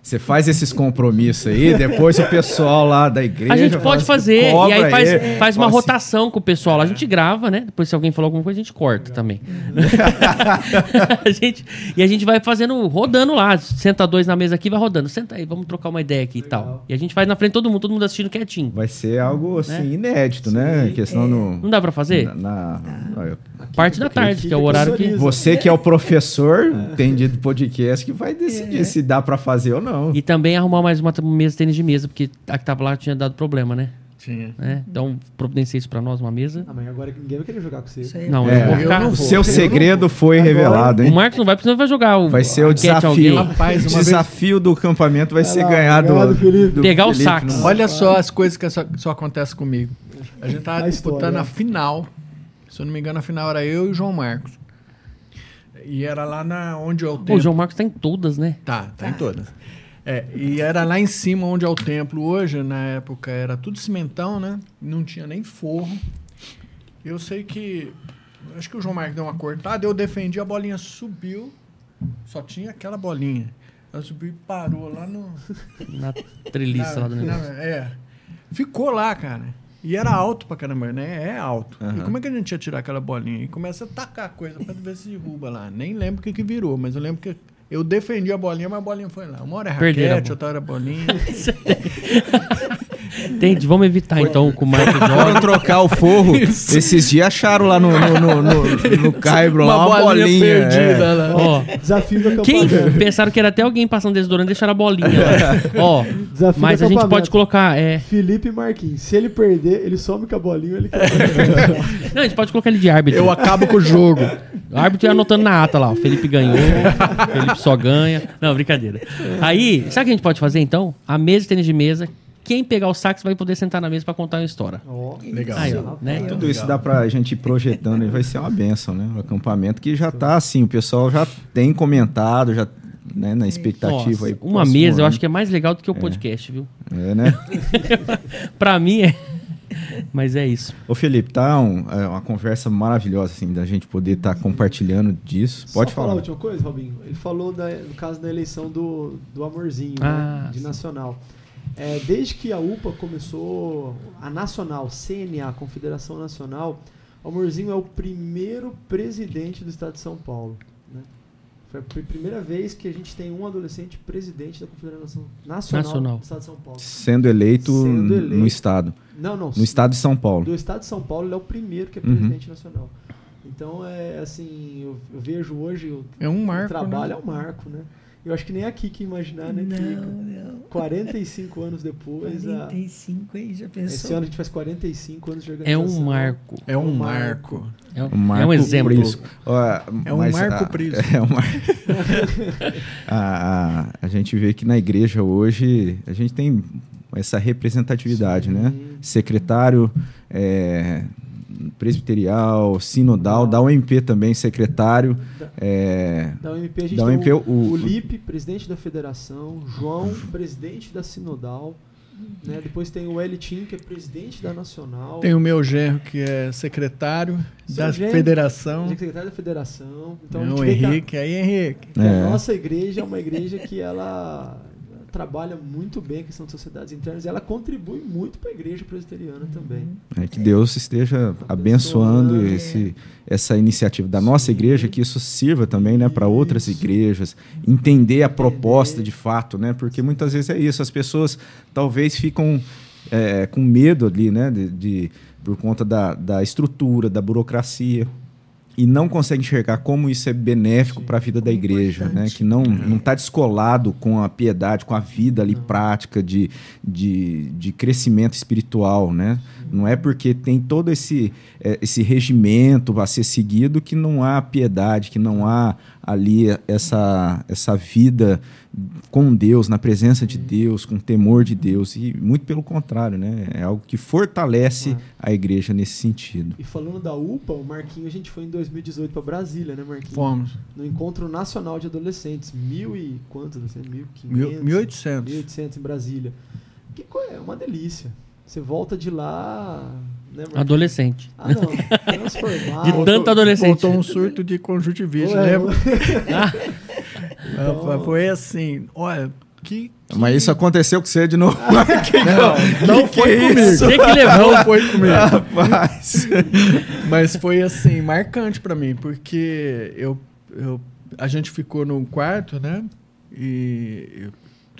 Você faz esses compromissos aí, depois o pessoal lá da igreja. A gente pode fala, fazer, e aí faz, ele, faz uma assim, rotação com o pessoal. lá. A gente grava, né? Depois, se alguém falou alguma coisa, a gente corta também. a gente, e a gente vai fazendo, rodando lá. Senta dois na mesa aqui, vai rodando. Senta aí, vamos trocar uma ideia aqui e tal. E a gente faz na frente de todo mundo, todo mundo assistindo quietinho. Vai ser algo assim, inédito, né? Questão no. Não dá pra fazer? Na, na- Parte da tarde, que é o horário que. Você que é o professor, entendido do podcast, que vai decidir se dá pra fazer ou não. E também arrumar mais uma mesa de tênis de mesa, porque a que tava lá tinha dado problema, né? Tinha. É, Então, providencia isso pra nós, uma mesa. Ah, mas agora ninguém vai querer jogar com você. Não, É, eu vou eu ficar. não O vou. seu Eu segredo foi Agora- revelado, O hein? Marcos não vai, porque senão vai jogar o. Vai ser o desafio. Rapaz, o uma vez- desafio do campamento vai ser lá, ganhar do, do Felipe. do Pegar o Felipe, sax. não- Olha só as coisas que só, só acontecem comigo. A gente tava A disputando história. a final. Se eu não me engano, a final era eu e o João Marcos. E era lá na onde o Pô, templo. o João Marcos tá em todas, né? Tá, tá em todas. É, e era lá em cima onde é o templo hoje, na época era tudo cimentão, né? Não tinha nem forro. Eu sei que. Acho que o João Marcos deu uma cortada, eu defendi, a bolinha subiu. Só tinha aquela bolinha. Ela subiu e parou lá no. Na treliça na- lá do na- negócio. É. Ficou lá, cara. E era alto pra caramba, né? É alto. E Aham. como é que a gente ia tirar aquela bolinha? E começa a tacar coisa pra ver se derruba lá. Nem lembro o que, que virou, mas eu lembro que eu defendi a bolinha, mas a bolinha foi lá. Uma hora é raquete, outra hora é bolinha. Entende? Vamos evitar então com o Marcos Foram joga. trocar o forro. Esses dias acharam lá no, no, no, no, no Caibro lá uma bolinha. perdida é. lá. Ó, Desafio do quem acampamento. pensaram que era até alguém passando desodorante e deixaram a bolinha lá. Ó, Desafio mas a gente pode colocar. É, Felipe Marquinhos. Se ele perder, ele some com a bolinha ele quer. não, a gente pode colocar ele de árbitro. Eu acabo com o jogo. O árbitro ia anotando na ata lá. O Felipe ganhou, Felipe só ganha. Não, brincadeira. Aí, sabe o que a gente pode fazer então? A mesa de tênis de mesa. Quem pegar o sax vai poder sentar na mesa pra contar uma história. Ó, Legal. Aí, ó, né? Tudo isso dá pra gente ir projetando e vai ser uma benção, né? O acampamento que já tá assim, o pessoal já tem comentado, já né, na expectativa Nossa, aí. uma mesa eu acho que é mais legal do que o podcast, viu? é. né? Pra mim é. Mas é isso. Ô Felipe, tá um- é uma conversa maravilhosa, assim, da gente poder estar compartilhando disso. Pode Só falar a falar. última coisa, Robinho. Ele falou da, no caso da eleição do, do Amorzinho, Ah, né, de sim. nacional. É, desde que a UPA começou, a nacional, CNA, Confederação Nacional, o Amorzinho é o primeiro presidente do estado de São Paulo. né? Foi a pr- primeira vez que a gente tem um adolescente presidente da Confederação Nacional, Nacional. do estado de São Paulo. Sendo eleito, Sendo eleito. no estado. Não, não. No estado de São Paulo. Do estado de São Paulo, ele é o primeiro que é Uhum. presidente nacional. Então, é assim, eu, eu vejo hoje o, É um o marco. trabalho né? é um marco, né? Eu acho que nem aqui que imaginar, né? Não, que não. 45 anos depois, a- 45 aí, já esse pensou? ano a gente faz 45 anos de É organização. um marco. É um Um marco. É um, Um marco é um exemplo. Ó, É um mas marco a- Prisco. É um mar... a, a, a gente vê que na igreja hoje a gente tem essa representatividade, né? Secretário é, presbiterial, sinodal, da UMP também, secretário. Da- é, Da UMP a gente Da tem UMP, o, o- o Lipe, presidente da federação, João, presidente da Sinodal, né? Depois tem o Elitim, que é presidente da Nacional, Tem o meu genro que é secretário Seu da genro? federação. secretário da federação. Então a Tem gente o a- Henrique. Aí, Henrique. que É. a nossa igreja é uma igreja que ela trabalha muito bem a questão de sociedades internas e ela contribui muito para a igreja presbiteriana também. é, que Deus esteja abençoando Abençoando, esse, essa iniciativa da nossa igreja, que isso sirva também né, para outras igrejas, entender a proposta de fato, né? Porque muitas vezes é isso, as pessoas talvez ficam é, com medo ali, né? De, de- por conta da, da estrutura, da burocracia. E não conseguem enxergar como isso é benéfico para a vida da como igreja, né? Que não não está descolado com a piedade, com a vida ali prática de, de, de crescimento espiritual, né? Não é porque tem todo esse, eh, esse regimento a ser seguido que não há piedade, que não há ali essa, essa vida com Deus, na presença de Deus, com temor de Deus. E muito pelo contrário, né? É algo que fortalece a igreja nesse sentido. E falando da UPA, o Marquinho, a gente foi em 2018 para Brasília, né, Marquinho? Fomos. No Encontro Nacional de Adolescentes, mil e quantos? adolescentes? Mil e Mil- quinhentos? 1800. 1.800 em Brasília. Que é uma delícia. Você volta de lá, né, Marquinhos? Adolescente. Ah, não. Transformado. De tanto adolescente. Voltou um surto de conjuntivite, Ué, lembra? Foi- assim, olha, que, Mas isso aconteceu com você de novo. não, não foi que comigo. isso? Você que levou. Não foi comigo. Rapaz. Mas foi assim, marcante pra mim, porque eu, eu, a gente ficou num quarto, né? E eu-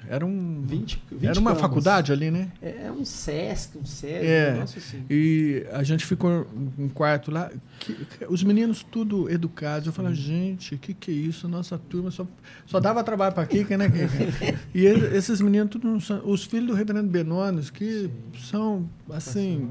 era um. 20, 20 era uma camas. faculdade ali, né? É, é um Sesc, um SESI, É. um negócio assim. E a gente ficou num quarto lá, que- que os meninos tudo educados. Eu falei, gente, o que, que é isso? Nossa turma só, só dava trabalho pra Kika, né, Kika? e esses meninos, tudo, são- os filhos do reverendo Benones, que são, assim,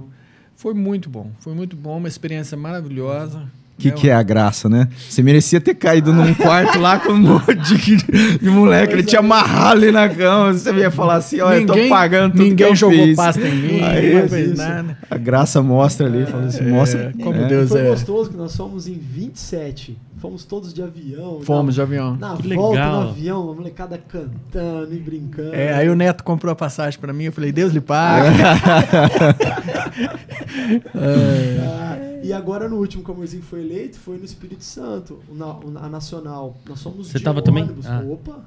foi muito bom. Foi muito bom, uma experiência maravilhosa. O que, né? que é a graça, né? Você merecia ter caído num quarto lá com um monte de, de moleque. Ele te amarrar ali na cama. Você ia falar assim: olha, eu tô pagando tudo ninguém que eu jogou fiz. pasta em mim, Aí, fez isso. nada. A graça mostra ali. Fala assim, mostra. como é. Deus Foi é. gostoso que nós fomos em 27. Fomos todos de avião. Fomos de avião. Na, na Que volta legal. no avião, a molecada cantando e brincando. É, aí o Neto comprou a passagem pra mim, eu falei, Deus lhe pague. Ah, e agora no último que o Amorzinho foi eleito, foi no Espírito Santo, na- a Nacional. Nós somos Você tava também? ônibus. Ah. Opa,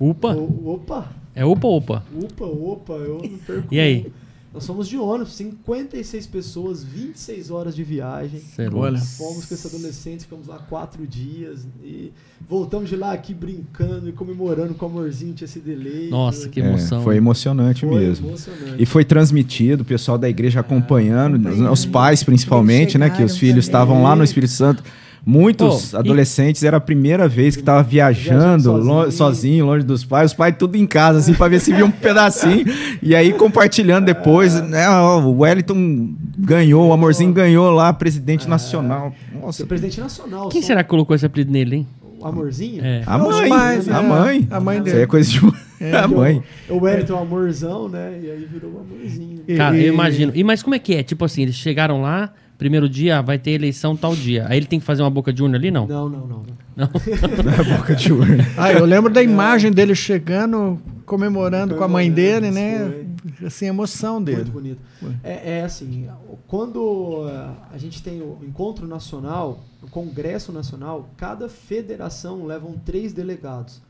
Upa. o- opa, É upa, opa. opa, opa, eu não perco. E aí? Nós somos de ônibus, 56 pessoas, 26 horas de viagem. É. Olha. Fomos com esse adolescente, ficamos lá quatro dias e voltamos de lá aqui brincando e comemorando com o amorzinho tinha sido eleito. Nossa, que É, emoção. foi emocionante Foi mesmo. emocionante. E foi transmitido, o pessoal da igreja acompanhando, acompanhando. os pais principalmente, né? Que os filhos estavam lá no Espírito Santo. Muitos e- adolescentes, era a primeira vez que estava viajando, Viajando sozinho. sozinho. sozinho, longe dos pais, os pais tudo em casa, assim, para ver se via um pedacinho. E aí compartilhando depois, né? ó, O Wellington ganhou, o Amorzinho ganhou lá, presidente nacional. Nossa, Ser presidente nacional. Quem só- será que colocou esse apelido nele, hein? O amorzinho? É. a mãe, pais, a é. mãe. A mãe Isso dele. aí é coisa de a mãe. O Wellington é um amorzão, né? E aí virou um amorzinho. E- Cara, e- eu imagino. E mas como é que é? Tipo assim, eles chegaram lá, primeiro dia vai ter eleição tal dia. Aí ele tem que fazer uma boca de urna ali, não? Não, não, não. não. Na boca de urna. Ah, eu lembro da imagem dele chegando, comemorando com a mãe dele, né? Assim, a emoção dele. Muito bonito. É, é assim, quando ah, a gente tem o encontro nacional, o congresso nacional, cada federação levam três delegados.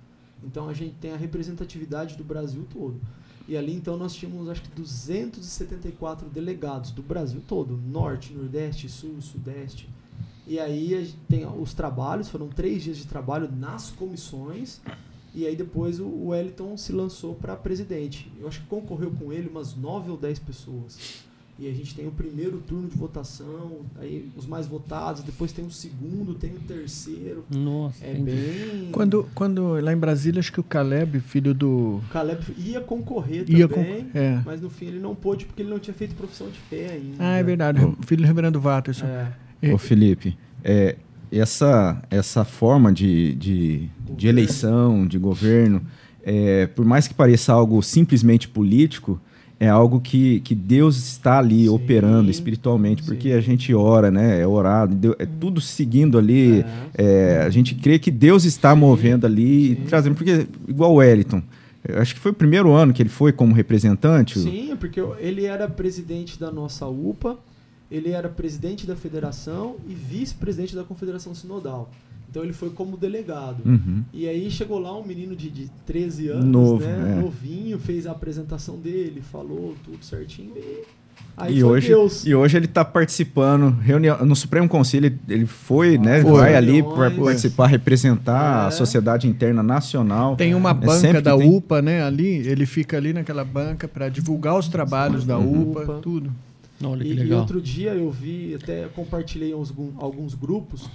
Então a gente tem a representatividade do Brasil todo. E ali então nós tínhamos acho que 274 delegados do Brasil todo, norte, nordeste, sul, sudeste. E aí tem os trabalhos, foram três dias de trabalho nas comissões. E aí depois o o Wellington se lançou para presidente. Eu acho que concorreu com ele umas nove ou dez pessoas. E a gente tem o primeiro turno de votação, aí os mais votados, depois tem o segundo, tem o terceiro. Nossa, É entendi. bem. Quando, quando lá em Brasília, acho que o Caleb, filho do. O Caleb ia concorrer Ia também, con- é. mas no fim ele não pôde porque ele não tinha feito profissão de fé ainda. Ah, é verdade. Filho do Reverendo Watterson. É. Ô Felipe, é, essa, essa forma de, de, de eleição, de governo, é, por mais que pareça algo simplesmente político, é algo que, que Deus está ali Sim, operando espiritualmente, porque sim. a gente ora, né? É orado, é tudo seguindo ali. é, a gente crê que Deus está movendo ali e sim. trazendo, porque igual o Wellington. Acho que foi o primeiro ano que ele foi como representante. Sim, porque ele era presidente da nossa UPA, ele era presidente da federação e vice-presidente da Confederação Sinodal. Então ele foi como delegado. Uhum. E aí chegou lá um menino de, de 13 anos, Novo, né? é. Novinho, fez a apresentação dele, falou tudo certinho e aí e, hoje, Deus. e hoje ele está participando reunião, no Supremo Conselho. Ele, ele foi, né? Foi. Vai ali para participar, representar É. a sociedade interna nacional. Tem uma sempre banca da tem. UPA, né? Ali, ele fica ali naquela banca para divulgar os trabalhos da Uhum. UPA, UPA. tudo. Olha que E, e outro dia eu vi, até compartilhei alguns, alguns grupos,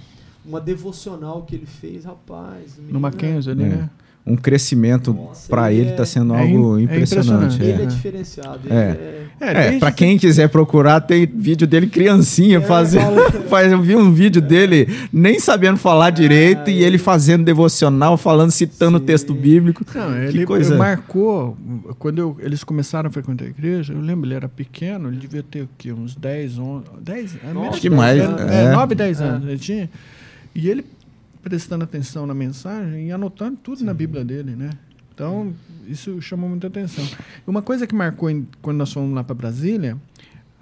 uma devocional que ele fez, rapaz. No menino Mackenzie ali, É. né? Um crescimento para ele ele é- está sendo é algo é impressionante. É, ele é é. diferenciado. É. Ele é... É, para que- quem quiser procurar, tem vídeo dele criancinha É, fazendo. fala- Faz, eu vi um vídeo dele nem sabendo falar direito e ele- fazendo devocional, falando, citando o texto bíblico. Não, que ele coisa. marcou, quando eu- eles começaram a frequentar a igreja, eu lembro, ele era pequeno, ele devia ter o quê? Uns 10, 11, 10 é, Nossa, menos que 10 mais, anos, é. É, 9, 10 É. anos ele tinha. E ele prestando atenção na mensagem e anotando tudo na Bíblia dele, né? Então, isso chamou muita atenção. Uma coisa que marcou em- quando nós fomos lá para Brasília,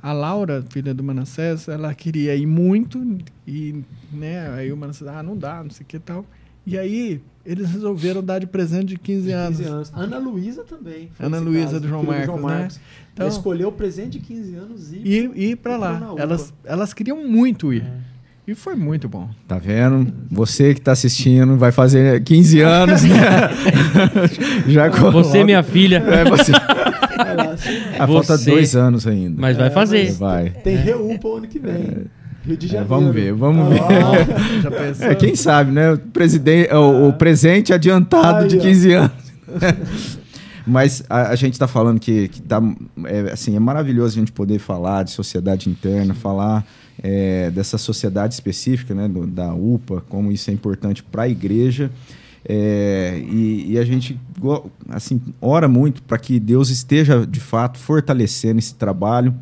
a Laura, filha do Manassés, ela queria ir muito e, né, aí o Manassés, ah, não dá, não sei o que tal. E aí, eles resolveram dar de presente de 15 De anos. 15 anos. Ana Luísa também. Ana Luísa caso, do João Marcos, né? Ela Então, escolheu o presente de 15 anos e. ir pra e lá. Elas, elas queriam muito ir. É. E foi muito bom. Tá vendo? Você que tá assistindo vai fazer 15 anos, né? Já coloca- Você, minha filha. É, você. Ah, falta dois anos ainda. Mas vai É, fazer. mas Vai. Tem REUPA o ano que vem. Rio de É, Janeiro. vamos ver, vamos ver. Ah, Já pensou? É, quem sabe, né? O, presidente, o, o presente adiantado Aí, de ó. 15 anos. Mas a, a gente está falando que, que tá, é, assim, é maravilhoso a gente poder falar de sociedade interna, falar é, dessa sociedade específica, né, do- da UPA, como isso é importante para a igreja. É, e, e a gente assim, ora muito para que Deus esteja, de fato, fortalecendo esse trabalho.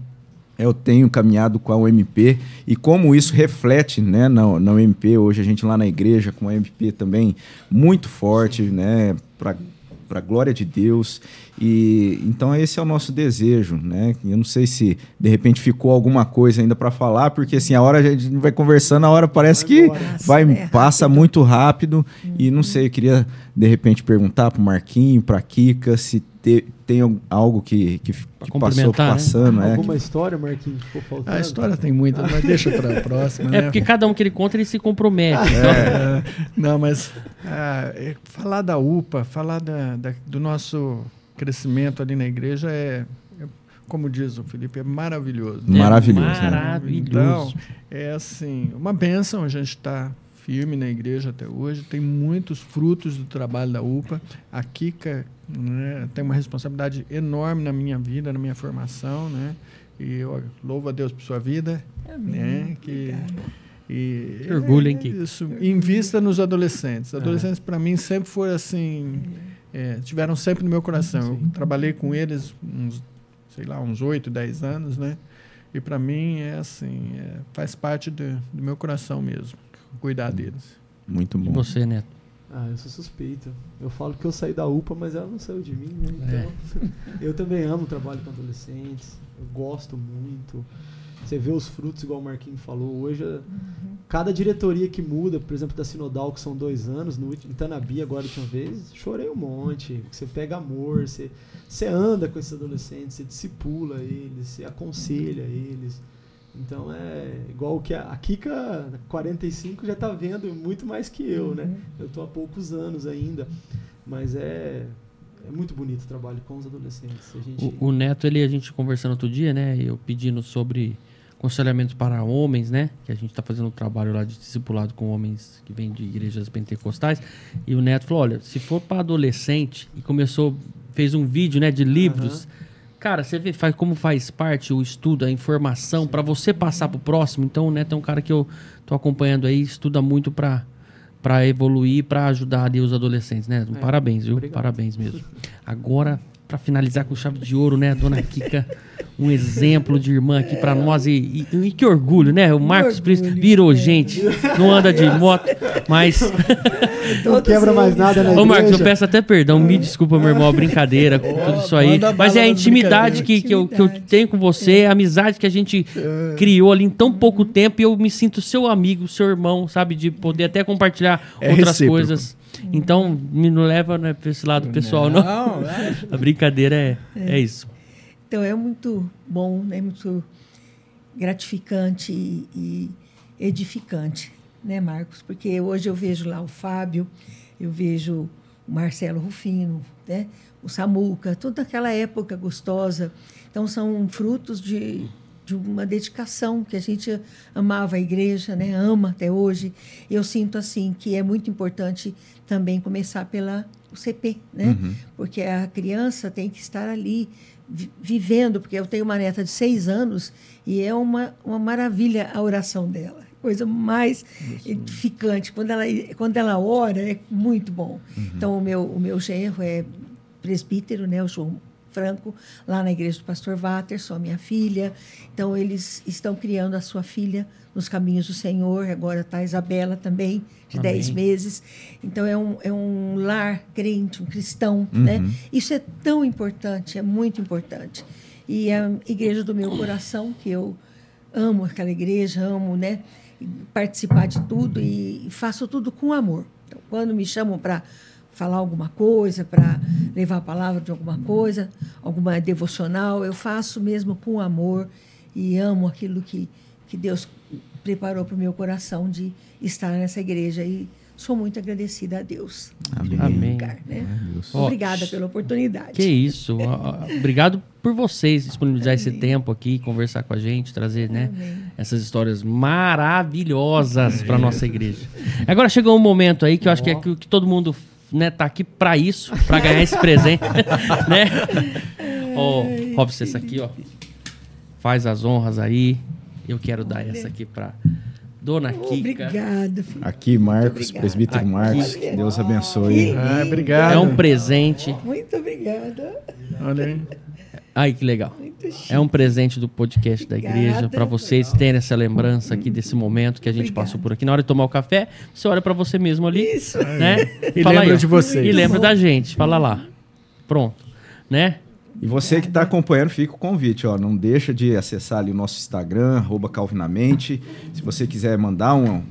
Eu tenho caminhado com a UMP e como isso reflete né, na, na UMP. Hoje a gente lá na igreja com a UMP também muito forte, né, para a glória de Deus. E então esse é o nosso desejo, né? Eu não sei se de repente ficou alguma coisa ainda para falar, porque assim a hora a gente vai conversando, a hora parece que vai Passa, né? passa muito rápido e não sei, eu queria de repente perguntar para o Marquinho, para Kika se te- tem al- algo que, que, que passou né? passando, né? Alguma história, Marquinhos, que ficou faltando? A história tem muitas, mas deixa pra próxima, É né? porque cada um que ele conta, ele se compromete. É, não, mas ah, é, falar da UPA, falar da- da- do nosso crescimento ali na igreja é, é, como diz o Felipe, é maravilhoso. É Maravilhoso, né? Maravilhoso. Então, é assim, uma benção a gente estar firme na igreja até hoje. Tem muitos frutos do trabalho da UPA. A Kika né, tem uma responsabilidade enorme na minha vida, na minha formação, né? E eu louvo a Deus por sua vida, né? Que e Que orgulho, hein, é Kika? Isso, invista nos adolescentes. Adolescentes para mim sempre foram assim, é, tiveram sempre no meu coração. Eu trabalhei com eles uns, sei lá, uns 8, 10 anos, né? E para mim é assim, é, faz parte do, do meu coração mesmo, cuidar deles. Muito E bom. você, Neto? Ah, eu sou suspeito. Eu falo que eu saí da UPA, mas ela não saiu de mim, né? Então, eu também amo o trabalho com adolescentes. Eu gosto muito. Você vê os frutos, igual o Marquinhos falou. Hoje, cada diretoria que muda, por exemplo, da Sinodal, que são dois anos, no último, em Tanabi, agora a última vez, chorei um monte. Você pega amor, você, você anda com esses adolescentes, você discipula eles, você aconselha eles. Então é igual que a, a Kika 45 já tá vendo muito mais que eu, né? Eu tô há poucos anos ainda, mas é é muito bonito o trabalho com os adolescentes. A gente O, o Neto, ele, a gente conversando outro dia, né? Eu pedindo sobre aconselhamento para homens, né? Que a gente está fazendo um trabalho lá de discipulado com homens que vêm de igrejas pentecostais. E o Neto falou: olha, se for para adolescente e começou, fez um vídeo, né, de livros. Cara, você vê faz, como faz parte o estudo, a informação, para você passar pro próximo. Então, o Neto é um cara que eu tô acompanhando aí, estuda muito para para evoluir, para ajudar ali os adolescentes, né? É, Parabéns, viu? obrigado. Parabéns mesmo. Agora, para finalizar com chave de ouro, né, dona Kika, um exemplo de irmã aqui para nós e, e- e que orgulho, né? O Marcos Príncipe virou é. gente, não anda de moto, mas não quebra mais nada na Ô, Marcos, eu peço até perdão, me desculpa, meu irmão, a brincadeira, com tudo isso aí. Mas é a intimidade que, que, eu, que eu tenho com você, a amizade que a gente criou ali em tão pouco tempo e eu me sinto seu amigo, seu irmão, sabe? De poder até compartilhar É outras recíproco. coisas. Então, me não leva né, pra esse lado pessoal, não. é. A brincadeira é, é isso. Então é muito bom, né? muito gratificante e, e edificante, né, Marcos? Porque hoje eu vejo lá o Fábio, eu vejo o Marcelo Rufino, né? o Samuca, toda aquela época gostosa. Então são frutos de, de uma dedicação que a gente amava a igreja, né? ama até hoje. Eu sinto assim que é muito importante também começar pela o CP, né? Porque a criança tem que estar ali vi- vivendo, porque eu tenho uma neta de seis anos e é uma, uma maravilha a oração dela. Coisa mais edificante. Quando ela, quando ela ora, é muito bom. Então, o meu, o meu genro é presbítero, né, o João Franco, lá na igreja do pastor Watterson, a minha filha. Então, eles estão criando a sua filha nos caminhos do Senhor. Agora está a Isabela também, de Amém. 10 meses. Então, é um, é um lar crente, um cristão. Né? Isso é tão importante, é muito importante. E a igreja do meu coração, que eu amo aquela igreja, amo né, participar de tudo e faço tudo com amor. Então, quando me chamam para falar alguma coisa, para levar a palavra de alguma coisa, alguma devocional, eu faço mesmo com amor e amo aquilo que, que Deus preparou para o meu coração de estar nessa igreja e sou muito agradecida a Deus. Amém. Amém. Lugar, né? Obrigada pela oportunidade. Que isso. Obrigado por vocês disponibilizar esse tempo aqui, conversar com a gente, trazer, né, Amém. essas histórias maravilhosas para nossa igreja. Agora chegou um momento aí que eu acho que é que, que todo mundo, né, tá aqui para isso, para ganhar esse presente, né? Ó, Robson, essa aqui, ó. Faz as honras aí. Eu quero dar essa aqui para Dona Kika. Obrigada. filho. Aqui, Marcos, presbítero Aqui. Marcos, que Deus abençoe. Ah, obrigado. É um presente. Muito obrigada. Olha aí. Ai, que legal. É um presente do podcast da igreja para vocês terem essa lembrança aqui desse momento que a gente Obrigada. passou por aqui. Na hora de tomar o café, você olha para você mesmo ali, Isso. né? E Fala lembra ó. de vocês. E lembra da gente. Fala lá. Pronto, né? E você que está acompanhando, fica o convite, ó. Não deixa de acessar ali o nosso Instagram, arroba Calvinamente. Se você quiser mandar um, um-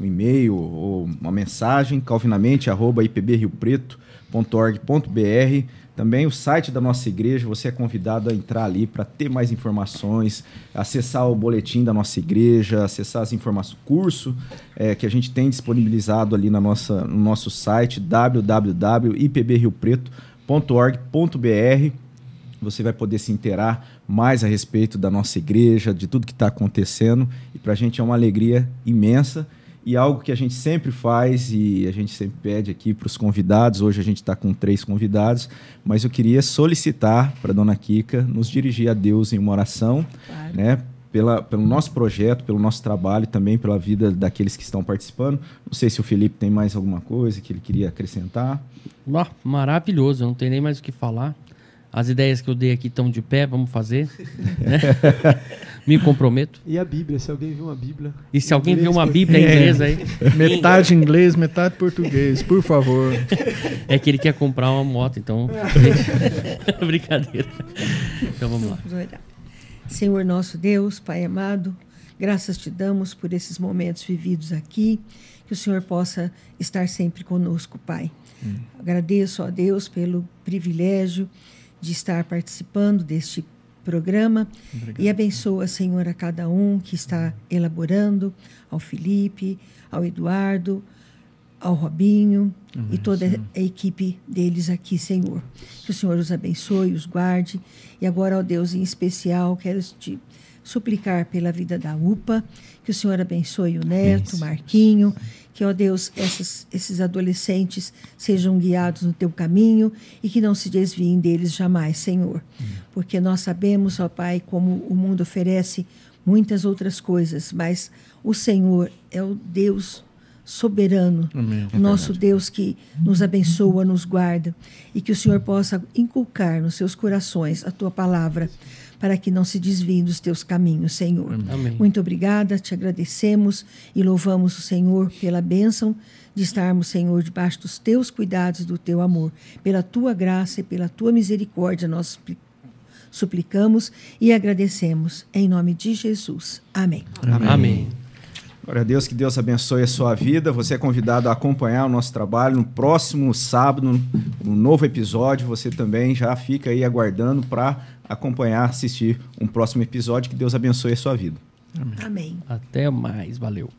um e-mail ou uma mensagem, calvinamente, arroba ipbriopreto.org.br. Também o site da nossa igreja, você é convidado a entrar ali para ter mais informações, acessar o boletim da nossa igreja, acessar as informações, curso eh, que a gente tem disponibilizado ali na nossa, no nosso site www.ipbriopreto.org.br. Você vai poder se inteirar mais a respeito da nossa igreja, de tudo que está acontecendo. E para a gente é uma alegria imensa e algo que a gente sempre faz e a gente sempre pede aqui para os convidados. Hoje a gente está com três convidados, mas eu queria solicitar para a dona Kika nos dirigir a Deus em uma oração, Claro. né? Pela, pelo nosso projeto, pelo nosso trabalho e também pela vida daqueles que estão participando. Não sei se o Felipe tem mais alguma coisa que ele queria acrescentar. Maravilhoso, eu não tenho nem mais o que falar. As ideias que eu dei aqui estão de pé, vamos fazer. né? Me comprometo. E a Bíblia, se alguém viu uma Bíblia. E se alguém viu uma Bíblia em É. inglês aí, Metade inglês, metade português, por favor. é que ele quer comprar uma moto, então. Brincadeira. Então vamos lá. Senhor nosso Deus, Pai amado, graças te damos por esses momentos vividos aqui, que o Senhor possa estar sempre conosco, Pai. Agradeço a Deus pelo privilégio de estar participando deste programa. E abençoa, Senhor, a cada um que está elaborando, ao Felipe, ao Eduardo, ao Robinho e toda a equipe deles aqui, Senhor. Que o Senhor os abençoe, os guarde. E agora, ó Deus, em especial, quero te suplicar pela vida da UPA, que o Senhor abençoe o Neto, o Marquinho, que, ó Deus, essas, esses adolescentes sejam guiados no teu caminho e que não se desviem deles jamais, Senhor. Porque nós sabemos, ó Pai, como o mundo oferece muitas outras coisas, mas o Senhor é o Deus soberano, o nosso Deus que nos abençoa, nos guarda e que o Senhor possa inculcar nos seus corações a tua palavra para que não se desviem dos teus caminhos, Senhor. Amém. Muito obrigada, te agradecemos e louvamos o Senhor pela bênção de estarmos, Senhor, debaixo dos teus cuidados e do teu amor. Pela tua graça e pela tua misericórdia nós supli- suplicamos e agradecemos. Em nome de Jesus. Amém. Amém. Glória a Deus, que Deus abençoe a sua vida. Você é convidado a acompanhar o nosso trabalho no próximo sábado, um novo episódio. Você também já fica aí aguardando para acompanhar, assistir um próximo episódio. Que Deus abençoe a sua vida. Amém. Até mais. Valeu.